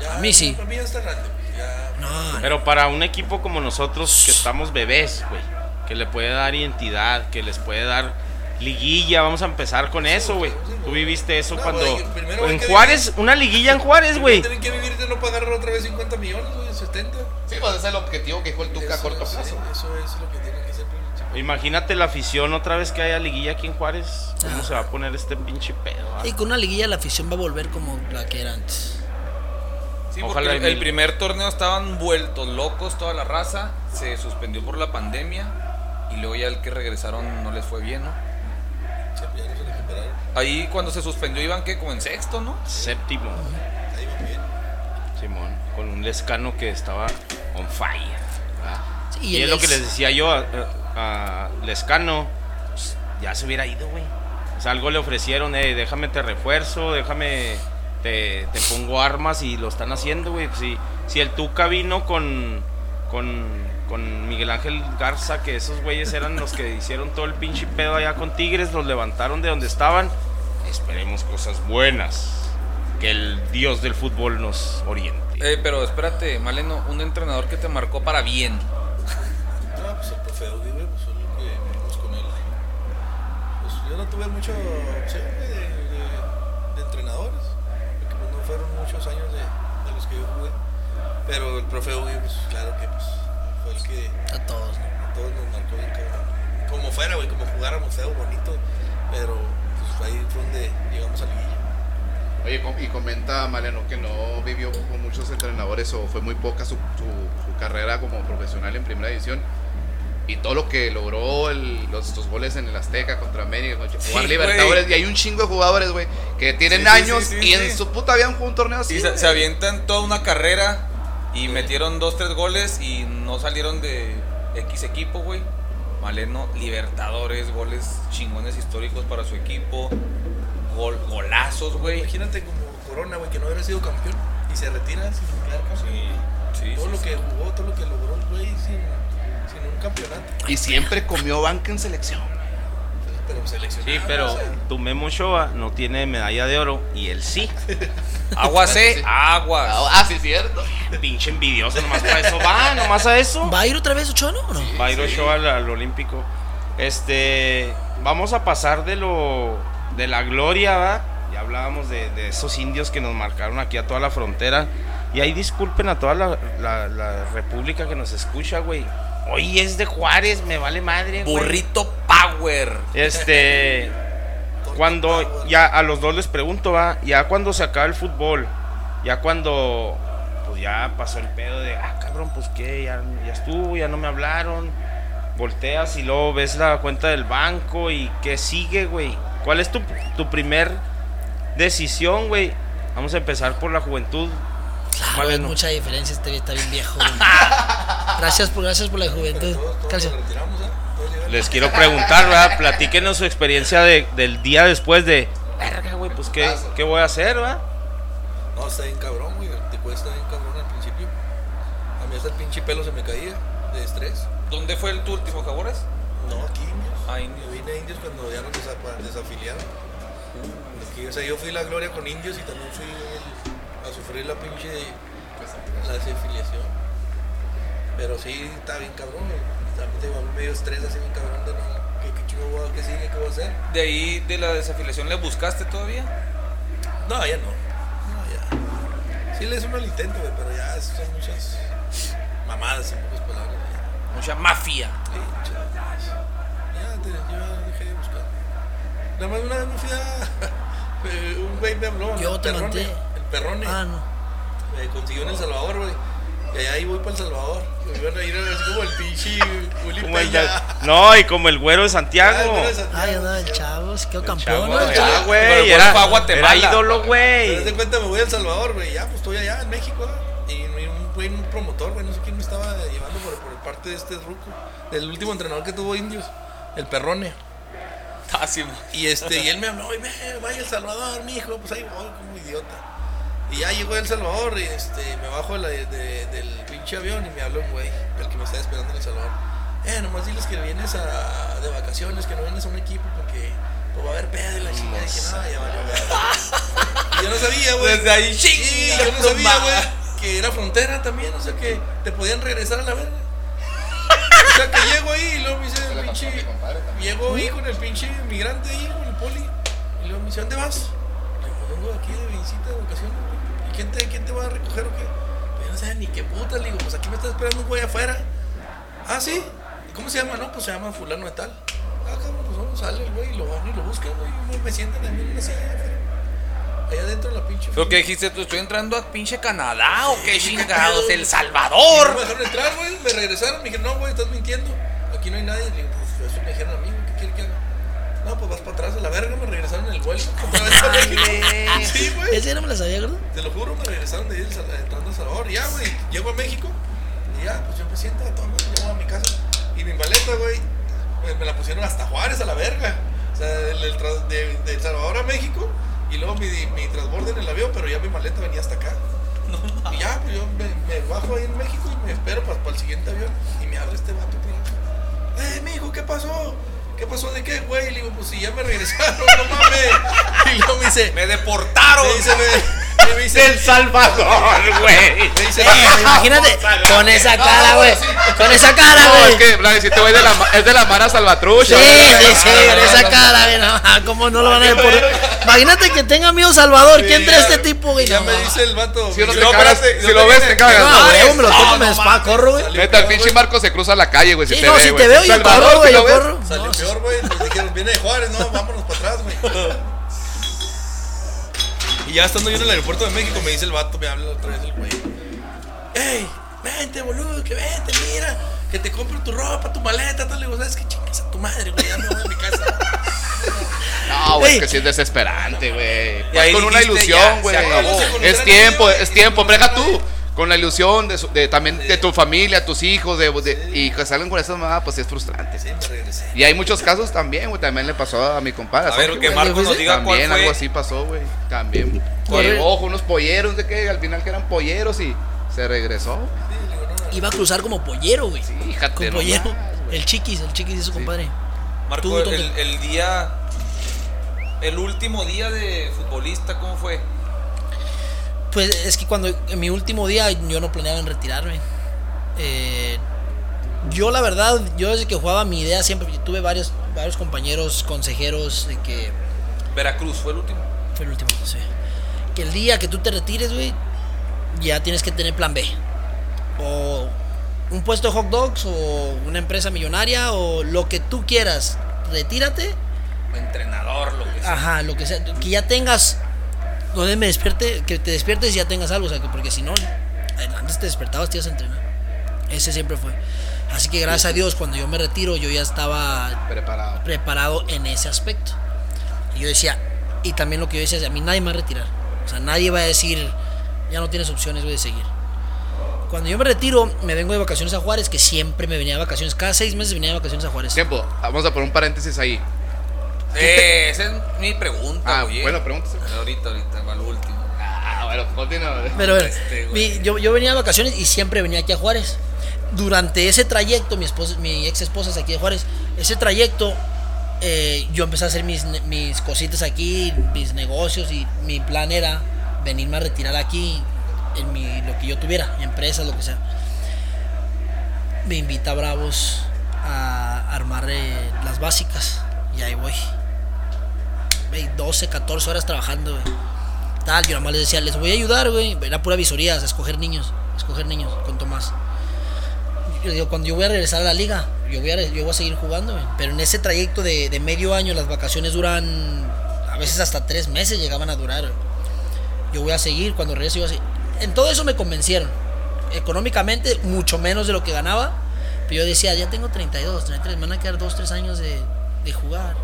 Ya, A mí sí. Para mí ya está grande. Ya. No, Pero para un equipo como nosotros que estamos bebés, güey, que le puede dar identidad, que les puede dar liguilla, vamos a empezar con eso, güey. Tú viviste eso No, cuando hay en Juárez, una liguilla en Juárez, güey. Tienen que vivir de no pagar otra vez 50 millones, güey, 70. Sí, pues ese es el objetivo que dijo el Tuca a corto sí, plazo. Eso es lo que tiene que ser. Imagínate la afición otra vez que haya liguilla aquí en Juárez, cómo Ah. se va a poner este pinche pedo. ah? y con una liguilla la afición va a volver como la que era antes. Sí, Ojalá porque el primer torneo estaban vueltos locos toda la raza. Se suspendió por la pandemia. Y luego ya el que regresaron no les fue bien, ¿no? Ahí cuando se suspendió iban que como en sexto, ¿no? Séptimo. Ahí bien. Lescano que estaba on fire. y es lo que les decía yo a, Lescano, pues, ya se hubiera ido, güey. O sea, algo le ofrecieron, eh, déjame te refuerzo, déjame, te, pongo armas y lo están haciendo, güey. Si, si el Tuca vino con, con, con Miguel Ángel Garza, que esos güeyes eran los que hicieron todo el pinche pedo allá con Tigres, los levantaron de donde estaban. Esperemos cosas buenas. Que el dios del fútbol nos oriente. Eh, pero espérate, Maleno, un entrenador que te marcó para bien. Pues el profe Audi, güey, pues fue lo que vivimos con él. Pues yo no tuve mucha opción de, de- de entrenadores, porque pues no fueron muchos años de, de los que yo jugué. Pero el profe Audi, pues claro que pues, fue el que A todos, ¿no? a todos nos marcó bien cabrón. Como fuera, güey, como jugáramos feo, bonito, pero pues ahí fue donde llegamos a liguilla. Oye, y comenta Maleno que no vivió con muchos entrenadores o fue muy poca su, su- su carrera como profesional en primera división. Y todo lo que logró el- los, estos goles en el Azteca contra América, contra- Sí, Libertadores. Y hay un chingo de jugadores, güey, que tienen Sí, años sí, sí, y en su puta habían jugado un torneo así. Sí, se, avientan toda una carrera y metieron dos, tres goles y no salieron de X equipo, güey. Maleno, Libertadores, goles chingones históricos para su equipo, gol, golazos, güey. Imagínate como Corona, güey, que no hubiera sido campeón y se retira sin quedar campeón. Sí, todo sí, lo sí. que jugó, todo lo que logró el güey sin, un campeonato. Y siempre comió banca en selección. Pero. Sí, pero tu Memo Ochoa no tiene medalla de oro y él sí. Aguas, eh, aguas. Ah, sí, cierto. Pinche envidioso, nomás para eso va, nomás a eso. ¿Va a ir otra vez Ochoa, no? ¿O no? Va a ir Ochoa al, al Olímpico. Este, vamos a pasar de lo de la gloria, ¿va? Ya hablábamos de, de esos indios que nos marcaron aquí a toda la frontera. Y ahí disculpen a toda la, la- la república que nos escucha, güey. Hoy es de Juárez, me vale madre, güey. Burrito Power. Este, cuando ya a los dos les pregunto, va, ya cuando se acaba el fútbol, ya cuando pues ya pasó el pedo de, ah, cabrón, pues qué, ya, ya estuvo, ya no me hablaron. Volteas y luego ves la cuenta del banco y qué sigue, güey. ¿Cuál es tu, tu primer decisión, güey? Vamos a empezar por la juventud. Claro, no. mucha diferencia, este está bien viejo. gracias, por, gracias por la juventud. todos, todos Calcio. nos retiramos, ¿eh? Les quiero preguntar, ¿verdad? Platíquenos su experiencia de- del día después de, verga, güey, pues qué, qué voy a hacer, ¿verdad? No, está bien cabrón, güey. Te cuesta bien cabrón al principio. A mí hasta el pinche pelo se me caía de estrés. ¿Dónde fue el tu último Jaguares? No, aquí indios. Ah, Yo indios. vine a indios cuando ya nos desa- desafiliaron. Aquí, o sea, yo fui la gloria con indios y también fui el- a sufrir la pinche la desafiliación. Pero sí, está bien cabrón. También tengo medio estrés así bien cabrón de no. ¿Qué, qué chingo voy a- qué sigue? ¿Qué voy a hacer? De ahí, de la desafiliación, ¿le buscaste todavía? No, ya no. No, ya. Sí le hice uno al intento, güey, pero ya son muchas mamadas en pocas palabras. ya. Mucha mafia. Sí, muchas. Ya, te, yo dejé de buscar. Nada más una vez me fui a. eh, un güey me habló. Yo el te perrone, manté. El perrone. Ah, no. Me consiguió en El Salvador, güey. Y allá ahí voy para El Salvador. Me iban a ir así como el pinche Uli Como el Peña. no, y como el güero de Ah, Santiago. Santiago, Ay, andaba el sí, chavo, se quedó campeón, chavo, ya, güey, era, a era ídolo, Te güey. das cuenta, me voy a El Salvador, güey. Ya, pues estoy allá en México. Y y un güey, un promotor, güey, no sé quién me estaba llevando por, por parte de este ruco. Del último entrenador que tuvo indios, el Perrone. Ah, Y este, y él me habló, "Oye, ve, vaya a El Salvador, mijo, pues ahí voy como idiota. Y ya llegó a El Salvador y este, me bajo de la- de- del pinche avión y me habló un güey, el que me está esperando en El Salvador. Eh, nomás diles que vienes a, de vacaciones, que no vienes a un equipo porque pues, va a haber pedo y la chingada. Y dije, no, ya valió verga". Y yo no sabía, güey. Desde ahí, Sí, yo no sabía, güey, que era frontera también, o sea que te podían regresar a la verga. O sea que llego ahí y luego me dice el pinche. Llego ahí con el pinche migrante ahí, con el poli. Y luego me dice, ¿dónde vas? Le digo, vengo aquí visita, de vacaciones. güey. ¿Y quién te, quién te va a recoger o qué? Pues yo no sé ni qué puta. Le digo, pues aquí me está esperando un güey afuera. Ah, sí. ¿Y cómo se llama? No, pues se llama fulano de tal. Ah, cabrón, pues vamos, sale el güey y lo van y lo buscan, güey. Y me sientan en una silla. Allá adentro de la pinche. ¿Pero qué dijiste tú? ¿Estoy entrando a pinche Canadá o qué chingados? ¡El Salvador! No me dejaron entrar, güey. Me regresaron. Me dijeron, no, güey, estás mintiendo. Aquí no hay nadie. Le digo, pues eso me dijeron a mí, güey. ¿Qué quiere que haga? No, pues vas para atrás a la verga. Me regresaron el vuelo. Otra vez para México. Sí, güey. Ese no me la sabía, ¿verdad? Te lo juro, me regresaron de ir entrando a Salvador. Ya, güey, llego a México. Y ya, pues yo me siento a todo, llego a mi casa. Y mi maleta, güey, me, la pusieron hasta Juárez a la verga. O sea, el, el tra- de, de El Salvador a México. Y luego mi, mi transborde en el avión, pero ya mi maleta venía hasta acá. y ya, pues yo me, me bajo ahí en México y me espero para, el siguiente avión. Y me abre este vato ahí. ¡Eh, mijo, qué pasó! ¿Qué pasó de qué, güey? Le digo, pues si ya me regresaron, no mames. Y luego me dice, Me deportaron. me dice, me, me dice, El Salvador, güey. me dice, Eh, imagínate, con esa cara, güey. Con esa cara, No, güey. es que, si te voy de la, es de la Mara Salvatrucha. Sí, güey. sí, sí, con esa cara, güey. No, ¿Cómo no lo van a por.? Imagínate que tenga amigo Salvador. Sí, ¿Quién ya, trae este tipo, güey? Ya No, me dice el vato. Si, no te cagas, espérate, si lo ves, te cagas. No, No, huevo, me lo toco, me despa, corro, güey. Neta, el pinche güey. Marco se cruza la calle, güey. Si Sí, te no, ve, si güey. te veo, yo Salvador, corro, güey, ¿sí lo yo corro. Peor, güey. Nos dijeron, viene de Juárez, no, vámonos para atrás, güey. Y ya estando yo en el aeropuerto de México, me dice el vato, me habla otra vez el güey. ¡Ey! Vente, boludo, que vente, mira. Que te compro tu ropa, tu maleta. Tal. Le digo, ¿sabes qué chingas a tu madre, güey? Ya me voy a mi casa. No, güey, Ey. es que sí es desesperante, güey. Vas con una ilusión, güey. Es tiempo, es tiempo. Deja tú. Con la ilusión de, su- de también de tu familia, tus hijos, de, de- y que salgan con esas mamadas, pues es frustrante. Sí, me regresé. Y hay muchos casos también, güey. También le pasó a mi compadre. A ver, que. Marco nos diga cuál También algo fue. así pasó, güey. También. Corre- Llegó con unos polleros de que al final que eran polleros y se regresó. Iba a cruzar como pollero, güey. Fíjate, Con no pollero. El chiquis, el chiquis de su compadre. Marco, Tú, el, el día. El último día de futbolista, ¿cómo fue? Pues es que cuando en mi último día yo no planeaba en retirarme. Eh, yo la verdad, yo desde que jugaba mi idea siempre, yo tuve varios, varios compañeros consejeros de que Veracruz fue el último. fue el último, sí. Que el día que tú te retires, güey, ya tienes que tener plan B. O un puesto de hot dogs, o una empresa millonaria, o lo que tú quieras. Retírate Entrenador, lo que sea. Ajá, lo que sea, que ya tengas donde me despierte, que te despiertes y ya tengas algo, o sea, que porque si no, antes te despertabas, te ibas a entrenar. Ese siempre fue. Así que gracias a Dios, cuando yo me retiro, yo ya estaba Preparado. preparado en ese aspecto. Y yo decía, y también lo que yo decía, a mí nadie me va a retirar. O sea, nadie va a decir, ya no tienes opciones, voy a seguir. Cuando yo me retiro, me vengo de vacaciones a Juárez, que siempre me venía de vacaciones, cada seis meses venía de vacaciones a Juárez. Tiempo, vamos a poner un paréntesis ahí. Eh, esa es mi pregunta, Ah, oye. bueno, pregúntese. Ahorita, ahorita, va lo último. Ah, bueno, continúa. Pero bueno, Este, mi- yo, yo venía de vacaciones y siempre venía aquí a Juárez. Durante ese trayecto, mi, esposa, mi ex esposa es aquí de Juárez, ese trayecto eh, yo empecé a hacer mis, mis cositas aquí, mis negocios y mi plan era venirme a retirar aquí en mi, lo que yo tuviera, empresas, lo que sea. Me invita a Bravos a armar eh, las básicas y ahí voy. Güey, 12, 14 horas trabajando, tal, yo nada más les decía, les voy a ayudar, güey. Era pura visoría, a escoger niños, escoger niños con Tomás. Yo digo, cuando yo voy a regresar a la liga, yo voy a, yo voy a seguir jugando. Pero en ese trayecto de, de medio año, las vacaciones duran, a veces hasta tres meses llegaban a durar. Yo voy a seguir, cuando regrese, yo voy a seguir. En todo eso me convencieron. Económicamente, mucho menos de lo que ganaba. Pero yo decía, ya tengo 32, 33, me van a quedar 2, 3 años de, de jugar.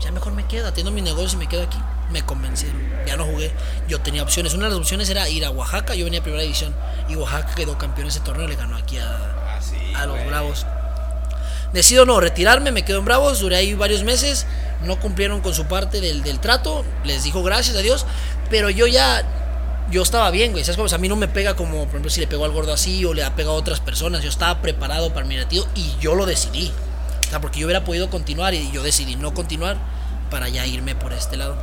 Ya mejor me quedo, atiendo mi negocio y me quedo aquí. Me convencieron. Ya no jugué. Yo tenía opciones. Una de las opciones era ir a Oaxaca. Yo venía a primera división. Y Oaxaca quedó campeón ese torneo. Le ganó aquí a, Ah, sí, a los. Bravos. Decido no retirarme, me quedo en Bravos, duré ahí varios meses, no cumplieron con su parte del, del trato, les dijo gracias a Dios, pero yo ya, yo estaba bien, güey, ¿sabes cómo? O sea, a mí no me pega como, por ejemplo, si le pegó al gordo así o le ha pegado a otras personas, yo estaba preparado para mi retiro y yo lo decidí, sea, porque yo hubiera podido continuar y yo decidí no continuar para ya irme por este lado.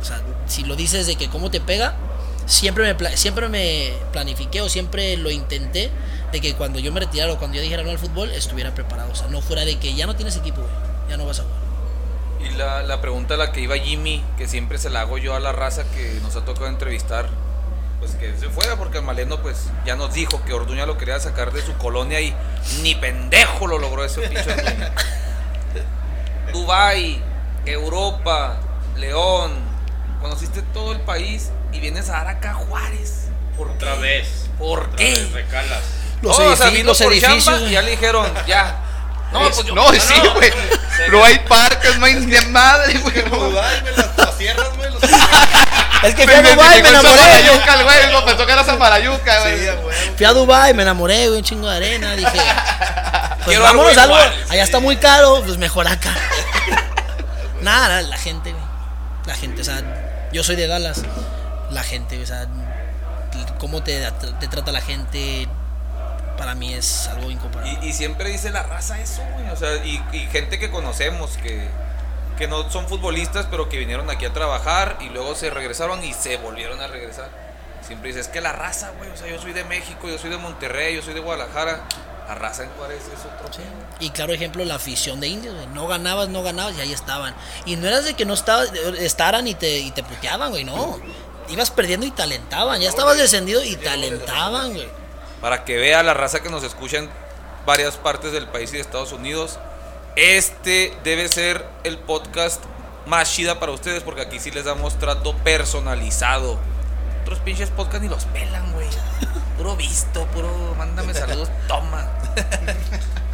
O sea, si lo dices de que cómo te pega, siempre me, siempre me planifiqué o siempre lo intenté de que cuando yo me retirara o cuando yo dijera no al fútbol, estuviera preparado. O sea, no fuera de que ya no tienes equipo, güey, ya no vas a jugar. Y la, la pregunta a la que iba Jimmy, que siempre se la hago yo a la raza que nos ha tocado entrevistar, pues que se fuera porque el Maleno pues ya nos dijo que Orduña lo quería sacar de su colonia y ni pendejo lo logró ese pinche Orduña. Dubai, Europa, León, conociste todo el país y vienes a dar acá a Juárez. ¿Por Otra qué? vez. ¿Por Otra qué? vez recalas. Los, No, o sea, los por edificios. y ya le dijeron, ya. No, pues yo- No, sí, güey. No hay parques, no hay ni madre, güey. Dubái, güey, las, las sierras, güey, los Es que fui a Dubai y me enamoré. güey. Pensó que era Samarayuca, güey. Sí. Fui a Dubai, me enamoré, güey, un chingo de arena. Dije, pues Quiero vámonos algo igual. Allá está muy caro, pues mejor acá. Nada, la gente, güey. La gente, o sea, yo soy de Dallas. La gente, o sea, cómo te, te trata la gente, para mí es algo incomparable. Y, y siempre dice la raza eso, güey. O sea, y, y gente que conocemos que, que no son futbolistas, pero que vinieron aquí a trabajar y luego se regresaron y se volvieron a regresar. Siempre dice, es que la raza, güey. O sea, yo soy de México, yo soy de Monterrey, yo soy de Guadalajara. La raza en Juárez es otro. Sí. Y claro ejemplo, la afición de indios, güey. No ganabas, no ganabas y ahí estaban. Y no eras de que no estaba, estaran y te, y te puteaban, güey, no. Ibas perdiendo y te alentaban. Ya estabas descendido y te alentaban, güey. Para que vea la raza que nos escucha en varias partes del país y de Estados Unidos. Este debe ser el podcast más chida para ustedes porque aquí sí les damos trato personalizado. Otros pinches podcasts ni los pelan, güey. Puro visto, puro mándame saludos, toma.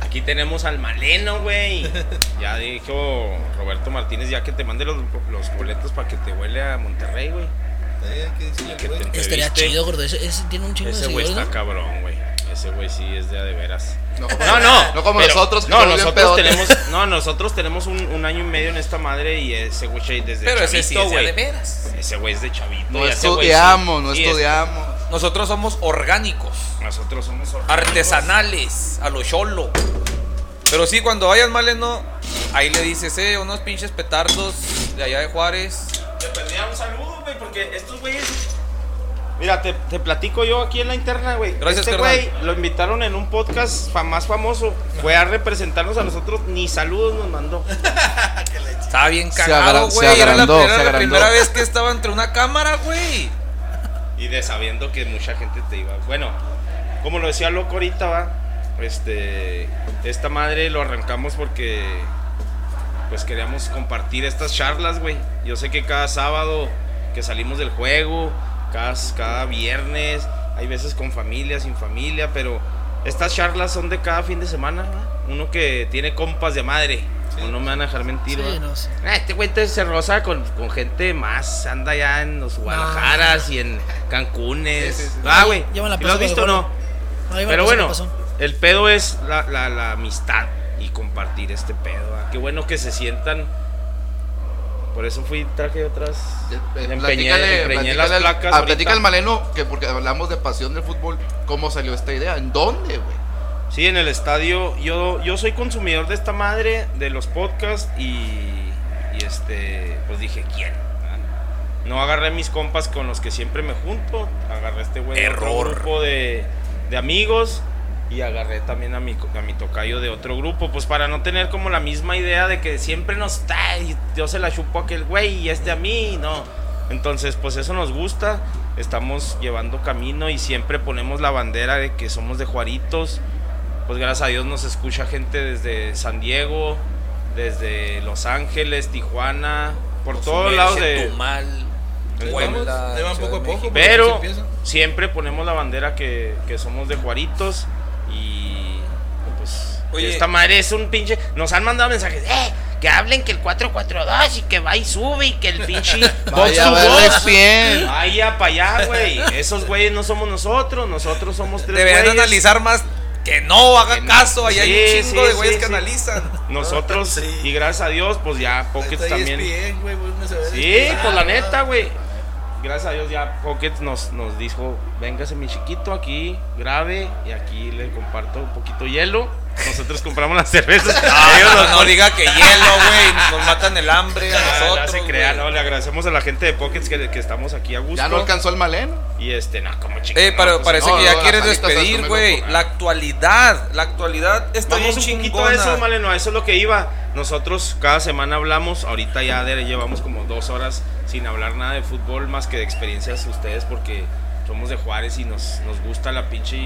Aquí tenemos al Maleno, güey. Ya dijo Roberto Martínez ya que te mande los, los boletos para que te huele a Monterrey, güey. Sí, hay que decirle, güey. Estaría chido, gordo. Ese, ese tiene un chingo Ese de güey seguidores, está cabrón, güey. Ese güey sí es de a de veras. No, No, no. No como pero- nosotros, que No, nosotros tenemos, no, nosotros tenemos un, un año y medio en esta madre y ese güey desde Pero ese sí chavito, es de de veras. Ese güey es de chavito. No sí- estudiamos, no sí es- estudiamos. Nosotros somos orgánicos, Nosotros somos orgánicos. artesanales, a lo cholo. Pero sí, cuando vayan maleno, ahí le dices, eh, unos pinches petardos de allá de Juárez. Te perdía un saludo, güey, porque estos güeyes. Mira, te, te platico yo aquí en la interna, güey. Gracias, Este güey lo invitaron en un podcast más famoso. Fue a representarnos a nosotros, ni saludos nos mandó. Estaba bien Se cagado, agra- se güey. Era, la, agrandó, era se la primera vez que estaba entre una cámara, güey. Y de sabiendo que mucha gente te iba. Bueno, como lo decía loco ahorita, va. Este. Esta madre lo arrancamos porque. Pues queríamos compartir estas charlas, güey. Yo sé que cada sábado que salimos del juego, cada, cada viernes, hay veces con familia, sin familia, pero estas charlas son de cada fin de semana, ¿va? Uno que tiene compas de madre. O no me van a dejar mentir, Sí, no sé. Ah, Este güey te- se roza con, con gente más, anda ya en los Guadalajaras y en Cancunes. Sí, sí, sí. Ah, güey. Ya me la ¿Y ¿Lo has visto o no? No, Pero bueno, el pedo es la, la, la amistad y compartir este pedo. ¿ah? Qué bueno que se sientan. Por eso fui, traje otras. Eh, eh, empeñé, platícale- empeñé las platícale al- placas. ah, platica Maleno, que porque hablamos de pasión del fútbol, ¿cómo salió esta idea? ¿En dónde, güey? Sí, en el estadio. Yo, yo soy consumidor de esta madre, de los podcasts y, y este, pues dije, ¿quién? No agarré mis compas con los que siempre me junto. Agarré este güey de otro Error. grupo de, de amigos. Y agarré también a mi, a mi tocayo de otro grupo. Pues para no tener como la misma idea de que siempre nos está. Y yo se la chupo a aquel güey y este a mí. No. Entonces, pues eso nos gusta. Estamos llevando camino y siempre ponemos la bandera de que somos de Juaritos. Pues gracias a Dios nos escucha gente desde San Diego, desde Los Ángeles, Tijuana, por todos lados de... Mal, Ahí Puebla, poco a poco. Pero siempre ponemos la bandera que, que somos de Juaritos y pues Oye. esta madre es un pinche... Nos han mandado mensajes, eh, que hablen que el 442 y que va y sube y que el pinche... box Vaya to box. bien. Vaya para allá, güey. Esos güeyes no somos nosotros, nosotros somos tres Deberían güeyes. analizar más que no haga Que no. caso. Ahí hay un chingo sí, de güeyes sí, que analizan. Nosotros, y gracias a Dios, pues ya Pockets también. ESPN, güey, Sí, pues la neta, güey. Gracias a Dios ya Pockets nos, nos dijo, véngase mi chiquito aquí, grave, y aquí le comparto un poquito hielo. Nosotros compramos las cervezas. No, no, nos no diga que hielo, güey. Nos matan el hambre a nosotros. no se crea, no, le agradecemos a la gente de Pockets que, que estamos aquí a gusto. Ya no alcanzó el Maleno. Y este, no, como chico. Eh, no, pero pues, parece no, que ya no, quieres despedir, güey. La actualidad, la actualidad está Vamos bien un poquito chingona. a eso, Maleno, a eso es lo que iba. Nosotros cada semana hablamos, ahorita ya de- llevamos como dos horas sin hablar nada de fútbol más que de experiencias ustedes porque somos de Juárez y nos, nos gusta la pinche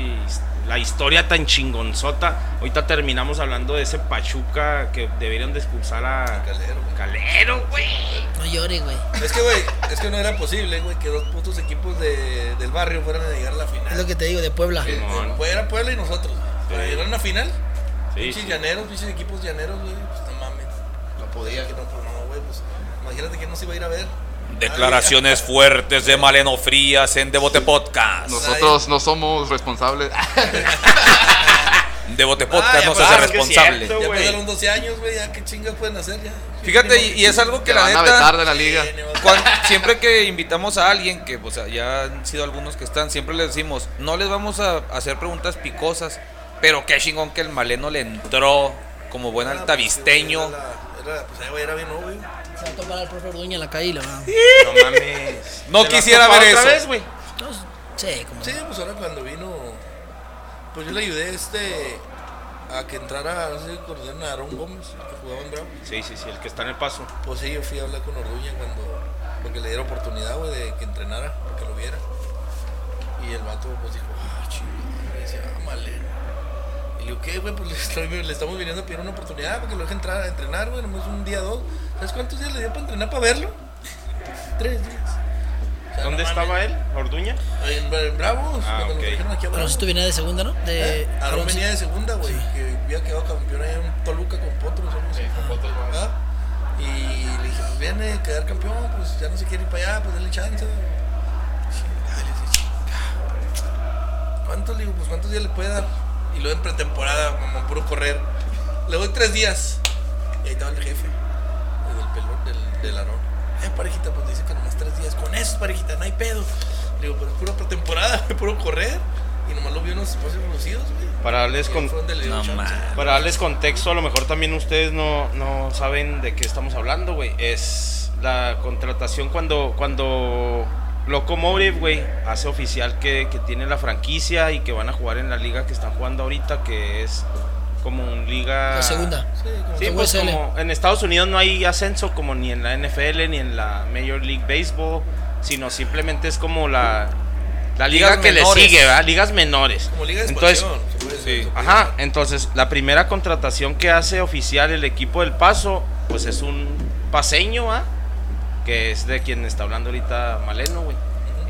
la historia tan chingonzota. Ahorita terminamos hablando de ese Pachuca que debieron de expulsar a Calero, güey. Calero, güey. No llores, güey. Es que, güey, es que no era posible, güey, que dos putos equipos de, del barrio fueran a llegar a la final. Es lo que te digo, de Puebla. Sí. Simón. Pues era Puebla y nosotros. Para Sí. llegar a una final, Sí, pinches sí. llaneros, pinches equipos llaneros, güey, pues no mames. No podía. Que no, pues no, güey, pues imagínate que no se iba a ir a ver. Declaraciones fuertes de Maleno Frías en Devote Podcast. Nosotros no somos responsables. Devote Podcast no se pues, hace ah, es que es responsable. cierto. Ya pasaron 12 años, güey, ya qué chingas pueden hacer ya. Fíjate, y, y es algo que la van a neta. vetar de la liga. Siempre que invitamos a alguien, que pues ya han sido algunos que están, siempre les decimos, no les vamos a hacer preguntas picosas, pero qué chingón que el maleno le entró como buen Ah, pues, altavistño. Era, la- era, pues, ahí, güey, era bien obvio. Se va a topar al profe Orduña en la calle y le va a... No mames. No ¿Te la quisiera has ver otra eso. vez, güey? No, sí, como... Sí, pues ahora cuando vino, pues yo le ayudé este a que entrara, no sé si conocieron a Aaron Gómez, que jugaba en Bravo. Sí, sí, sí, el que está en el paso. Pues sí, yo fui a hablar con Orduña cuando, porque le diera oportunidad, güey, de que entrenara, que lo viera. Y el vato, pues dijo, ah, chido, me decía, ah. Y le digo, ¿qué, güey? Pues le, estoy- le estamos viniendo a pedir una oportunidad para que lo deje entrar a entrenar, güey, nomás un día, dos. ¿Sabes cuántos días le dio para entrenar para verlo? Tres días. O sea, ¿Dónde no estaba él? ¿Orduña? En, en Bravos, Ah, cuando ok. lo trajeron aquí a Pero Bravos. si tú vienes de segunda, ¿no? De... ¿Eh? Aarón venía de segunda, güey, que había quedado campeón ahí en Toluca con Potros, algo así. ¿Ah? Y le dije, pues viene a quedar campeón, pues ya no se quiere ir para allá, pues dale chance. ¿Cuántos, le digo, pues cuántos días le puede dar? Y luego en pretemporada, como puro correr. Le doy tres días. Y ahí estaba el jefe, el del pelón, del, del Aarón. Eh, parejita, pues dice que nomás tres días. Con eso, parejita, no hay pedo. Le digo, pero es pura pretemporada, puro correr. Y nomás lo vio en los espacios reducidos, güey. Para darles, con- No para darles contexto, a lo mejor también ustedes no, no saben de qué estamos hablando, güey. Es la contratación cuando, cuando Locomotive, güey, hace oficial que, que tiene la franquicia y que van a jugar en la liga que están jugando ahorita, que es como un liga... La segunda. Sí, como Sí, pues como en Estados Unidos no hay ascenso como ni en la NFL ni en la Major League Baseball, sino simplemente es como la, la liga Ligas que menores. le sigue, ¿verdad? Ligas menores. Como liga de Entonces, sí. Ajá, llamar. entonces la primera contratación que hace oficial el equipo del Paso, pues es un paseño, ¿ah? Que es de quien está hablando ahorita Maleno, güey.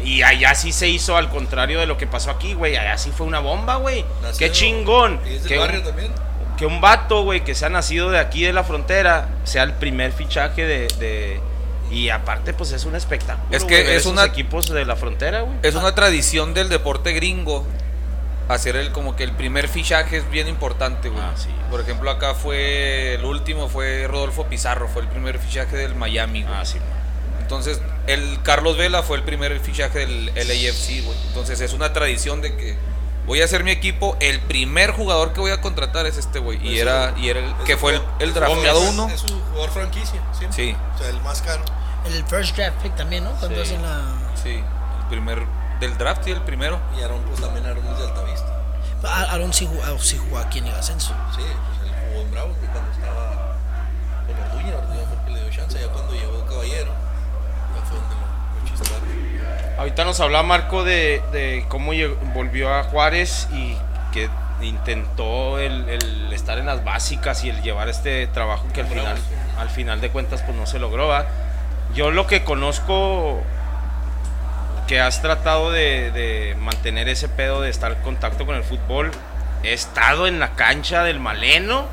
Y allá sí se hizo al contrario de lo que pasó aquí, güey. Allá sí fue una bomba, güey. Qué chingón. Y es del Que barrio un- también. que un vato, güey, que sea nacido de aquí de la frontera, sea el primer fichaje de. de- y aparte, pues es un espectáculo. Es que es una- equipos de la frontera, güey. Es una tradición del deporte gringo. Hacer el como que el primer fichaje es bien importante, güey. Ah, sí. Por ejemplo, acá fue el último fue Rodolfo Pizarro, fue el primer fichaje del Miami, güey. Ah, sí. Entonces, el Carlos Vela fue el primer fichaje del LAFC, güey. Entonces, es una tradición de que voy a hacer mi equipo, el primer jugador que voy a contratar es este, güey. Y era, y era el que fue el, el drafteado uno. Es su jugador franquicia. Sí. O sea, el más caro. El first draft pick también, ¿no? Cuando Sí. hacen la... Sí, el primer del draft y el primero. Y Aaron, pues también Aaron es de Altavista. A- Aaron sí jugó, sí jugó aquí en el ascenso. Sí, pues él jugó en Bravos güey, cuando estaba con Orduña. Orduña fue el que le dio chance. Ya cuando llegó Caballero, Ahorita nos hablaba Marco de, de cómo volvió a Juárez y que intentó el, el estar en las básicas y el llevar este trabajo que al final, al final de cuentas pues no se logró. ¿va? Yo lo que conozco que has tratado de, de mantener ese pedo de estar en contacto con el fútbol, he estado en la cancha del Maleno,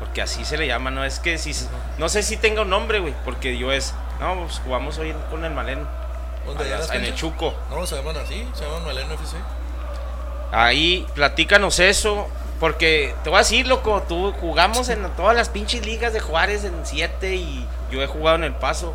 porque así se le llama, no es que si no sé si tenga un nombre, güey, porque yo es, no, pues jugamos hoy con el Maleno. ¿Dónde? A ¿Allá las- en el? Chuco. No, se llaman así. Se llaman Maleno FC. Ahí, platícanos eso. Porque te voy a decir, loco, tú jugamos en todas las pinches ligas de Juárez en 7 y yo he jugado en el paso.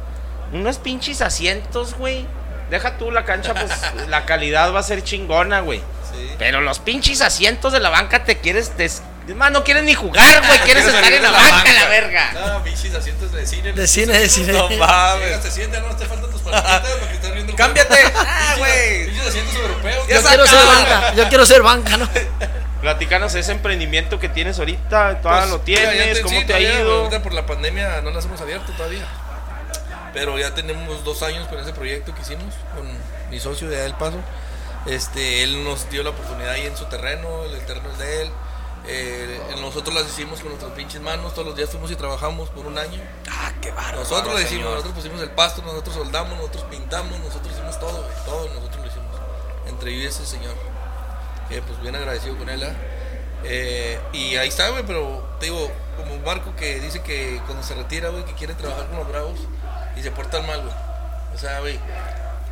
Unos pinches asientos, güey. Deja tú la cancha, pues la calidad va a ser chingona, güey. Sí. Pero los pinches asientos de la banca te quieres. Des... Es más, no quieres ni jugar, güey. Quieres estar en la banca, banca. la verga. Ah, bichis, asientos de cine. De cine, de cine. No mames. te sientas, no te faltan tus palomitas porque estás viendo Cámbiate. Ah, Pinches- güey. Pinches asientos europeos. Ya Yo quiero ser banca, yo quiero ser banca, ¿no? Platícanos ese emprendimiento que tienes ahorita. Todavía Pues, lo mira, tienes, te- ¿cómo sí, te ha ido? Ahorita por la pandemia no las hemos abierto todavía. Pero ya tenemos dos años con ese proyecto que hicimos con mi socio de El Paso. Este, él nos dio la oportunidad ahí en su terreno, el terreno es de él. Eh, nosotros las hicimos con nuestras pinches manos, todos los días fuimos y trabajamos por un año. Ah, qué bárbaro. Nosotros lo hicimos, nosotros pusimos el pasto, nosotros soldamos, nosotros pintamos, nosotros hicimos todo, todo nosotros lo hicimos. Entre y ese señor. Que pues bien agradecido con él. ¿ah? Eh, y ahí está, güey, pero te digo, como Marco que dice que cuando se retira, güey, que quiere trabajar con los bravos y se portan mal, güey. O sea, güey,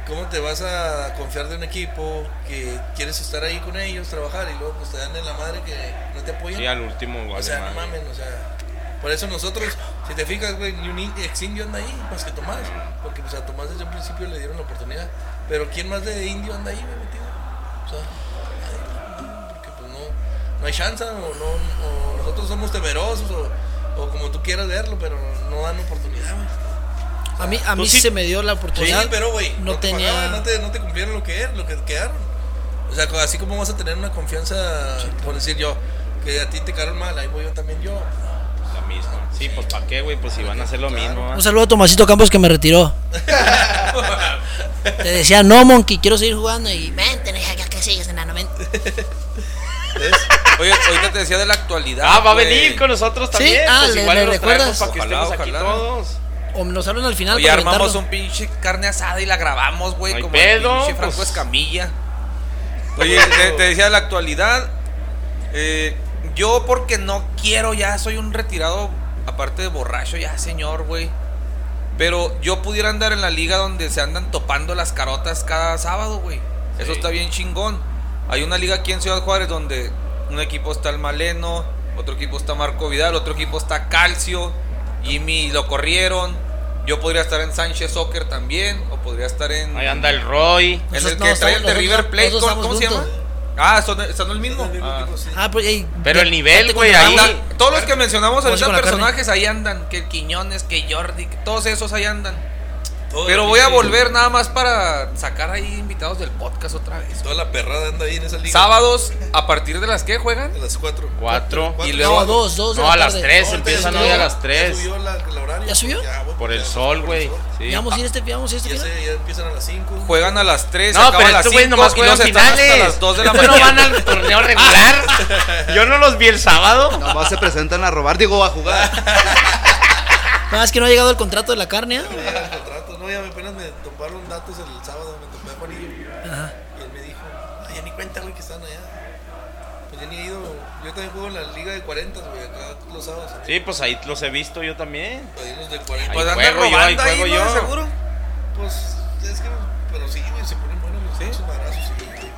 ¿cómo te vas a confiar de un equipo que quieres estar ahí con ellos, trabajar y luego pues te dan en la madre que no te apoyan? Sí, al último, o vale sea, no mamen, o sea, por eso nosotros, si te fijas, güey, ni un ex indio anda ahí, más que Tomás, porque pues a Tomás desde un principio le dieron la oportunidad, pero ¿quién más de indio anda ahí, güey, metido? O sea, nadie, porque pues no, no hay chance, o, no, o nosotros somos temerosos, o, o como tú quieras verlo, pero no dan oportunidad, güey. A mí, a mí sí- se me dio la Sí, oportunidad. pero güey, no, te tenía. pagaban, no, te, no te cumplieron lo que lo que quedaron. O sea, así como vas a tener una confianza, por decir yo, que a ti te quedaron mal, ahí voy yo también yo. La misma. Sí, pues ¿para qué, güey? Pues si van a hacer lo mismo. ¿ah? Un saludo a Tomasito Campos que me retiró. Te decía, no, Monkey, quiero seguir jugando. Y, vente, deja que que sigues, enano, ven. Oye, ahorita te decía de la actualidad. Ah, va a venir con nosotros Sí, también. ah, pues le- igual le traemos recuerdas. para que Ojalá, estemos aquí todos. O nos hablan al final para armamos un pinche carne asada y la grabamos, güey, No como pedo, el pinche Franco pues. Escamilla. Oye, te, te decía de la actualidad. eh, yo porque no quiero, ya soy un retirado, aparte de borracho, ya señor, güey. Pero yo pudiera andar en la liga donde se andan topando las carotas cada sábado, güey. Eso está bien chingón. Hay una liga aquí en Ciudad Juárez donde un equipo está el Maleno, otro equipo está Marco Vidal, otro equipo está Calcio, Jimmy lo corrieron. Yo podría estar en Sánchez Soccer también, o podría estar en. Ahí anda el Roy. En el no, que trae el de River Plate, ¿cómo, se llama? Ah, son, son el mismo. Ah. Ah, pues, ey, Pero el nivel, güey, ahí- Anda- todos los que mencionamos ahorita personajes ahí andan, que el Quiñones, que Jordi, que todos esos ahí andan. Toda Pero voy a volver nada más para sacar ahí invitados del podcast otra vez. Toda la perrada anda ahí en esa liga. Sábados, a partir de las que juegan. A las 4. Cuatro. Y luego- No, dos, dos. de No, la a las tarde. tres empiezan hoy a las tres. Ya subió la, la horario. ¿Ya subió? güey, Por el ya, sol, güey. el. Sí. Ya vamos a ir este, ya vamos a ir este Ya, final. sé, ya empiezan a las 5. Juegan a las 3, No, pero estos güeyes 5 nomás y juegan finales. hasta las 2 de la ¿Por qué mañana. no van al torneo regular? Yo no los vi el sábado. Nomás se presentan a robar, digo, a jugar. Nada más que no ha llegado el contrato de la carne. ¿eh? Apenas me toparon datos el sábado, me topé a Juanillo. Ajá. Y él me dijo, ay, ya ni cuenta, güey, que están allá. Pues ya ni he ido, yo también juego en la liga de 40, güey, acá los sábados. Sí, pues ahí los he visto yo también. Ahí los de 40. Pues Ahí andan juego yo, ahí ahí, juego ¿no? yo. Seguro. Pues, es que, pero sí, güey, se ponen buenos los madrazos, sí, güey.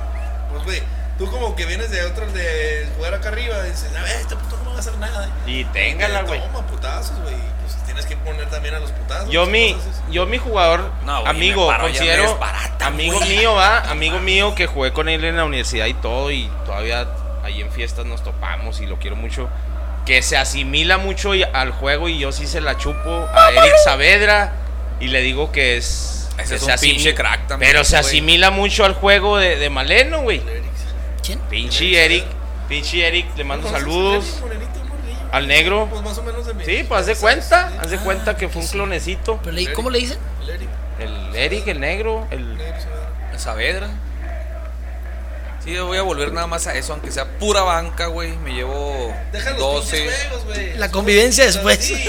Pues, güey, tú como que vienes de otros de jugar acá arriba, y dices, a ver, este puto no va a hacer nada. Y téngala, güey. Toma, putazos, güey. Pues tienes que poner también a los putazos. Yo mi, yo mi jugador, No, güey, amigo, paro, considero desbarata, amigo güey. mío, va, amigo mío que jugué con él en la universidad y todo y todavía ahí en fiestas nos topamos y lo quiero mucho. Que se asimila mucho y- al juego y yo sí se la chupo a Eric Saavedra y le digo que es Ese es un pinche crack también, Pero se güey. asimila mucho al juego de, de Maleno, güey. ¿Quién? Pinche Eric, pinche Eric, le mando saludos al negro. Pues más o menos de mi. Sí, pues haz de cuenta, haz de cuenta que fue un clonecito. Pero le- ¿Cómo le dicen? El Eric. El Eric, el negro, el Saavedra. En Saavedra. Sí, yo voy a volver nada más a eso, aunque sea pura banca, güey. Me llevo Deja los 12. pinches juegos, güey. La convivencia después. Sí.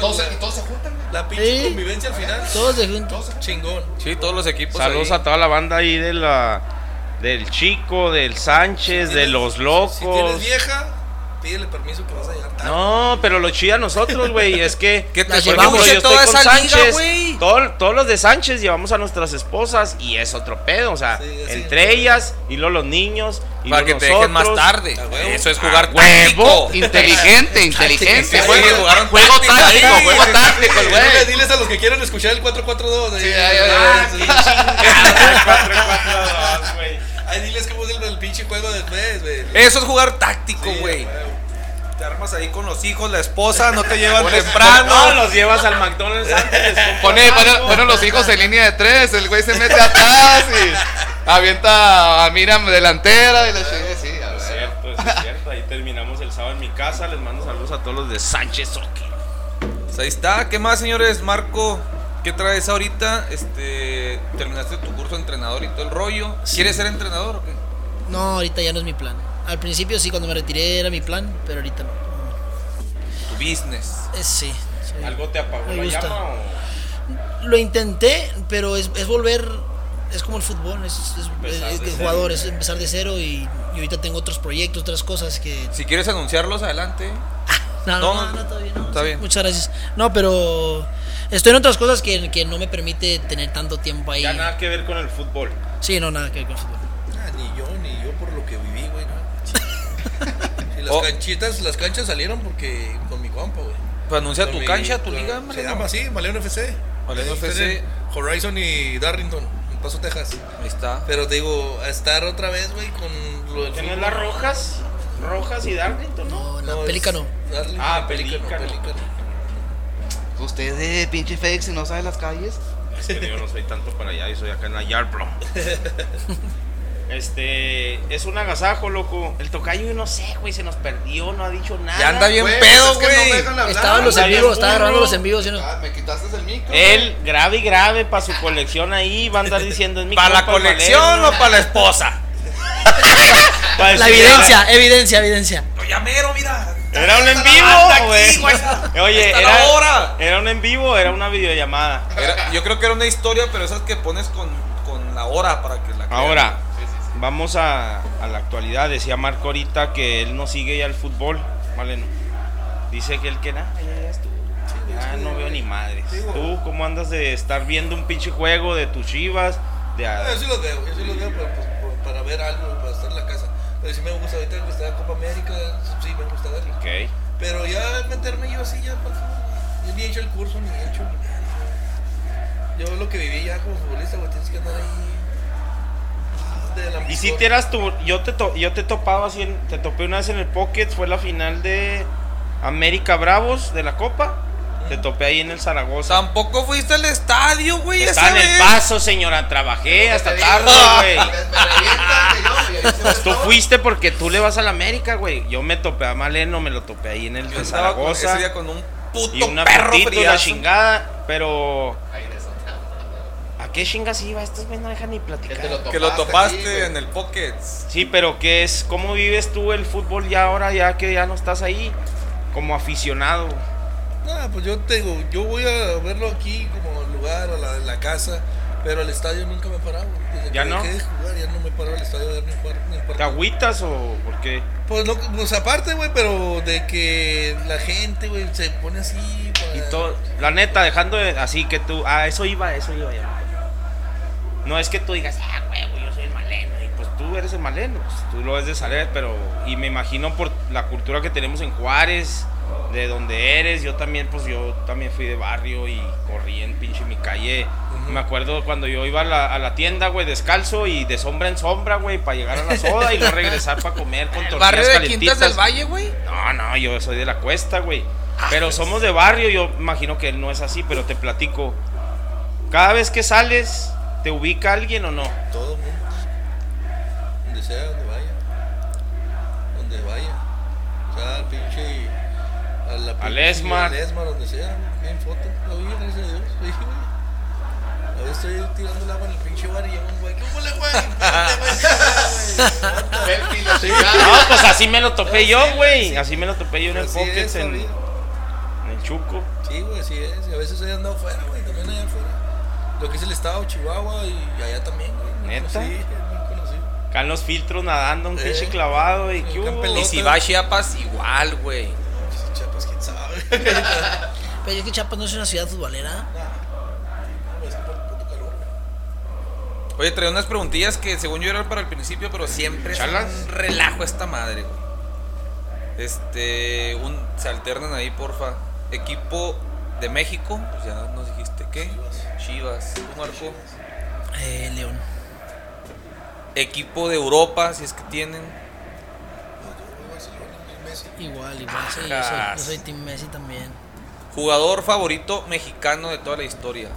Todos, se- y todos se juntan, güey. La pinche Sí. convivencia al final. Todos de juntos. Chingón. Sí, todos los equipos. Saludos ahí. a toda la banda ahí de la del Chico, del Sánchez, de los Si tienes locos. vieja, pídele permiso que vas a llegar tarde. No, pero lo chida nosotros, güey, es que ¿Qué te llevamos. ejemplo, yo toda estoy con esa liga, Sánchez, güey? todo- todos los de Sánchez llevamos a nuestras esposas y es otro pedo, o sea, Sí, sí. entre ellas y luego los niños y Para que luego te dejen más nosotros. tarde. Eso es jugar huevo. Inteligente, inteligente. Sí, güey, Juego- Juego táctico, sí, juego sí, táctico, güey. diles a los que quieran escuchar el 442. Sí, ahí, ya, ya, ya, ah, Ah. Ay, diles cómo es el, el pinche juego después, güey. Eso es jugar táctico, Sí, güey. Te armas ahí con los hijos, la esposa, no te llevan temprano. No, los llevas al McDonald's antes. les compras Pone, pone, algo. pone los hijos en línea de tres, el güey se mete atrás y avienta a Miriam delantera y la chingue, sí, a Es ver. cierto, eso es cierto. Ahí terminamos el sábado en mi casa. Les mando saludos a todos los de Sánchez Soccer. Pues ahí está. ¿Qué más, señores? Marco, ¿qué traes ahorita? Este, terminaste tu curso de entrenador y todo el rollo. ¿Quieres ser entrenador o qué? No, ahorita ya no es mi plan. Al principio sí, cuando me retiré era mi plan, pero ahorita no. Tu business. Es sí. sí. ¿Algo te apagó Me la gusta. llama o...? Lo intenté, pero es, es volver. Es como el fútbol, es, es- Empezar es- de es cero. jugador, es empezar de cero y, y ahorita tengo otros proyectos, otras cosas que. Si quieres anunciarlos, adelante. No, no, No, no, no, todavía no. está sí, bien. Muchas gracias. No, pero Estoy en otras cosas que, que no me permite tener tanto tiempo ahí. Ya nada que ver con el fútbol. Sí, no, nada que ver con fútbol. Ah, ni yo, ni yo por lo que viví, güey, ¿no? Y las Oh. canchitas, las canchas salieron porque con mi compa, güey. Pues anuncia Con tu mi- cancha, tu liga, Se llama así, Maleno FC. Ahí FC. Horizon y Darrington, en Paso, Texas. Ahí está. Pero te digo, a estar otra vez, güey, con lo del ¿Tienes las rojas? Rojas y Darlington, ¿no? No, la No, Pelícano. Ah, Pelícano, Pelícano. Usted de pinche Félix y no sabe las calles. Es que yo no soy tanto para allá, yo soy acá en la Yardbro. Este, es un agasajo, loco. El tocayo, yo no sé, güey, se nos perdió, no ha dicho nada. Ya anda bien Güey, pedo, es que no me güey. hablar. Estaba en los en bien vivo, estaba grabando los en vivos. Ah, me quitaste el micro. Él, grave y grave para su colección ahí, va a andar diciendo es mi ¿Para la colección Valero. o para la esposa? Pa' La decirle, evidencia, evidencia, evidencia. No, ya mero, mira. Era un en vivo, güey. Oye, era, hora. era un en vivo, era una videollamada. Era- yo creo que era una historia, pero esas que pones con, con la hora para que la crean. Ahora, vamos a, a la actualidad. Decía Marco ahorita que él no sigue ya el fútbol. Vale, no. Dice que él que nada, ya, ya estuvo. Ah, no veo ni madres. ¿Tú cómo andas de estar viendo un pinche juego de tus chivas? De Yo sí los veo, yo sí los veo para, pues, para ver algo, para estar en la casa. Pero sí me gusta ahorita que está la Copa América, sí me gusta verlo. Ok. Pero ya meterme yo así ya fútbol, güey. Yo ni he hecho el curso, ni he hecho nada. Yo lo que viví ya como futbolista, güey, tienes que andar ahí. De la Y si te eras tú, yo te, to- yo te topaba así, en- te topé una vez en el Pocket, fue la final de América Bravos de la Copa. Te topé ahí en el Zaragoza. Tampoco fuiste al estadio, güey. Estaba en el paso, señora, trabajé hasta tarde, güey. Tú fuiste porque tú le vas a la América, güey. Yo me topé a Maleno, me lo topé ahí en el de con- Zaragoza. ese día con un puto Y una perro putito friazo. chingada, pero. ¿A qué chingas iba? Estos güey no dejan ni Que te platicar. lo Que lo topaste aquí, en el Pockets. Sí, pero ¿qué es? ¿Cómo vives tú el fútbol ya ahora, ya que ya no estás ahí? Como aficionado. Ah, pues yo te digo, yo voy a verlo aquí como lugar, a la, la casa, pero al estadio nunca me he parado. güey. Desde ¿Ya que no? dejé de jugar, ya no me paro al estadio a ver ni jugar ni el ¿Te agüitas o por qué? Pues no, pues aparte, güey, pero de que la gente, güey, se pone así. para- Y todo, la neta, dejando de- así que tú, ah, eso iba, eso iba ya. No es que tú digas, ah, huevo, yo soy el maleno, y pues tú eres el maleno, pues, tú lo ves de saber, pero, y me imagino por la cultura que tenemos en Juárez, de donde eres, yo también, pues yo también fui de barrio y corrí en pinche mi calle. Me acuerdo cuando yo iba a la, a la tienda, güey, descalzo y de sombra en sombra, güey, para llegar a la soda y no regresar para comer con tortillas barrio de calentitas. Quintas del Valle, güey. No, no, yo soy de la cuesta, güey. Pero somos de barrio, yo imagino que él no es así, pero te platico. Cada vez que sales, ¿te ubica alguien o no? Todo el mundo. Donde sea, donde vaya. Donde vaya. O sea, pinche. A la pinche- Esmar. Al Esmar, donde sea. Bien foto. Lo vi, gracias a Dios. Lo vi, güey. A veces estoy tirando el agua en el pinche bar y llega un güey. ¿Cómo le güey? Espérate, Sí. No, pues así me lo topé yo, Sí, güey. sí. Así me lo topé yo en el Pocket, es, en, en el Chuco. Sí, güey, así es. Y a veces he andado fuera, güey, también allá afuera. Lo que es el estado, Chihuahua y allá también, güey. ¿Neta? conocido. Acá en los filtros nadando, un Eh, pinche clavado y qué en hubo? Y si va a Chiapas, igual, güey. Chiapas, quién sabe. Pero es que Chiapas no es una ciudad futbolera. No, es que por puto calor, güey. Oye, traía unas preguntillas que según yo eran para el principio, pero siempre es ¿Chalas? un relajo esta madre, güey. Este, un, se alternan ahí, porfa. Equipo de México, pues ya nos dijiste qué. Chivas. ¿Tú, Marco? Eh, León. Equipo de Europa, si es que tienen. Igual, igual. Sí, yo soy, yo soy Team Messi también. Jugador favorito mexicano de toda la historia.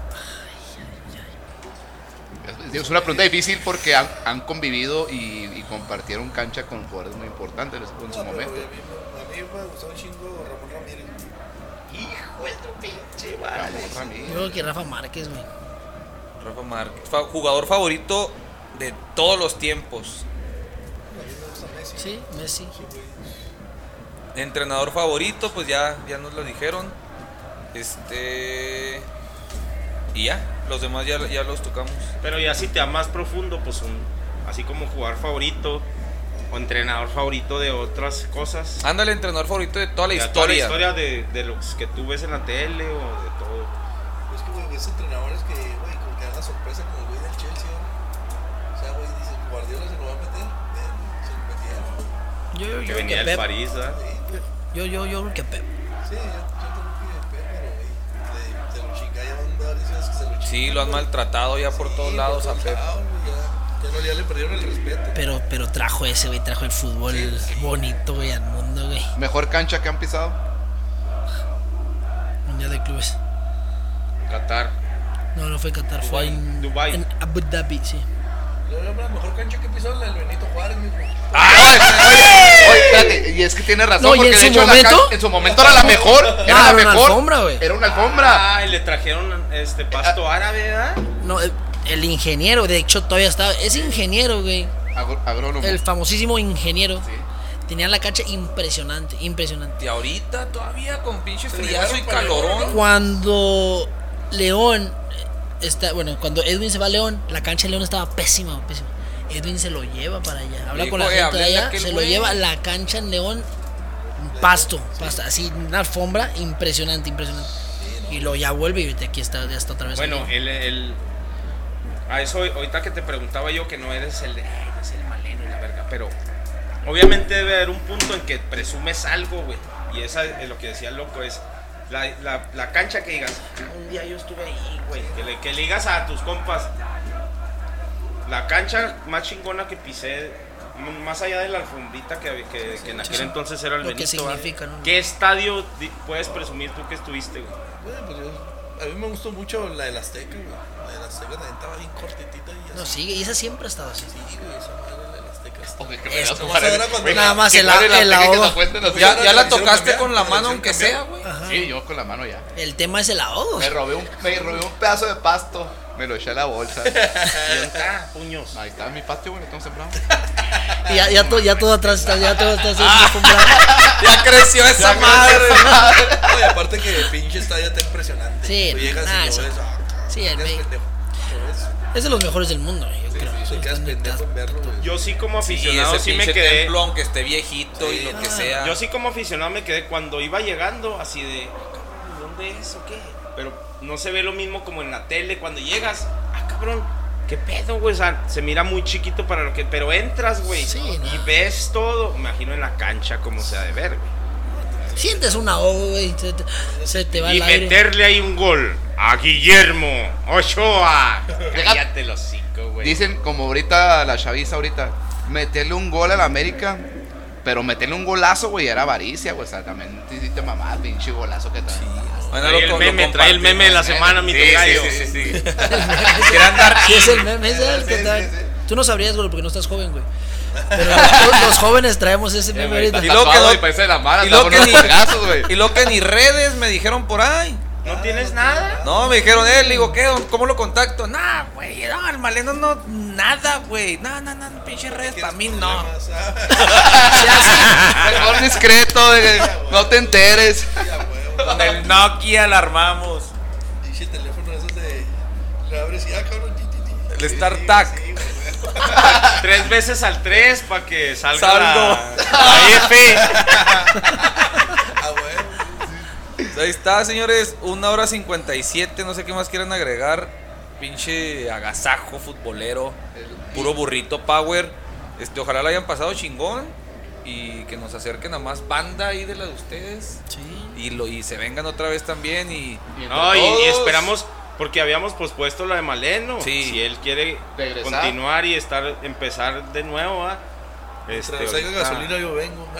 Es una pregunta difícil porque han, han convivido y, y compartieron cancha con jugadores muy importantes en su No, momento. a mí, a mí me gustó un chingo Ramón Ramírez. Ramón Ramírez. Yo creo que Rafa Márquez, güey. Rafa Márquez. Fa- jugador favorito de todos los tiempos. A mí me gusta Messi. Sí, Messi. Entrenador favorito, pues ya, ya nos lo dijeron. Este. Y ya, los demás ya, ya los tocamos. Pero ya si te da más profundo, pues un, así como jugador favorito o entrenador favorito de otras cosas. Ándale, entrenador favorito de toda la Ya toda la historia. historia de, de los que tú ves en la tele o de todo. esos entrenadores que, güey, como que dan la sorpresa como el güey del Chelsea, ¿no? O sea, güey, dice, Guardiola se lo va a meter. Ven, se lo metieron. Yo, yo, Que venía que del. París, ¿verdad? Yo, yo, yo creo que Pep. sí, yo, yo fui de Pep, pero, güey, se, se lo que se lo. Sí, lo han maltratado ya por Sí, todos lados a todos Pep. ya, ya, no, ya le perdieron el respeto. Pero, pero trajo ese, güey, trajo el fútbol bonito, güey, al mundo, güey. Mejor cancha que han pisado. Mundial de clubes. Qatar. No, no fue Qatar, fue en, Dubái. en Abu Dhabi, sí. Yo la mejor cancha que pisó la del Benito Juárez, mijo. Oye, espérate, y es que tiene razón, No, y porque en de su hecho la momento- can- en su momento era la mejor. Era Ah, la era una mejor. alfombra, güey. Era una alfombra. Ah, y le trajeron este pasto árabe, ¿verdad? No, el, el ingeniero, de hecho, todavía estaba. Es ingeniero, güey. Agr- agrónomo. El famosísimo ingeniero. Tenía la cancha impresionante, impresionante. Y ahorita todavía con pinche friazo y llevaron para calorón. Cuando León está, bueno, cuando Edwin se va a León, la cancha de León estaba pésima, pésima. Edwin se lo lleva para allá. Habla con la "Eh, gente de allá, se lo güey". lleva la cancha en León pasto, pasto, así una alfombra impresionante, impresionante. Y luego ya vuelve y aquí está, ya está otra vez. Bueno, el, el- A eso, ahorita que te preguntaba yo que no eres el de. Ay, no es el maleno y la verga. Pero obviamente debe haber un punto en que presumes algo, güey. Y esa es lo que decía el loco: es la, la- la cancha que digas, "Ah, un día yo estuve ahí, güey. Que le, que le digas a tus compas, la cancha más chingona que pisé, más allá de la alfombrita que, que- que en aquel sí. entonces era el Lo que Benito. ¿verdad? significa, ¿no? ¿Qué estadio di- puedes presumir tú que estuviste, güey? Bueno, pues yo- a mí me gustó mucho la del Azteca, güey. La del Azteca también estaba bien cortitita y así. No, sigue, y esa siempre ha estado así. Sí, güey, esa madre, la Esto, cuando- Nada más que el a- el ahogo. cuenten así. Ya, ya la la tocaste cambiar, con la la mano aunque cambiar. sea, güey. Sí, yo con la mano ya. El tema es el ahogo. Me robé un, me robé un pedazo de pasto. Me lo eché a la bolsa. ¿Y está? Puños. Ahí está en mi patio, güey, lo tengo sembrado. Y ya, ya, todo, ya todo atrás está, ya todo está Ah. comprado. Ya creció esa Ya madre. Y aparte que el pinche estadio está impresionante. Sí, Tú llegas ah, y lo sí. ves. ah, Sí, el pendejo. Es de los mejores del mundo, yo creo. Sí, te quedas pendejo en verlo, güey. Yo sí como Sí, aficionado ese sí, me quedé. templo, aunque esté viejito y lo que Ah. sea. Yo sí como aficionado me quedé cuando iba llegando así de, "Ah, cabrón, ¿dónde es o qué? Pero no se ve lo mismo como en la tele cuando llegas. Ah, cabrón, ¿qué pedo, güey? O sea, se mira muy chiquito para lo que... Pero entras, güey, Sí, y no. ves todo. Me imagino en la cancha como se ha de ver, güey. Sientes un ahogo, güey. Se te, se te va Y el aire. meterle ahí un gol a Guillermo Ochoa. Cállate los cinco, güey. Dicen, como ahorita la chaviza ahorita, meterle un gol al América, pero meterle un golazo, güey, era avaricia, güey. O sea, también te hiciste mamá, pinche golazo que tal. Bueno, Trae lo el meme, trae el meme de la compartimos. semana, mi Sí, sí, tocayo. Sí, sí, sí. Andar Sí, es el meme, es el que Sí, trae. sí, sí. Tú no sabrías, güey, porque no estás joven, güey. Pero los, los jóvenes traemos ese meme ahorita. Y Tatuado que mara, y luego que ni-. Y lo que ni redes me dijeron por ahí. ¿No tienes nada? No, me dijeron él, digo, ¿qué? ¿Cómo lo contacto? Nah, güey, no, el maleno no, nada, güey. No, no, no, pinche redes para mí no. Mejor discreto, güey, no te enteres. ya. Con el Nokia la armamos. Pinche teléfono esos de. Le abres y ah, cabrón. StarTac. Güey. Tres veces al tres para que salga Saldo. la, la F. Ah, huevo. Pues Ahí está, señores. Una hora 57. No sé qué más quieren agregar. Pinche agasajo futbolero. Puro burrito power. Este, ojalá la hayan pasado chingón. Y que nos acerquen a más banda ahí de la de ustedes. Sí. Y, lo, y se vengan otra vez también. Y No, y, y todos. esperamos, porque habíamos pospuesto la de Maleno. Sí. Si él quiere Regresar. continuar y estar empezar de nuevo, ¿ah? Mientras Este, ahorita- gasolina, yo vengo.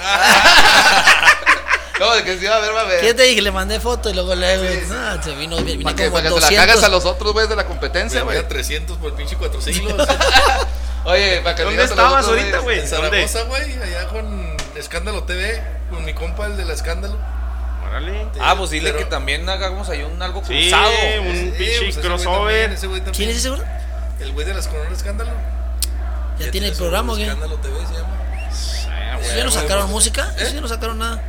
No, de que sí va a ver, va a ver. ¿Qué te dije? Le mandé foto y luego le no, se vino, vino Para que, como para que se la 200. cagas a los otros, güeyes, de la competencia, güey. a 300 por pinche 4 siglos. Oye, para que ¿Dónde estabas otros, ahorita, güey? En. Zaragoza, güey, allá con Escándalo TV, con mi compa, el del escándalo. Órale. Ah, pues dile Pero- que también hagamos ahí un algo Sí, cruzado. un Sí, pinche pues ese güey crossover. también, ese güey también. ¿Quién es ese, güey? El güey de las Corona Escándalo. Ya tiene el programa, güey. Escándalo TV se llama. Ah, ¿Eso güey. ya no sacaron ¿Eh? música? ¿Eso ya no sacaron nada?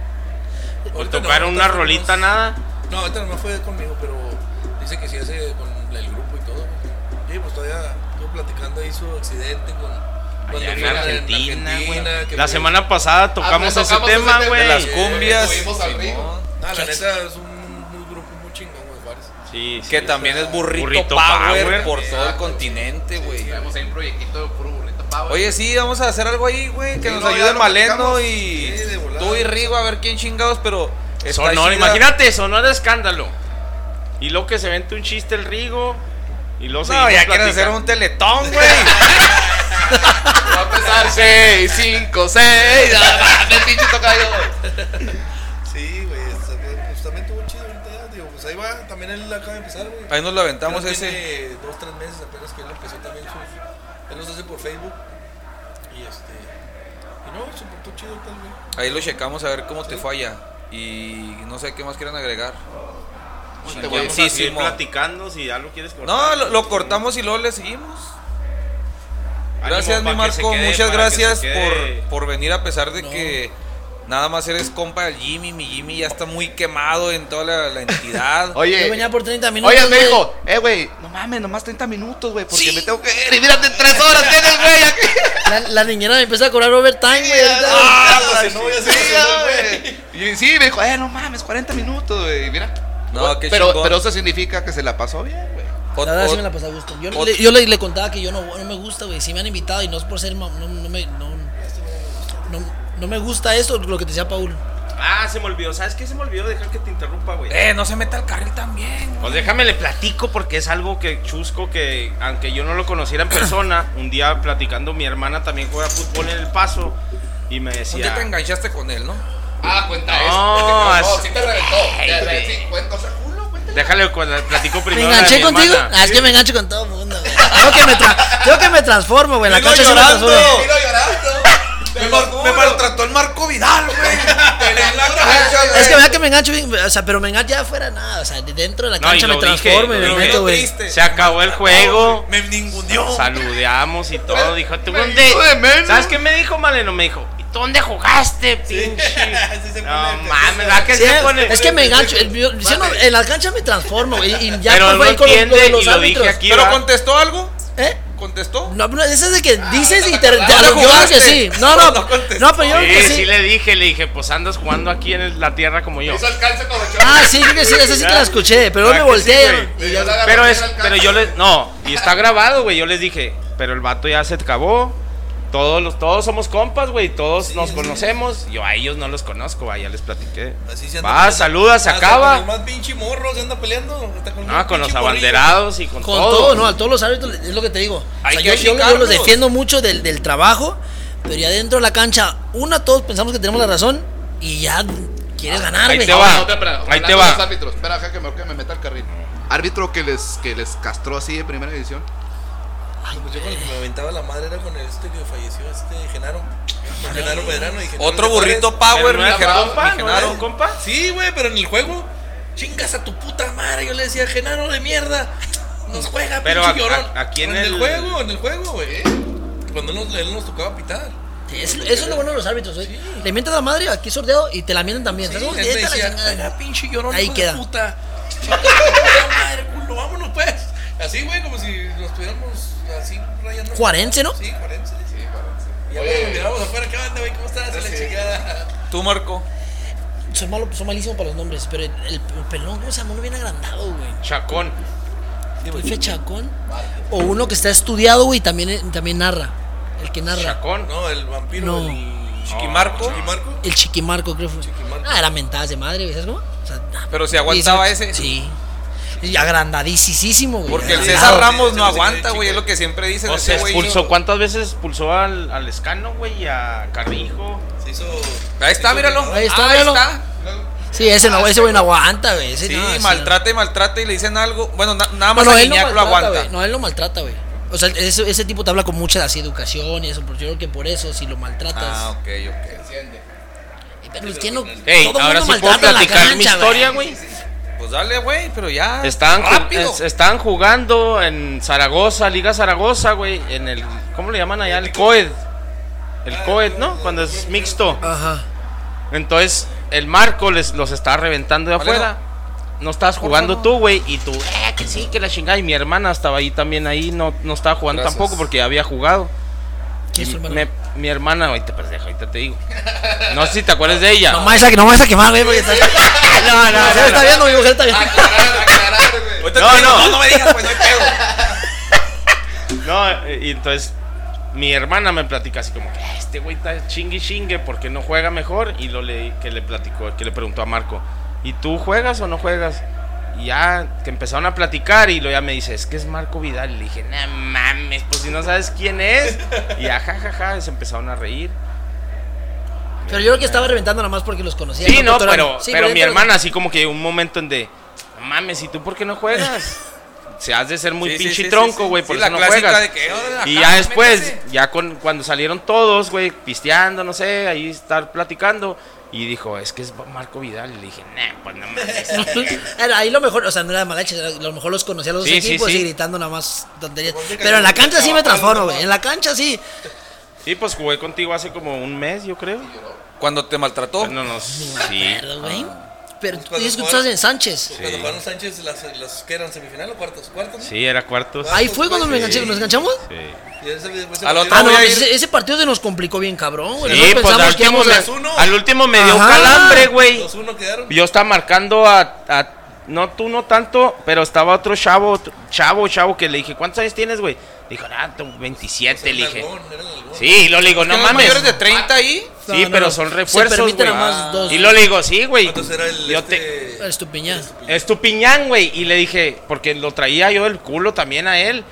¿O Ahorita tocaron no, una rolita, nada? No, ahorita nomás fue conmigo, pero dice que sí hace con el grupo y todo. Sí, pues todavía estuvo platicando ahí su accidente con. Allá en Argentina, güey. La fue- semana pasada tocamos Ah, ese tocamos ese tema, güey. De las Sí, cumbias. Ah, la neta es un muy grupo muy chingón, güey, Juárez. Sí, Sí, sí, que sí. también es burrito, Burrito power, Power. por todo el continente, güey. Tenemos ahí un proyectito de puro burrito power. Oye, sí, vamos a hacer algo ahí, güey, que Sí, nos no, ayude lo Maleno y Sí, de volada. tú y Rigo a ver quién chingados, pero chida. imagínate, Sonora escándalo. Y luego que se vente un chiste el Rigo. Y luego No, ya quieren hacer un teletón, güey. Va a empezar 6, 5, 6. El pinche tocayo. Sí, güey, pues también tuvo chido ahorita digo, pues ahí va, también él acaba de empezar, güey. Ahí nos lo aventamos Creo ese. Tiene dos, tres meses apenas que él empezó también sus, él los hace por Facebook. Y este, y no, se portó chido tal, güey. Ahí lo checamos a ver cómo te falla. Y no sé qué más quieren agregar. Sí, Te voy a a seguir platicando si ya lo quieres cortar. No, lo, lo cortamos y luego le seguimos. Gracias, Ánimo mi Marco. quede, Muchas gracias por, por venir a pesar de No. que nada más eres compa del Jimmy. Mi Jimmy ya está muy quemado en toda la, la entidad. Yo Oye, venía por 30 minutos. oye, me dijo, eh, güey, no mames, nomás 30 minutos, güey, porque me tengo que ir. Y mírate, 3 horas tienes, güey, aquí. La, la niñera me empieza a cobrar overtime, güey. ahorita. Ah, pues, si no, ya se sí, emocionó, güey. Y sí, me dijo, eh, no mames, 40 minutos, güey. Mira. No, qué pero, chingón. pero eso significa que se la pasó bien, güey. La verdad sí me la pasé a gusto. Yo, le, yo le, le contaba que yo no, no me gusta, güey. Si me han invitado y no es por ser. No, no me, no, no, no me gusta esto, lo que te decía Paul. Ah, se me olvidó. ¿Sabes qué? Se me olvidó dejar que te interrumpa, güey. Eh, no se meta al carril también. Pues déjame le platico porque es algo que chusco que aunque yo no lo conociera en persona, un día platicando mi hermana también juega fútbol en el paso y me Un día decía, te enganchaste con él, ¿no? Ah, cuenta No, eso. es- No, sí te reventó. Ay, sí, cuenta, o sea, culo, cuéntale. déjale cu- le platico ¿Me primero. de enganché contigo? Ah, es que me engancho con todo el mundo, güey. Tengo que me, tra- tengo que me transformo, güey. La Dilo cancha sí me llorando. transformo. Miro llorando. Me, me maltrató el Marco Vidal, güey. Es que vea que me engancho bien, o sea, pero me engancho ya afuera nada, o sea, de dentro de la cancha me transformo y me meto, güey. Se acabó el juego. Me ninguneó. Saludamos y todo. Dijo, ¿tú Me dónde? ¿Sabes qué me dijo Maleno? Me dijo, ¿y tú dónde jugaste, pinche? Sí se No mames, ¿verdad que Sí, se pone? es que me engancho, el- yo- yo no- en la cancha me transformo, güey, y ya Pero no güey, con y los árbitros. aquí. ¿Pero va. contestó algo? ¿Eh? ¿Contestó? No, pero eso es de que dices y te, te, ¿Dónde yo creo que jugaste? sí. No, no, No no, pero yo creo que Sí, sí. le dije, le dije, pues andas jugando aquí en la tierra como yo. Con Ah, sí, creo que sí, esa sí te la escuché, pero me ¿Verdad que volteé. y Pero es, pero yo les, no, y está grabado, güey. Yo les dije, pero el vato ya se acabó. Todos los, todos somos compas, güey. Todos nos sí. conocemos. Yo a ellos no los conozco, va, ya les platiqué. Así se anda Va, peleando. saluda, se Con el acaba. más pinche morro se anda peleando. hasta con, Ah, con los morrillo. abanderados y con, Con todo. todo, no, a todos los árbitros es lo que te digo. O Hay sea, que yo, yo- yo achicarlos. los defiendo mucho del, del trabajo, pero ya dentro de la cancha, una, todos pensamos que tenemos la razón y ya quieres ganar, ahí güey. te va. no, espera, Ahí te va. los árbitros. Espera, que me, que me meta al carril. Árbitro que les, que les castró así de primera división. Pues yo con el que me aventaba la madre era con el este que falleció, este Genaro. Con Genaro Medrano y Genaro Otro burrito Juárez. power, no mi era Gerardo, compa, mi ¿no Genaro. era compa? Sí, güey, pero en el juego, chingas a tu puta madre. Yo le decía, Genaro de mierda, nos juega, Pero pinche a- llorón. a- aquí en el... el- juego, en el juego, güey. Cuando él nos, él nos tocaba pitar. Sí, Eso, eso es lo bueno de los árbitros, güey. Le mientas a la madre, aquí sordeado y te la mienten también. Sí, ¿Sabes cómo? él la decía, chingada. "Juega, pinche llorón, Ahí queda. de puta. Madre, culo, vámonos pues. Así, güey, como si nos estuviéramos así rayando. Juarense, ¿no? Sí, Juarense. Sí, parece. Y ya Oye. miramos afuera, ¿qué onda, güey? ¿Cómo estás? Y la chingada. Tú, Marco. Soy malo, soy malísimo para los nombres, pero el, el pelón, ¿cómo se llama? Uno bien agrandado, güey. Chacón. Pife Chacón. O uno que está estudiado, güey, y también, también narra. El que narra. Chacón. No, el vampiro. No. El... Chiquimarco. Chiquimarco. El Chiquimarco, creo que fue. Chiquimarco. Ah, era mentadas de madre, ¿sabes cómo? O sea, Pero si aguantaba ese. Sí. Y agrandadísimo, güey. Porque el. César Ramos no aguanta, güey. Es lo que siempre dicen. O sea, ese güey. expulsó, ¿cuántas veces expulsó al, al Escano, güey? Y a Carrijo. Se hizo. Ahí está, míralo. Ahí está, Ah, míralo. está. Sí, ese no, ese güey no aguanta, güey. Ese Sí, no, maltrata y maltrata y le dicen algo. Bueno, na- nada más no, a él no lo maltrata, aguanta. güey. No, él lo maltrata, güey. O sea, ese, ese tipo te habla con mucha así educación y eso, porque yo creo que por eso, si lo maltratas. Ah, ok, ok. Pero es que no- Ey, todo ahora mundo sí puedo mi historia, güey. Pues dale, güey, pero ya. Estaban, rápido. jugando en Zaragoza, Liga Zaragoza, güey. En el. ¿Cómo le llaman allá? El COED. El COED, ¿no? Cuando es mixto. Ajá. Entonces, el Marco les, los estaba reventando de Vale, afuera. No estabas jugando tú, güey. Y tú, eh, que sí, que la chingada. Y mi hermana estaba ahí también, ahí. No, no estaba jugando Gracias. tampoco porque ya había jugado. ¿Quién es me- mi hermana, ahorita, pendejo, ahorita te digo. No sé si te acuerdas de ella. No me vas a, no me vas a quemar, güey, porque está... no, no, Mi mujer está viendo, mi mujer está viendo. Aclarar, aclarar, güey. No, digo, no. no, no me digas, güey, no hay pedo. No, eh, y entonces mi hermana me platica así como que "Ah, este güey está chingue chingue porque no juega mejor y lo le que le platicó, que le preguntó a Marco, ¿y tú juegas o no juegas? Y ya que empezaron a platicar y luego ya me dice, es que es Marco Vidal. Y le dije, no mames, pues si no sabes quién es. Y ya, jajaja, se empezaron a reír. Pero yo creo que estaba reventando nada más porque los conocía. Sí, no, Pero- pero, sí, pero mi hermana así como que llegó un momento en de, no mames, ¿y tú por qué no juegas? Se has de ser muy Sí, pinche sí, tronco, güey, sí. por Sí, eso la no juegas. de que, "Órale, y ya después, métase". ya con, cuando salieron todos, güey, pisteando, no sé, ahí estar platicando. Y dijo, es que es Marco Vidal. Y le dije, nah, pues no mames. Ahí lo mejor, o sea, no era malache, a lo mejor los conocía a los dos Sí, sí, equipos sí. y gritando nada más tonterías. Pero en la cancha sí me transformo, ¿no? güey. En la cancha sí. sí, pues jugué contigo hace como un mes, yo creo. Cuando te maltrató. No, no, Me sí. acuerdo, güey. Pero tú Cuando dices que estás en Sánchez. Cuando jugaron Sánchez, las, las que eran semifinal o cuartos, cuartos. ¿no? Sí, era cuartos. Ahí fue cuando me enganché, nos enganchamos. Sí. Y ese- partido- Ah, no, pues ese, ese partido se nos complicó bien cabrón, güey. Sí, pues al último, a... me, 2-1. al último me dio Ajá. calambre, güey. 2-1 quedaron. Yo estaba marcando a, a- No tú no tanto, pero estaba otro chavo, otro- chavo, chavo, que le dije, ¿cuántos años tienes, güey? Dijo, ah, tengo 27, le dije. Algón, era el Algón. Sí, y lo le digo, no ¿No mames. mayores de 30 ahí? No, Sí, no, pero son Se refuerzos, permiten güey. nada más dos. Y lo le digo, sí, güey. ¿Cuántos era el Yo te- este? Eres tu piña. Es tu piñán, güey. Y le dije, porque lo traía yo del culo también a él.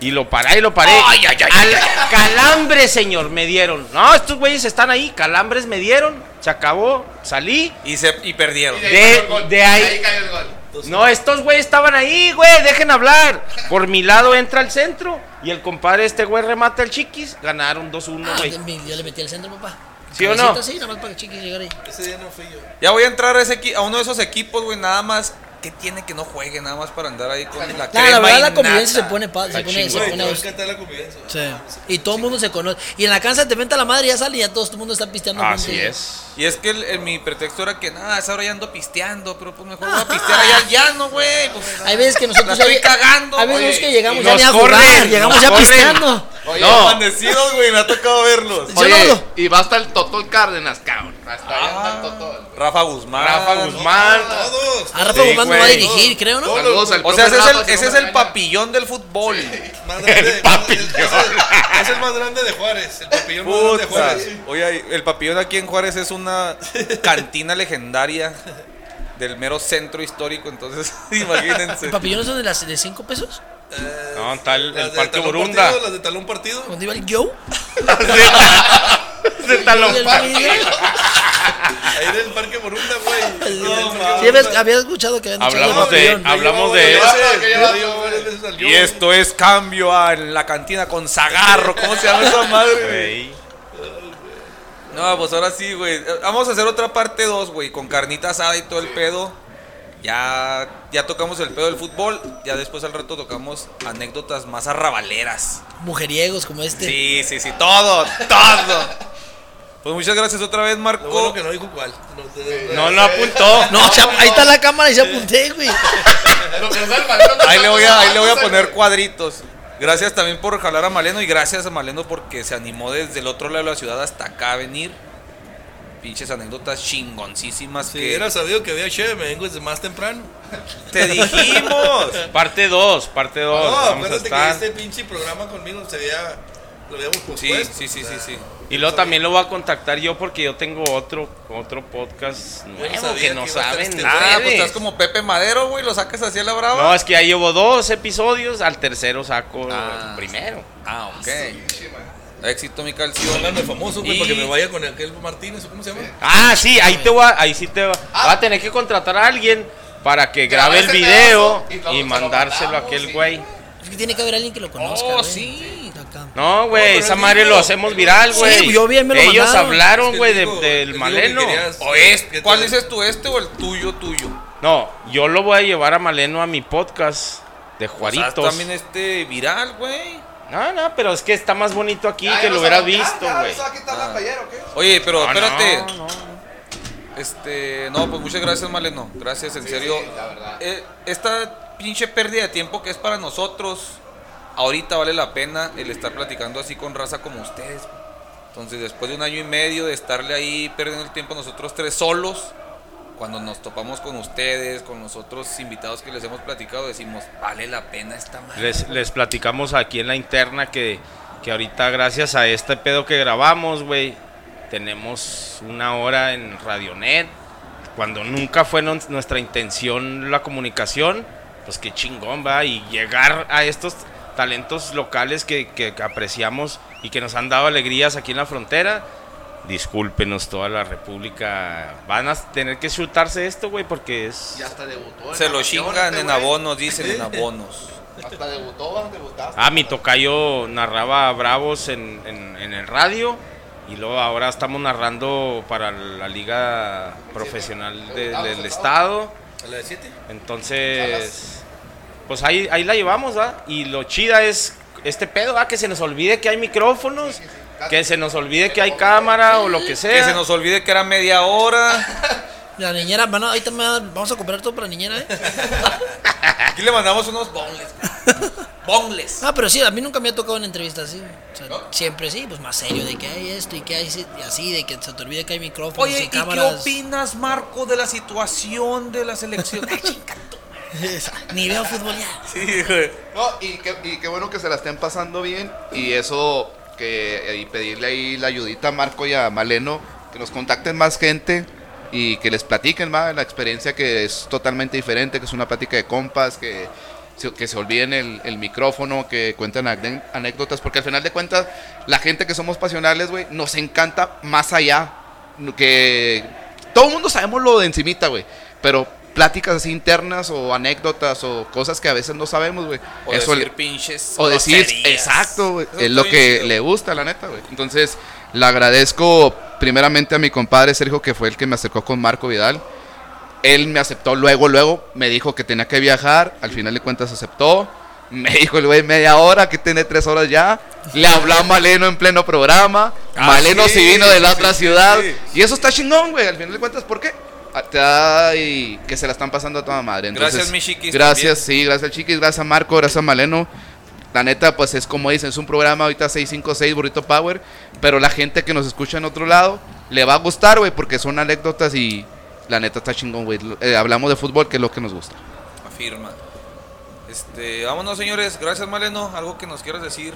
Y lo paré y lo paré. Ay, ay, ay, Al- Calambres, señor, me dieron. No, estos güeyes están ahí. Calambres me dieron. Se acabó. Salí. Y, se, y perdieron. Y de ahí De- cayó el gol. de ahí- De ahí cayó el gol. No, estos güeyes estaban ahí, güey. Dejen hablar. Por mi lado entra al centro. Y el compadre, este güey, remata el chiquis. Ganaron 2-1, Ah, güey. yo le metí al centro, papá. ¿Sí o no? Sí, nada más para que chiquis llegara ahí. Ese día no fui yo. Ya voy a entrar a, ese a uno de esos equipos, güey, nada más. ¿Qué tiene que no juegue? Nada más para andar ahí con la crema la verdad y la convivencia se pone, pa- se pone, se pone la convivencia. Sí. Y todo el mundo se conoce. Y en la cancha te venta la madre y ya sale y ya todo el mundo está pisteando. Así es. Y es que el, el- mi pretexto era que, nada, esa hora ya ando pisteando, pero pues mejor voy a pistear allá al llano, güey. Pues, Hay veces que nosotros La estoy ya- cagando, Hay veces güey. que llegamos ya a corren, jugar, llegamos ya corren. pisteando. Oye, No. amanecidos, güey, me ha tocado verlos. Oye, no- Y va hasta el Totol Cárdenas, cabrón. Hasta allá el Totol. Rafa Guzmán. Rafa Guzmán. Todos. A Rafa Sí, Guzmán me va a güey. dirigir, creo, ¿no? Saludos al O sea, ese es el, ese no es el papillón del fútbol. Más grande, El papillón. Es, el, es el más grande de Juárez. El papillón más grande de. Juárez. Oye, el papillón aquí en Juárez es una cantina legendaria del mero centro histórico, entonces imagínense. ¿Papillones son de las de 5 pesos? Eh, No, está el, el Parque Talón Borunda. Partido, las de talón partido. ¿Dónde iba el Joe? De talón partido. Ahí del Parque Borunda, güey. Sí, No, Sí, había, había escuchado que habían Hablamos de- papillón. hablamos Yo de- Ah, yo Y esto es cambio a la cantina con Zagarro. ¿Cómo se llama esa madre? güey? No, pues ahora sí, güey. Vamos a hacer otra parte 2, güey, con carnita asada y todo el pedo. Ya, ya tocamos el pedo del fútbol. Ya después al rato tocamos anécdotas más arrabaleras. Mujeriegos como este. Sí, sí, sí, todo, todo. Pues muchas gracias otra vez, Marco. Lo bueno que no dijo cuál. No, No, no apuntó. No, ahí está la cámara y se apunté, güey. Lo Ahí le voy a, ahí le voy a poner cuadritos. Gracias también por jalar a Maleno y gracias a Maleno porque se animó desde el otro lado de la ciudad hasta acá a venir. Pinches anécdotas chingoncísimas Si que hubiera sabido que había cheve, me vengo desde más temprano. te dijimos. Parte 2, parte 2. No, Vamos a acuérdate que estar. este pinche programa conmigo se veía. Lo habíamos Sí, pospuesto. sí, sí, sí, sí. Y luego también lo voy a contactar yo porque yo tengo otro otro podcast nuevo que no que saben este nada. Ah, pues estás como Pepe Madero, güey, lo sacas así a la brava. No, es que ya llevo dos episodios, al tercero saco Ah. el primero. Ah, ok. Éxito, mi calcio. Hablando de famoso, güey, Y- para que me vaya con aquel Martínez, ¿o ¿cómo se llama? Ah, sí, ahí te voy a, ahí sí te va, va a tener que contratar a alguien para que grabe el video y y, lo- se lo mandárselo a aquel sí. güey. Es que tiene que haber alguien que lo conozca. Oh, sí. No, güey, esa madre dijo- lo hacemos viral, Sí, güey. yo vi, él me lo Ellos mandaron. hablaron, Es que güey, de- del que Maleno. querías- O es, que ¿Cuál dices tú, este o el tuyo, tuyo? No, yo lo voy a llevar a Maleno a mi podcast de O sea, Juaritos. también este viral, güey. No, no, pero es que está más bonito aquí Ya, que lo hubieras visto, güey. ¿Se va a quitar la playera o qué? Oye, pero No, espérate. no, no. Este, no, pues muchas gracias, Maleno. Gracias, en serio. sí, la verdad. Eh, esta pinche pérdida de tiempo que es para nosotros, ahorita vale la pena el estar platicando así con raza como ustedes. Entonces, después de un año y medio de estarle ahí perdiendo el tiempo nosotros tres solos, cuando nos topamos con ustedes, con los otros invitados que les hemos platicado, decimos, vale la pena esta madre. Les, platicamos aquí en la interna que, que ahorita gracias a este pedo que grabamos, güey, tenemos una hora en Radionet. Cuando nunca fue nuestra intención la comunicación, pues qué chingón va. Y llegar a estos talentos locales que, que- que apreciamos y que nos han dado alegrías aquí en la frontera. Discúlpenos toda la República. Van a tener que chutarse esto, güey, porque es... Ya hasta debutó. Se lo chingan en abonos, dicen en abonos. Hasta debutó, debutaste. Ah, mi tocayo narraba a Bravos en, en- en el radio y luego ahora estamos narrando para la liga profesional de- del estado. ¿A la de 7? Entonces, pues ahí, ahí la llevamos, ¿va? Y lo chida es este pedo, ¿va? Que se nos olvide que hay micrófonos, que se nos olvide que hay cámara o lo que sea. Que se nos olvide que era media hora. La niñera, bueno, ahorita me va- vamos a comprar todo para la niñera, ¿eh? Aquí le mandamos unos bonles. Bonles. Ah, pero sí, a mí nunca me ha tocado una entrevista así. O sea, Siempre sí, pues más serio, de que hay esto y que hay así, de que se te olvide que hay micrófonos Oye, y ¿y qué opinas, Marco, de la situación de la selección? Ni veo fútbol ya. sí, güey. No, y qué, y qué bueno que se la estén pasando bien. Y eso, que y pedirle ahí la ayudita a Marco y a Maleno, que nos contacten más gente y que les platiquen más la experiencia que es totalmente diferente, que es una plática de compas, que, se- que se olviden el, el micrófono, que cuenten anécdotas, porque al final de cuentas, la gente que somos pasionales, güey, nos encanta más allá, que todo el mundo sabemos lo de encimita, güey, pero pláticas así internas o anécdotas o cosas que a veces no sabemos, güey. O Eso decir pinches. o decir, exacto, güey. Es lo que chido. le gusta, la neta, güey. Entonces, le agradezco primeramente a mi compadre Sergio, que fue el que me acercó con Marco Vidal. Él me aceptó luego, luego, me dijo que tenía que viajar, al final de cuentas aceptó. Me dijo el güey media hora, que tiene tres horas ya. Le habló a Maleno en pleno programa. Ah, Maleno sí, sí vino de la sí, otra sí, ciudad. sí. Y eso está chingón, güey. Al final de cuentas, ¿por qué? Te da y que se la están pasando a toda madre. Entonces, Gracias, mi chiquis, Gracias, sí, gracias Chiquis, gracias a Marco, gracias a Maleno. La neta, pues es como dicen, es un programa ahorita 656 Burrito Power, pero la gente que nos escucha en otro lado le va a gustar, güey, porque son anécdotas y la neta está chingón, güey. Eh, hablamos de fútbol, que es lo que nos gusta. Afirma. Este, vámonos, señores. Gracias, Maleno. Algo que nos quieras decir.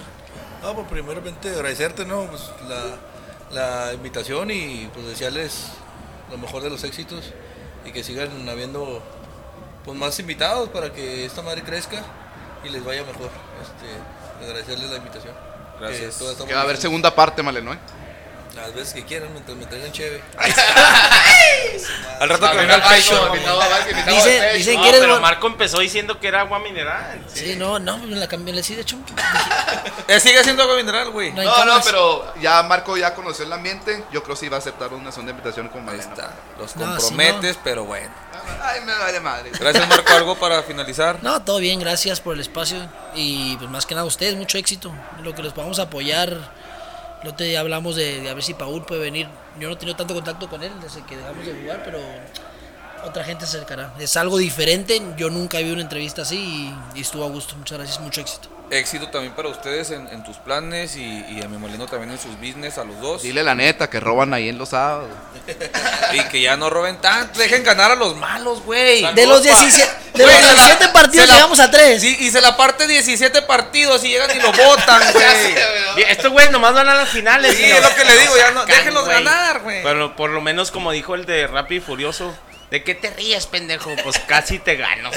No, pues primeramente agradecerte, ¿no? Pues la, la invitación y pues desearles lo mejor de los éxitos y que sigan habiendo pues más invitados para que esta madre crezca y les vaya mejor. Este, agradecerles la invitación. Gracias. Que va a haber segunda parte, Maleno, ¿eh? Las veces que quieran, mientras me traigan chévere. Al rato que venga el pecho. Dice, dice No, que eres. pero Marco empezó diciendo que era agua mineral. Sí, no, no, me la cambié, le sí, de hecho. Sigue siendo agua mineral, güey. No No, pero ya Marco ya conoció el ambiente. Yo creo que sí va a aceptar una segunda invitación con está. Los comprometes, pero bueno. Ay, me vale madre. Gracias, Marco. Algo para finalizar. No, todo bien, gracias por el espacio y pues más que nada a ustedes, mucho éxito. Lo que los podamos apoyar. No te hablamos de, a ver si Paul puede venir. Yo no he tenido tanto contacto con él desde que dejamos de jugar, pero otra gente se acercará. Es algo diferente. Yo nunca vi una entrevista así y estuvo a gusto. Muchas gracias, mucho éxito. Éxito también para ustedes en, en tus planes y, y a mi molino también en sus business, a los dos. Dile la neta que roban ahí en los sábados. Y que ya no roben tanto. Dejen ganar a los malos, güey. De los 17, de Güey, los se la- 17 partidos la- llegamos a 3. Sí, y se la parte 17 partidos y llegan y lo votan, güey. Estos güeyes nomás van a las finales. Sí, es lo que le digo, ya no, sacan, déjenlos güey. ganar, güey. Pero por lo menos como dijo el de Rápido y Furioso, ¿de qué te ríes, pendejo? Pues casi te gano.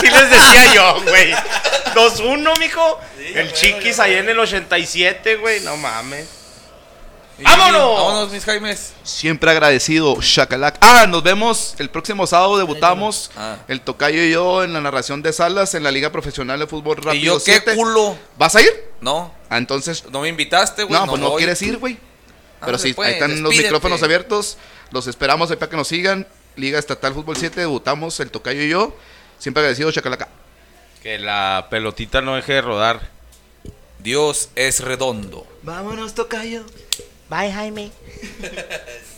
sí les decía yo, güey. 2-1, mijo. el Chiquis ahí en el 87, güey. No mames. Y- ¡Vámonos! Vámonos, mis Jaimes. Siempre agradecido, Shakalac. Ah, nos vemos el próximo sábado. Debutamos Ah. el Tocayo y yo en la narración de Salas en la Liga Profesional de Fútbol Rápido. Y yo, qué 7. culo. ¿Vas a ir? No, Ah, entonces. no me invitaste, güey. No, pues no voy. quieres ir, güey. Pero Ándale, sí, pues, ahí están los micrófonos abiertos. Los esperamos ahí para que nos sigan. Liga Estatal Fútbol 7, debutamos el Tocayo y yo. Siempre agradecido, Chacalaca. Que la pelotita no deje de rodar. Dios es redondo. Vámonos, Tocayo. Bye, Jaime.